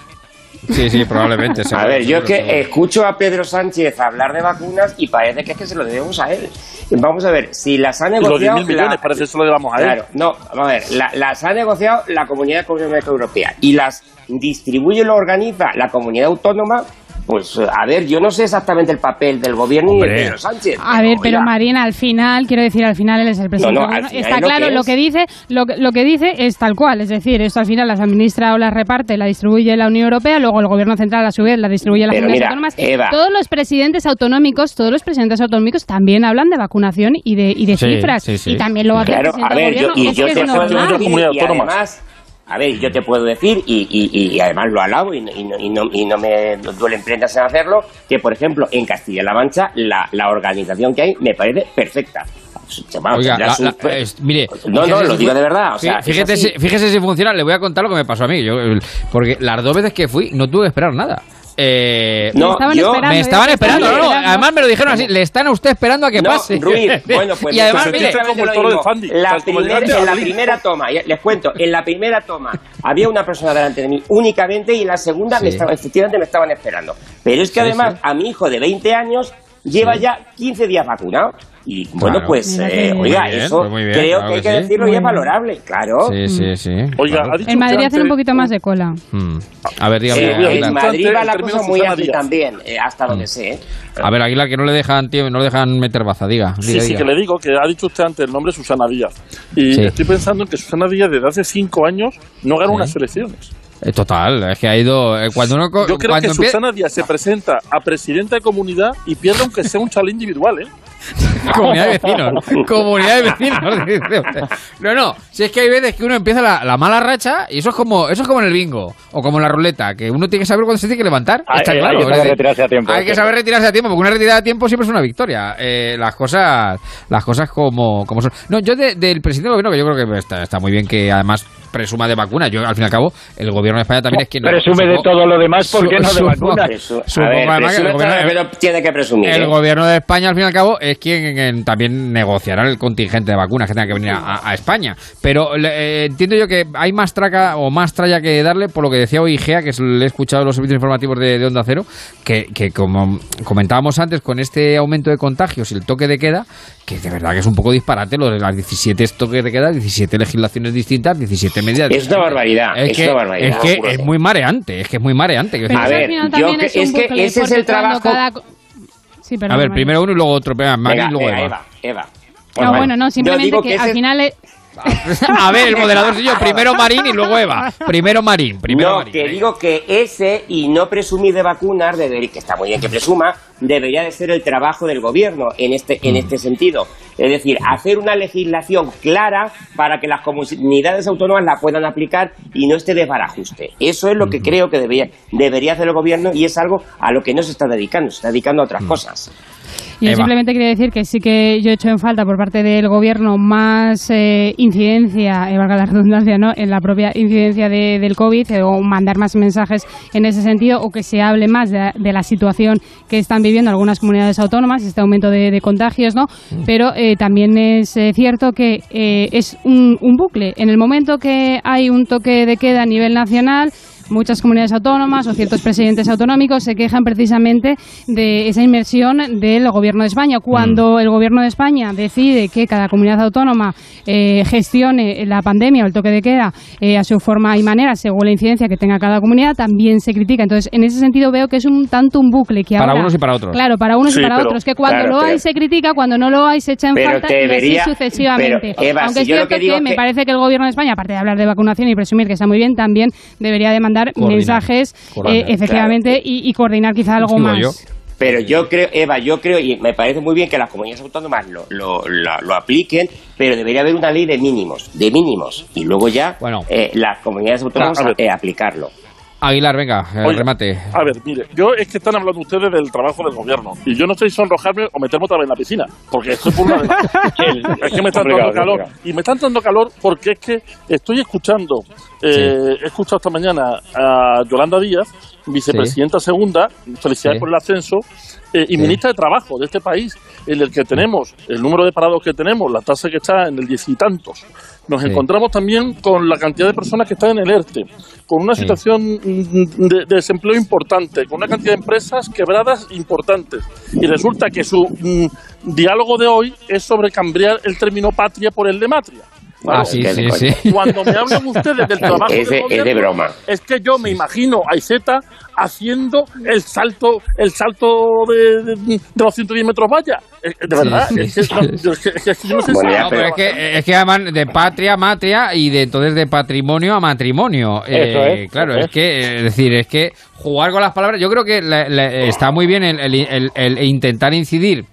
Sí, sí, probablemente. A ver, yo es que seguro. escucho a Pedro Sánchez hablar de vacunas y parece que es que se lo debemos a él. Vamos a ver, si las ha Y los negociado... 10.000 millones, la- parece que se lo llevamos a él. Claro, no, vamos a ver, la- las ha negociado la Comunidad Económica Europea y las distribuye y lo organiza la Comunidad Autónoma, Pues a ver, yo no sé exactamente el papel del gobierno ni de Hombre. Pedro Sánchez. A ver, pero Marina, al final, quiero decir, al final él es el presidente. No, no, Está lo claro, que lo que dice, lo, que- lo que dice es tal cual, es decir, esto al final las administra o las reparte, la distribuye la Unión Europea, luego el gobierno central a su vez la distribuye a las comunidades autónomas. Eva. Todos los presidentes autonómicos, todos los presidentes autonómicos también hablan de vacunación y de, y de Sí, cifras. sí, sí. Y también lo hace Claro, el presidente a ver, del yo, gobierno. y es yo que es normal. y autónomas. además, a ver, yo te puedo decir, y, y- y- además lo alabo y, no- y no, y, no, y no me duelen prendas en hacerlo, que por ejemplo en Castilla-La Mancha la, la organización que hay me parece perfecta. Vamos, Oiga, tendrá la- su- la- es- mire, no, no, lo si digo de verdad. O fí- sea, es fíjate, así. si, fíjese si funciona, le voy a contar lo que me pasó a mí. Yo, porque las dos veces que fui no tuve que esperar nada. Eh, No, Estaban yo- esperando, me ya estaban esperando, no, no, además me lo dijeron así, le están a usted esperando a que No, pase. Ruiz, bueno, pues y además, mire. La primer- en la primera toma, les cuento, en la primera toma había una persona delante de mí únicamente y en la segunda me estaba, efectivamente me estaban esperando. Pero es que Sí, además sí. a mi hijo de 20 años lleva Sí. ya 15 días vacunado. Y bueno, Claro. pues, eh, oiga, bien, eso pues bien, creo claro que hay que sí. decirlo y es valorable, claro. Sí, sí, sí. Oiga, claro. ha dicho En Madrid hacen un poquito más de cola. Mm. A ver, dígame. Aguilar. en Madrid va la cosa muy Díaz. también, eh, hasta donde sé. ¿eh? A ver, Aguilar, que no le dejan, tío, no le dejan meter baza, diga. Sí, diga, sí, diga. que le digo que ha dicho usted antes el nombre Susana Díaz. Y Sí. estoy pensando en que Susana Díaz desde hace cinco años no gana Sí. unas elecciones. Eh, Total, es que ha ido. eh, Cuando uno. Yo creo cuando que Susana Díaz se presenta a presidenta de comunidad y pierde aunque sea un chale individual, ¿eh? Comunidad de vecinos. Comunidad de vecinos. dice usted. No, no. Si es que hay veces que uno empieza la, la mala racha y eso es como eso es como en el bingo o como en la ruleta, que uno tiene que saber cuándo se tiene que levantar. Hay- Está hay claro. que es saber retirarse a tiempo, Hay que saber retirarse a tiempo, porque una retirada a tiempo siempre es una victoria. Eh, las cosas las cosas como, como son. No, yo de- del presidente del gobierno, que yo creo que está, está muy bien que además presuma de vacuna. Yo, al fin y al cabo, el gobierno de España también es quien... Presume de todo lo demás, ¿por qué no de vacunas? Tiene que presumir. el ¿eh? gobierno de España, al fin y al cabo, es quien, en- también negociará el contingente de vacunas que tenga que venir a, a España. Pero le- eh, entiendo yo que hay más traca o más tralla que darle por lo que decía hoy Igea, que es- le he escuchado en los servicios informativos de, de Onda Cero, que, que como comentábamos antes, con este aumento de contagios y el toque de queda, que de verdad que es un poco disparate lo de las 17 toques de queda, 17 legislaciones distintas, 17 medidas. Es una barbaridad, Es, es que, una barbaridad. es que es muy mareante, es que es muy mareante. Pero eso ver, yo que- es es que ese es el trabajo- cada co- Sí, perdón, a ver, primero uno y luego otro. Venga, Mari, Venga, y luego eh, Eva. Eva, Eva. Ah, bueno, no, simplemente que, ese al es- final... eh, A ver, el moderador soy yo. Primero Marín y luego Eva. Primero Marín. Primero no, Marín. que digo que ese y no presumir de vacunar, debería, que está muy bien que presuma, debería de ser el trabajo del gobierno en este, en este sentido. Es decir, hacer una legislación clara para que las comunidades autónomas la puedan aplicar y no esté de barajuste. Eso es lo que creo que debería, debería hacer el gobierno y es algo a lo que no se está dedicando, se está dedicando a otras cosas. Yo Eva. simplemente quería decir que sí que yo he hecho en falta por parte del gobierno más eh, incidencia, eh, valga la redundancia, ¿no? en la propia incidencia de- del COVID eh, o mandar más mensajes en ese sentido o que se hable más de, de la situación que están viviendo algunas comunidades autónomas, este aumento de, de contagios, ¿no? Pero eh, también es eh, cierto que eh, es un, un bucle. En el momento que hay un toque de queda a nivel nacional, muchas comunidades autónomas o ciertos presidentes autonómicos se quejan precisamente de esa inmersión del gobierno de España. Cuando el gobierno de España decide que cada comunidad autónoma eh, gestione la pandemia o el toque de queda eh, a su forma y manera según la incidencia que tenga cada comunidad, también se critica. Entonces, en ese sentido veo que es un tanto un bucle que Para ahora- unos y para otros. Claro, para unos Sí, y para pero- otros. Que cuando claro, lo hay pero- se critica, cuando no lo hay se echa en falta te y debería- así sucesivamente. pero, Eva, Aunque si es cierto que me parece que el gobierno de España, aparte de hablar de vacunación y presumir que está muy bien, también debería de mandar Coordinar. mensajes Coordinar, eh, efectivamente y, y coordinar quizá algo más. yo. Pero yo creo, Eva, yo creo, y me parece muy bien que las comunidades autónomas lo, lo, lo- lo apliquen, pero debería haber una ley de mínimos, de mínimos, y luego ya Bueno. eh, las comunidades autónomas eh, aplicarlo. Aguilar, venga, eh, Oye, remate. A ver, mire, yo es que están hablando ustedes del trabajo del gobierno. Y yo no sé si sonrojarme o meterme otra vez en la piscina. Porque estoy por una es que me está Complicado, dando calor. Y me están dando calor porque es que estoy escuchando, eh, he escuchado esta mañana a Yolanda Díaz, vicepresidenta segunda, felicidades Sí. por el ascenso, eh, y Sí. ministra de Trabajo de este país, en el que tenemos el número de parados que tenemos, la tasa que está en el diez y tantos. Nos Sí. encontramos también con la cantidad de personas que están en el ERTE, con una situación de, de desempleo importante, con una cantidad de empresas quebradas importantes. Y resulta que su mm, diálogo de hoy es sobre cambiar el término patria por el de matria. Ah, sí, sí, sí. Cuando me hablan ustedes del trabajo Es de- del es de gobierno, broma. es que yo me imagino a Iseta haciendo el salto el salto de, de, de los 110 metros valla. Eh, De verdad, es que, además de patria a matria y de entonces de patrimonio a matrimonio. Eh, es, Claro, es es. que, es decir, es que jugar con las palabras, yo creo que la- la- está muy bien el, el- el- el intentar incidir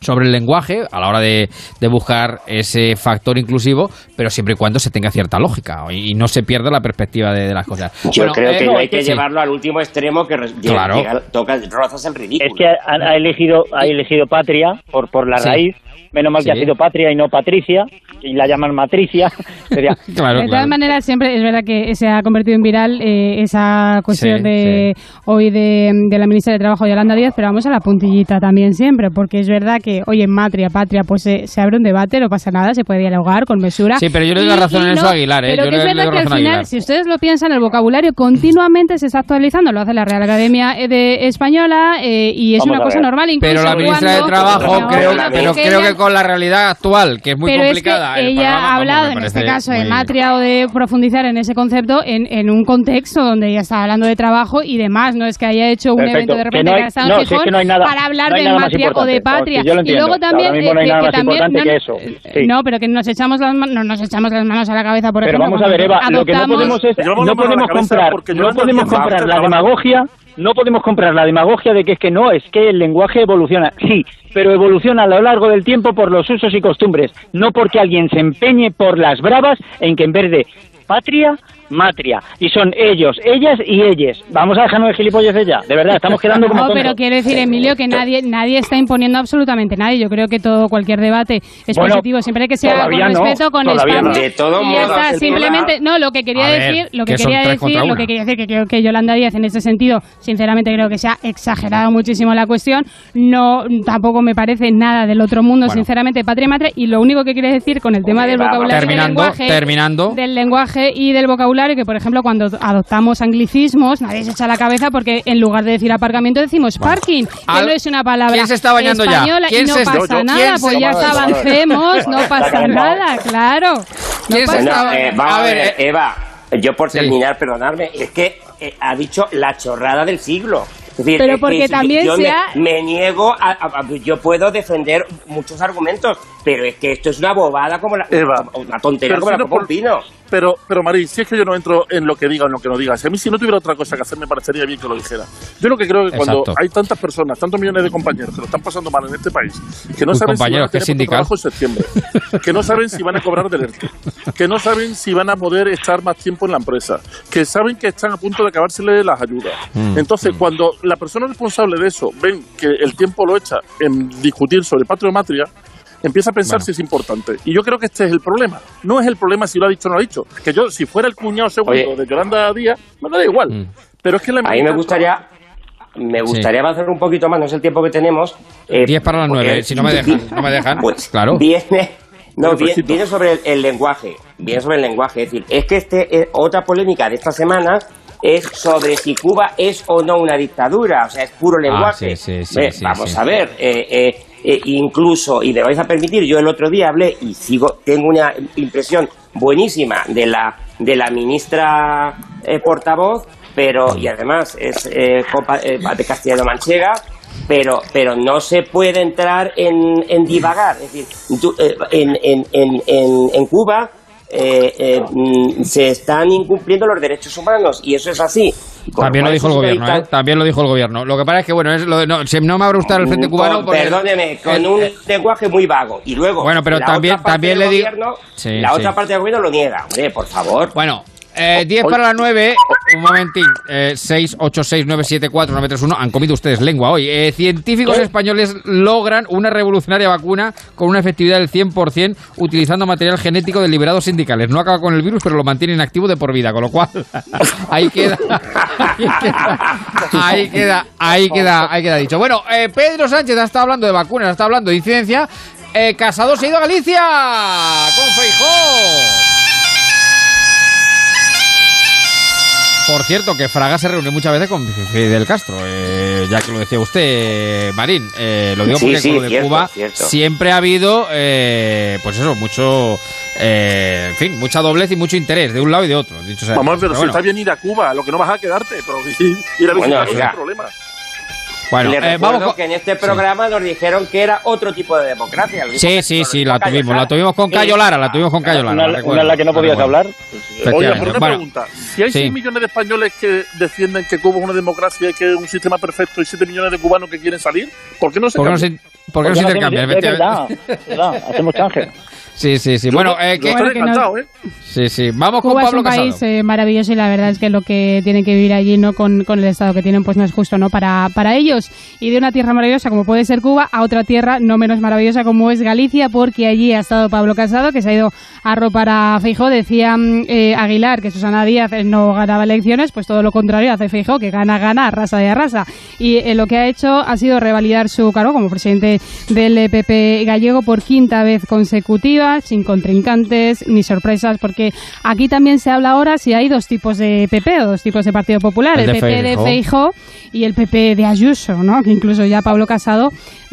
sobre el lenguaje a la hora de, de buscar ese factor inclusivo, pero siempre y cuando se tenga cierta lógica y no se pierda la perspectiva de, de las cosas. Yo Bueno, creo eh, que no hay que sí. llevarlo al último extremo que Claro. llega- toca, rozas el ridículo. Es que ha, ha elegido ha elegido Patria por, por la Sí. raíz. Menos mal que ha sido Patria y no Patricia. Y la llaman Matricia. Sería, Claro, de todas claro. maneras, siempre es verdad que se ha convertido en viral eh, esa cuestión Sí, de hoy de, de la ministra de Trabajo, Yolanda Díaz, pero vamos a la puntillita también siempre, porque es verdad que hoy en Matria, Patria, pues se, se abre un debate, no pasa nada, se puede dialogar con mesura. Sí, pero yo le doy Y- razón y en eso no- a Aguilar, ¿eh? Pero Yo que le- es verdad que al final, si ustedes lo piensan, el vocabulario continuamente se está actualizando, lo hace la Real Academia eh, de Española eh, y es Vamos una cosa ver. normal. Incluso Pero la ministra de Trabajo, No, creo, no, pero que creo ella- que con la realidad actual, que es muy pero complicada. es que ella panorama, ha hablado en este caso de matria o de profundizar en ese concepto en, en un contexto donde ella está hablando de trabajo y demás. No es que haya hecho un Perfecto. evento de Que repente no hay- que ha estado no, en si es Gijón que no hay nada- para hablar no hay de matria o de importante. patria. Y luego también Ahora mismo eh, no hay que, nada que más también importante no, que no, eso. eh, Sí. no, pero que nos echamos las manos, no nos echamos las manos a la cabeza por Pero ejemplo. vamos a ver, Eva, lo que no podemos es, no podemos comprar, porque no podemos comprar la demagogia, no podemos comprar la demagogia de que es que no, es que el lenguaje evoluciona. Sí, pero evoluciona a lo largo del tiempo por los usos y costumbres, no porque alguien se empeñe por las bravas en que en vez de patria, matria. Y son ellos, ellas y ellas. Vamos a dejarnos de gilipolleces ya, de verdad, estamos quedando como No, tontos. pero quiero decir, Emilio, que nadie nadie está imponiendo absolutamente nadie. Yo creo que todo, cualquier debate es Bueno, positivo, siempre que sea con no, respeto, con todavía no. espacio. De y ya está, simplemente, no, lo que quería ver, decir, lo que quería decir, lo que quería decir, que creo que Yolanda Díaz en ese sentido, sinceramente creo que se ha exagerado muchísimo la cuestión. No, tampoco me parece nada del otro mundo, Bueno. sinceramente, patria y madre. Y lo único que quiere decir con el tema del va, vocabulario y del Terminando, lenguaje, terminando. del lenguaje y del vocabulario, que por ejemplo cuando adoptamos anglicismos, nadie se echa la cabeza porque en lugar de decir aparcamiento decimos parking, que Al- no es una palabra ¿Quién se está bañando ya? española ¿Quién y no se- pasa Yo, yo. nada, ¿Quién pues se- ya está, avancemos, no pasa nada, claro. No ¿Quién se pasa está- Bueno, eh, vamos A ver, eh, Eva, yo por Sí. terminar, perdonadme, es que eh, ha dicho la chorrada del siglo. Es decir, Pero es que porque también yo se me, niego a, a- a- Yo puedo defender muchos argumentos, pero es que esto es una bobada como la, Eva, una tontería pero como si la no por- pino. Pero, pero Marí, si es que yo no entro en lo que diga o en lo que no diga. Si a mí si no tuviera otra cosa que hacer, me parecería bien que lo dijera. Yo lo que creo es que cuando Exacto. hay tantas personas, tantos millones de compañeros que lo están pasando mal en este país, que no Uy, saben si van a tener trabajo en septiembre, que no saben si van a cobrar del ERTE, que no saben si van a poder estar más tiempo en la empresa, que saben que están a punto de acabársele las ayudas. Mm, Entonces, cuando la persona responsable de eso ven que el tiempo lo echa en discutir sobre patria o matria, empieza a pensar Bueno. si es importante. Y yo creo que este es el problema. No es el problema si lo ha dicho o no lo ha dicho. Que yo, si fuera el cuñado segundo Oye. de Yolanda Díaz, me da igual. Mm. Pero es que la A mí me gustaría... Me gustaría avanzar un poquito más, no es el tiempo que tenemos. eh, 10 para las porque- 9, si no me dejan, no me dejan. Pues claro. viene, no, Bueno, viene, viene sobre el, el lenguaje, viene sobre el lenguaje. Es decir, es que este, eh, otra polémica de esta semana es sobre si Cuba es o no una dictadura, o sea, es puro lenguaje. Ah, sí, sí, sí, sí, vamos sí. a ver, eh, eh, eh, incluso, y me vais a permitir, yo el otro día hablé y sigo, tengo una impresión buenísima de la, de la ministra eh, portavoz, pero, y además es eh, compa- eh, de Castellano Manchega, pero, pero no se puede entrar en, en divagar. Es decir, en, en, en Cuba eh, eh, mm, se están incumpliendo los derechos humanos y eso es así. También lo dijo el gobierno, ¿eh? También lo dijo el gobierno. Lo que pasa es que, bueno, es lo de- no, si no me habrá gustado el Frente Cubano. Con- porque- perdóneme, con un el- lenguaje muy vago. Y luego, Bueno, pero la también- otra parte también del le digo- gobierno- Sí, la sí. otra parte del gobierno lo niega. Hombre, por favor. Bueno, eh, 10 para las 9, un momentín, eh, 6, 8, 6, 9, 7, 4, 9, 3, 1, han comido ustedes lengua hoy. Eh, científicos españoles logran una revolucionaria vacuna con una efectividad del 100% utilizando material genético de liberados sindicales. No acaba con el virus, pero lo mantienen activo de por vida, con lo cual ahí queda, ahí queda, ahí queda, ahí queda, ahí queda dicho. Bueno, eh, Pedro Sánchez ha estado hablando de vacunas, ha estado hablando de incidencia. Eh, Casado se ha ido a Galicia con Feijó. Por cierto, que Fraga se reunió muchas veces con Fidel Castro, eh, ya que lo decía usted, Marín. Eh, lo digo Sí, porque sí, con lo de cierto, Cuba cierto. siempre ha habido, eh, pues eso, mucho, eh, en fin, mucha doblez y mucho interés de un lado y de otro. Dicho sea, Vamos, pero pero si bueno. está bien ir a Cuba, lo que no vas a quedarte, pero ir ir a Bueno, visitar no oiga. es problema. Bueno, Le eh, vamos con- que en este programa nos dijeron que era otro tipo de democracia. Sí, sí, sí, la tuvimos, Lara. la tuvimos con. Cayo Lara, la tuvimos con Cayo Lara. Una- la una recuerdo, en la que no podías recuerdo. hablar. Oiga, por una Bueno, pregunta. Si hay sí. 6 millones de españoles que defienden que Cuba es una democracia y que es un sistema perfecto y 7 millones de cubanos que quieren salir, ¿por qué no se ¿Por qué no se, cambia? por qué no se Porque intercambia? hacemos- es verdad, Efectivamente. es verdad, hacemos canje. Sí, sí, sí. Bueno, eh, que- Bueno, que no- ¿eh? sí, sí. Vamos con Cuba es Pablo un Casado. país eh, maravilloso y la verdad es que lo que tienen que vivir allí no con, con el estado que tienen pues no es justo no para, para ellos y de una tierra maravillosa como puede ser Cuba a otra tierra no menos maravillosa como es Galicia porque allí ha estado Pablo Casado que se ha ido a ropar a Feijó decía eh, Aguilar que Susana Díaz eh, no ganaba elecciones pues todo lo contrario hace Feijó que gana gana arrasa y arrasa y eh, lo que ha hecho ha sido revalidar su cargo como presidente del PP gallego por quinta vez consecutiva sin contrincantes ni sorpresas porque aquí también se habla ahora si hay dos tipos de PP o dos tipos de Partido Popular El el, de PP de Feijóo. Feijó y el PP de Ayuso ¿no? que incluso ya Pablo Casado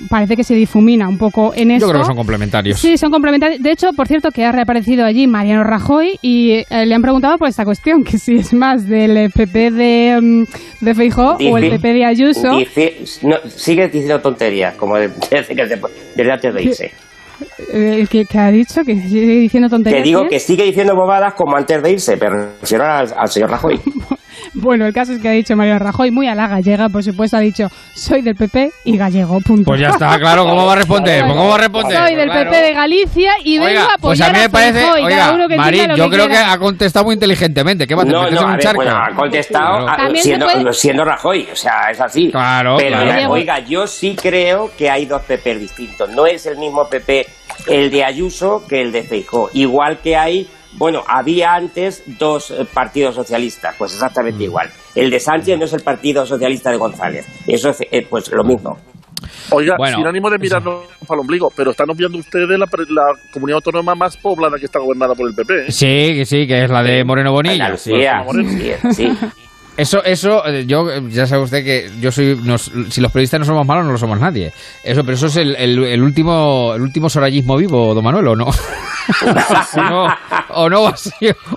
parece que se difumina un poco en esto Yo creo que son complementarios. Sí, son complementarios. De hecho, por cierto, que ha reaparecido allí Mariano Rajoy y eh, le han preguntado por esta cuestión, que si es más del eh, PP de, mm, de Feijó o el PP de Ayuso. Dice, no, sigue diciendo tonterías, como de- desde, que se- desde antes de irse. Eh, que, que ha dicho que sigue diciendo tonterías. Que digo ¿eh? que sigue diciendo bobadas como antes de irse, pero al, al señor Rajoy. Bueno, el caso es que ha dicho Mariano Rajoy, muy a la gallega, por supuesto, ha dicho, soy del PP y gallego, punto. Pues ya está, claro, ¿cómo va a responder? Pues ¿Cómo va a responder? Soy del Claro. PP de Galicia y vengo Oiga, a pues apoyar a mí me parece, cada oiga, uno que Marín, yo creo que ha contestado muy inteligentemente. ¿Qué va a hacer? No, ¿Meterse no, a ver, bueno, ha contestado Claro. a- También se siendo, puede- siendo Rajoy, o sea, es así. Claro, Pero, claro. oiga, yo sí creo que hay dos PP distintos. No es el mismo PP el de Ayuso que el de Feijóo. Igual que hay, bueno, había antes dos eh, partidos socialistas, pues Mm. exactamente igual. El de Sánchez no es el Partido Socialista de González. Eso es, eh, pues, lo mismo. Oiga, Bueno, sin ánimo de mirarnos para el ombligo, pero están obviando ustedes la, pre- la comunidad autónoma más poblada que está gobernada por el PP. ¿eh? Sí, que sí, que es la de Moreno Bonilla. Andalucía, sí, sí. Eso, eso, eh, yo, eh, ya sabe usted que yo soy, nos- si los periodistas no somos malos, no lo somos nadie. Eso, pero eso es el, el, último, el último sorallismo vivo, don Manuel, ¿o no? o no, va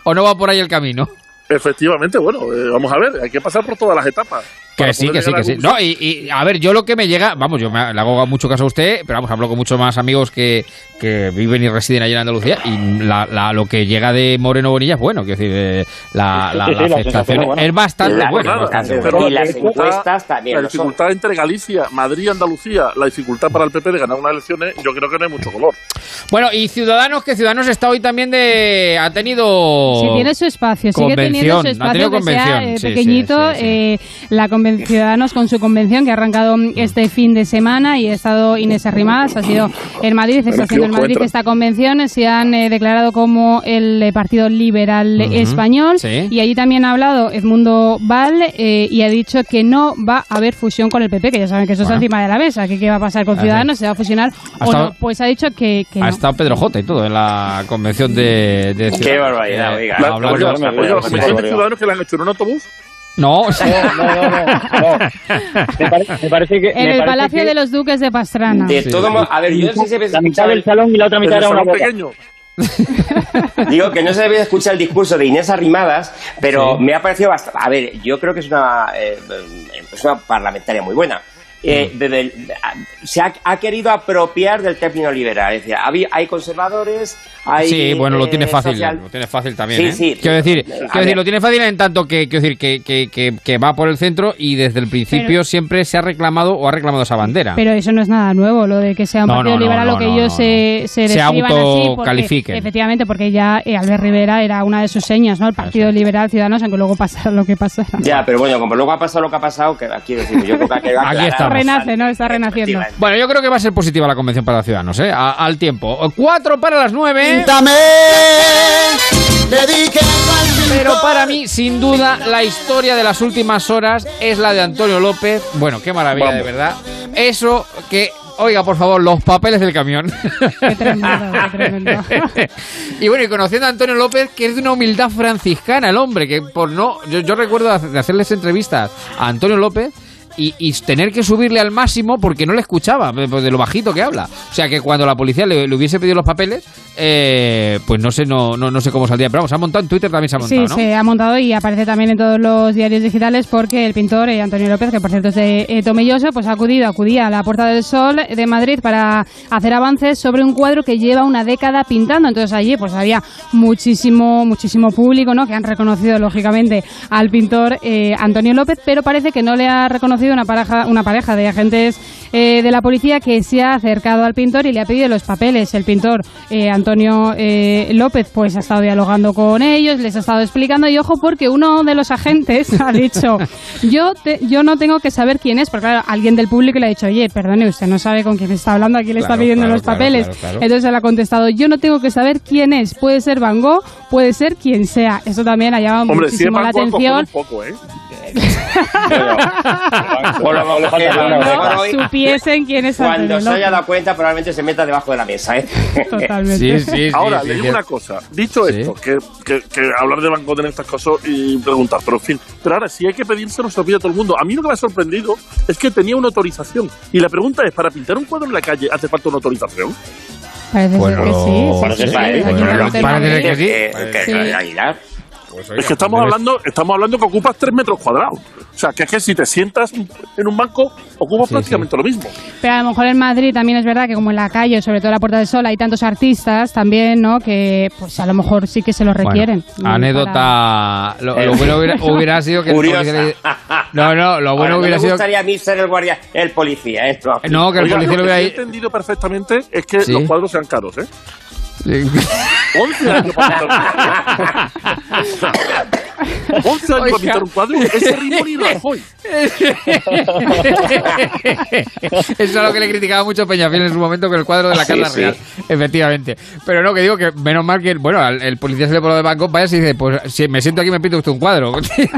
o no va por ahí el camino. Efectivamente, bueno, eh, vamos a ver, hay que pasar por todas las etapas. Que sí, que sí, que sí. No, y, y, a ver, yo lo que me llega, vamos, yo me, le hago mucho caso a usted, pero vamos, hablo con muchos más amigos que, que viven y residen allí en Andalucía y la, la- lo que llega de Moreno Bonilla es bueno, quiero decir, eh, la, la, Sí, sí, la la aceptación es buena. bastante La- buena. nada, bastante pero buena. la dificultad- La dificultad entre Galicia, Madrid y Andalucía, la dificultad para el PP de ganar unas elecciones, yo creo que no hay mucho color. Bueno, y Ciudadanos, que Ciudadanos está hoy también de... ha tenido... Sí, tiene su espacio, sigue teniendo Convención, su ha espacio tenido que sea convención, eh, sí, pequeñito. eh, la conven- Ciudadanos con su convención que ha arrancado este fin de semana y ha estado Inés Arrimadas, ha sido en Madrid, está haciendo en Madrid esta convención, se han eh, declarado como el eh, Partido Liberal Ujú, Español sí. y allí también ha hablado Edmundo Val eh, y ha dicho que no va a haber fusión con el PP, que ya saben que eso está Bueno. encima de la mesa, que qué va a pasar con Ciudadanos, se va a fusionar Ha o estado- no. Pues ha dicho que, que Ha no. estado Pedro J y todo en la convención de, de Qué barbaridad, oiga. La, hablando- oiga, Sí, sí, sí. de ciudadanos que la han hecho en un autobús. No, Me, pare- me parece que. En me el Palacio que de los Duques de Pastrana. De todo modo, a ver, yo no sé si La mitad del el- salón y la otra mitad era una pequeño. Digo que no se debe escuchar el discurso de Inés Arrimadas, pero me ha parecido bastante. A ver, yo creo que es una, eh, es una parlamentaria muy buena. Eh, de- de- se ha, ha querido apropiar del término liberal. Es decir, había- hay conservadores, hay. Sí, bueno, lo eh, tiene fácil, social- lo tiene fácil también. Sí, ¿eh? sí. Quiero decir, quiero decir, lo tiene fácil en tanto que, quiero decir, que, que, que, que va por el centro y desde el principio Pero- siempre se ha reclamado o ha reclamado esa bandera. Pero eso no es nada nuevo, lo de que sea un No, partido no, liberal no, o que no, ellos no, se, se Se autocalifiquen. Efectivamente, porque ya eh, Albert Rivera era una de sus señas, ¿no? El Partido Liberal Ciudadanos, aunque luego pasara lo que pasara. Ya, pero bueno, como luego ha pasado lo que ha pasado, que aquí decimos, yo creo que ha quedado Aquí aclarado. Renace, ¿no? Está renaciendo. Bueno, yo creo que va a ser positiva la convención para Ciudadanos, ¿eh? A- al tiempo. Cuatro para las nueve. Pero para mí, sin duda, la historia de las últimas horas es la de Antonio López. Bueno, qué maravilla, Vamos. de verdad. Eso que oiga, por favor, los papeles del camión. Qué tremendo, qué tremendo. y bueno, y conociendo a Antonio López, que es de una humildad franciscana el hombre, que por no. Yo, yo recuerdo de hacerles entrevistas a Antonio López. Y, y tener que subirle al máximo porque no le escuchaba, eh, pues de lo bajito que habla. O sea que cuando la policía le, le hubiese pedido los papeles, eh, pues no sé, no, no, no sé cómo saldría. Pero vamos, se ha montado en Twitter también se ha montado, Sí, ¿no? se ha montado y aparece también en todos los diarios digitales porque el pintor eh, Antonio López, que por cierto es de eh, Tomelloso, pues ha acudido, acudía a la Puerta del Sol de Madrid para hacer avances sobre un cuadro que lleva una década pintando. Entonces allí pues había muchísimo, muchísimo público, ¿no? Que han reconocido lógicamente al pintor eh, Antonio López, pero parece que no le ha reconocido una pareja, una pareja de agentes eh, de la policía que se ha acercado al pintor y le ha pedido los papeles. El pintor eh, Antonio eh, López pues ha estado dialogando con ellos, les ha estado explicando y ojo porque uno de los agentes ha dicho yo te- yo no tengo que saber quién es, porque claro, alguien del público le ha dicho oye, perdone, usted no sabe con quién está hablando, aquí le está pidiendo claro, los claro, papeles. claro, claro. Entonces él ha contestado yo no tengo que saber quién es, puede ser Van Gogh, puede ser quien sea. Eso también ha llamado Hombre, si es muchísimo la Van Gogh, cojones atención. un poco, ¿eh? Por lo que lo mejor hoy, Supiesen quién es cuando Antonio se haya dado cuenta, probablemente se meta debajo de la mesa, ¿eh? Totalmente. Ahora, le digo una cosa. Dicho esto, que, que, que hablar de Van Gogh en estas cosas y preguntar, pero en fin. Pero ahora, si hay que pedírselo, se lo pide a todo el mundo. A mí lo que me ha sorprendido es que tenía una autorización. Y la pregunta es, ¿para pintar un cuadro en la calle hace falta una autorización? Parece Bueno, ser que sí. sí, parece sí, sí, que sí. Que- Sí. que- Aguilar. es que estamos hablando, estamos hablando que ocupas tres metros cuadrados. O sea, que es que si te sientas en un banco, ocupas Sí, prácticamente lo mismo. Pero a lo mejor en Madrid también es verdad que como en la calle, sobre todo en la Puerta del Sol, hay tantos artistas también, ¿no? Que pues a lo mejor sí que se lo requieren. Bueno, anécdota. Lo, lo bueno hubiera, hubiera sido que el No, no, lo bueno Ahora, hubiera no me sido. gustaría a mí ser el guardia, el policía, ¿eh? No, que el Oiga, policía lo lo que hubiera sí he ahí. entendido perfectamente es que Sí. los cuadros sean caros, ¿eh? Sí. 11 años para pintar un cuadro. 11 años para pintar un cuadro. Ese ritmo ni Rajoy. Eso es lo que le criticaba mucho Peñafiel en su momento con el cuadro de la Sí, Casa sí. Real. Efectivamente. Pero no, que digo que menos mal que, bueno, al- el policía se le pone de banco, vaya y dice, pues si me siento aquí me pinta usted un cuadro. sí, es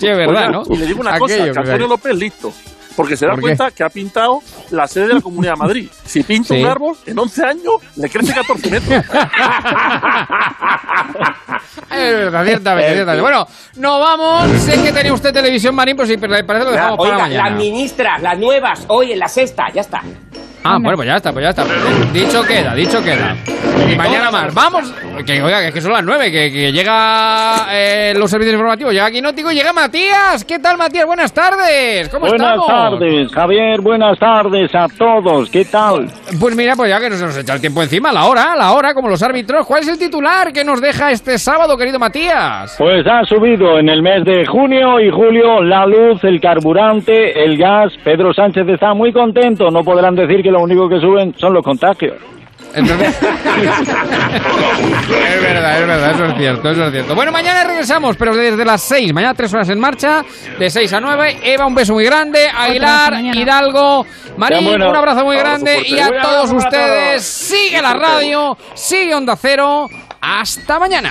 verdad, Oiga, ¿no? Y le digo una cosa, Aquello Antonio López listo. Porque se da ¿Por qué? cuenta que ha pintado la sede de la Comunidad de Madrid. Si pinta Sí. un árbol, en 11 años le crece 14 metros. Es verdad, ciertamente, ciertamente. Bueno, no vamos. Sé que tenía usted televisión, Marín, pero parece que lo La- dejamos para oiga, mañana. las ministras, las nuevas, hoy en la sexta, ya está. Ah, bueno, pues ya está, pues ya está. Dicho queda, dicho queda. Y mañana más. Vamos. Que, oiga, que es que son las nueve, que, que llega eh, los servicios informativos, llega Quinótico y llega Matías. ¿Qué tal, Matías? Buenas tardes. ¿Cómo Buenas estamos? tardes, Javier. Buenas tardes a todos. ¿Qué tal? Pues mira, pues ya que nos, nos echa el tiempo encima, la hora, la hora, como los árbitros. ¿Cuál es el titular que nos deja este sábado, querido Matías? Pues ha subido en el mes de junio y julio la luz, el carburante, el gas. Pedro Sánchez está muy contento. No podrán decir que lo único que suben son los contagios. Entonces- es verdad, es verdad, eso es cierto, eso es cierto. Bueno, mañana regresamos, pero desde las 6, mañana tres horas en marcha, de 6 a 9. Eva, un beso muy grande. Aguilar. Hidalgo, Marín, Sean buenos. un abrazo muy grande. Y a todos ustedes, todos. sigue la radio, sigue Onda Cero. Hasta mañana.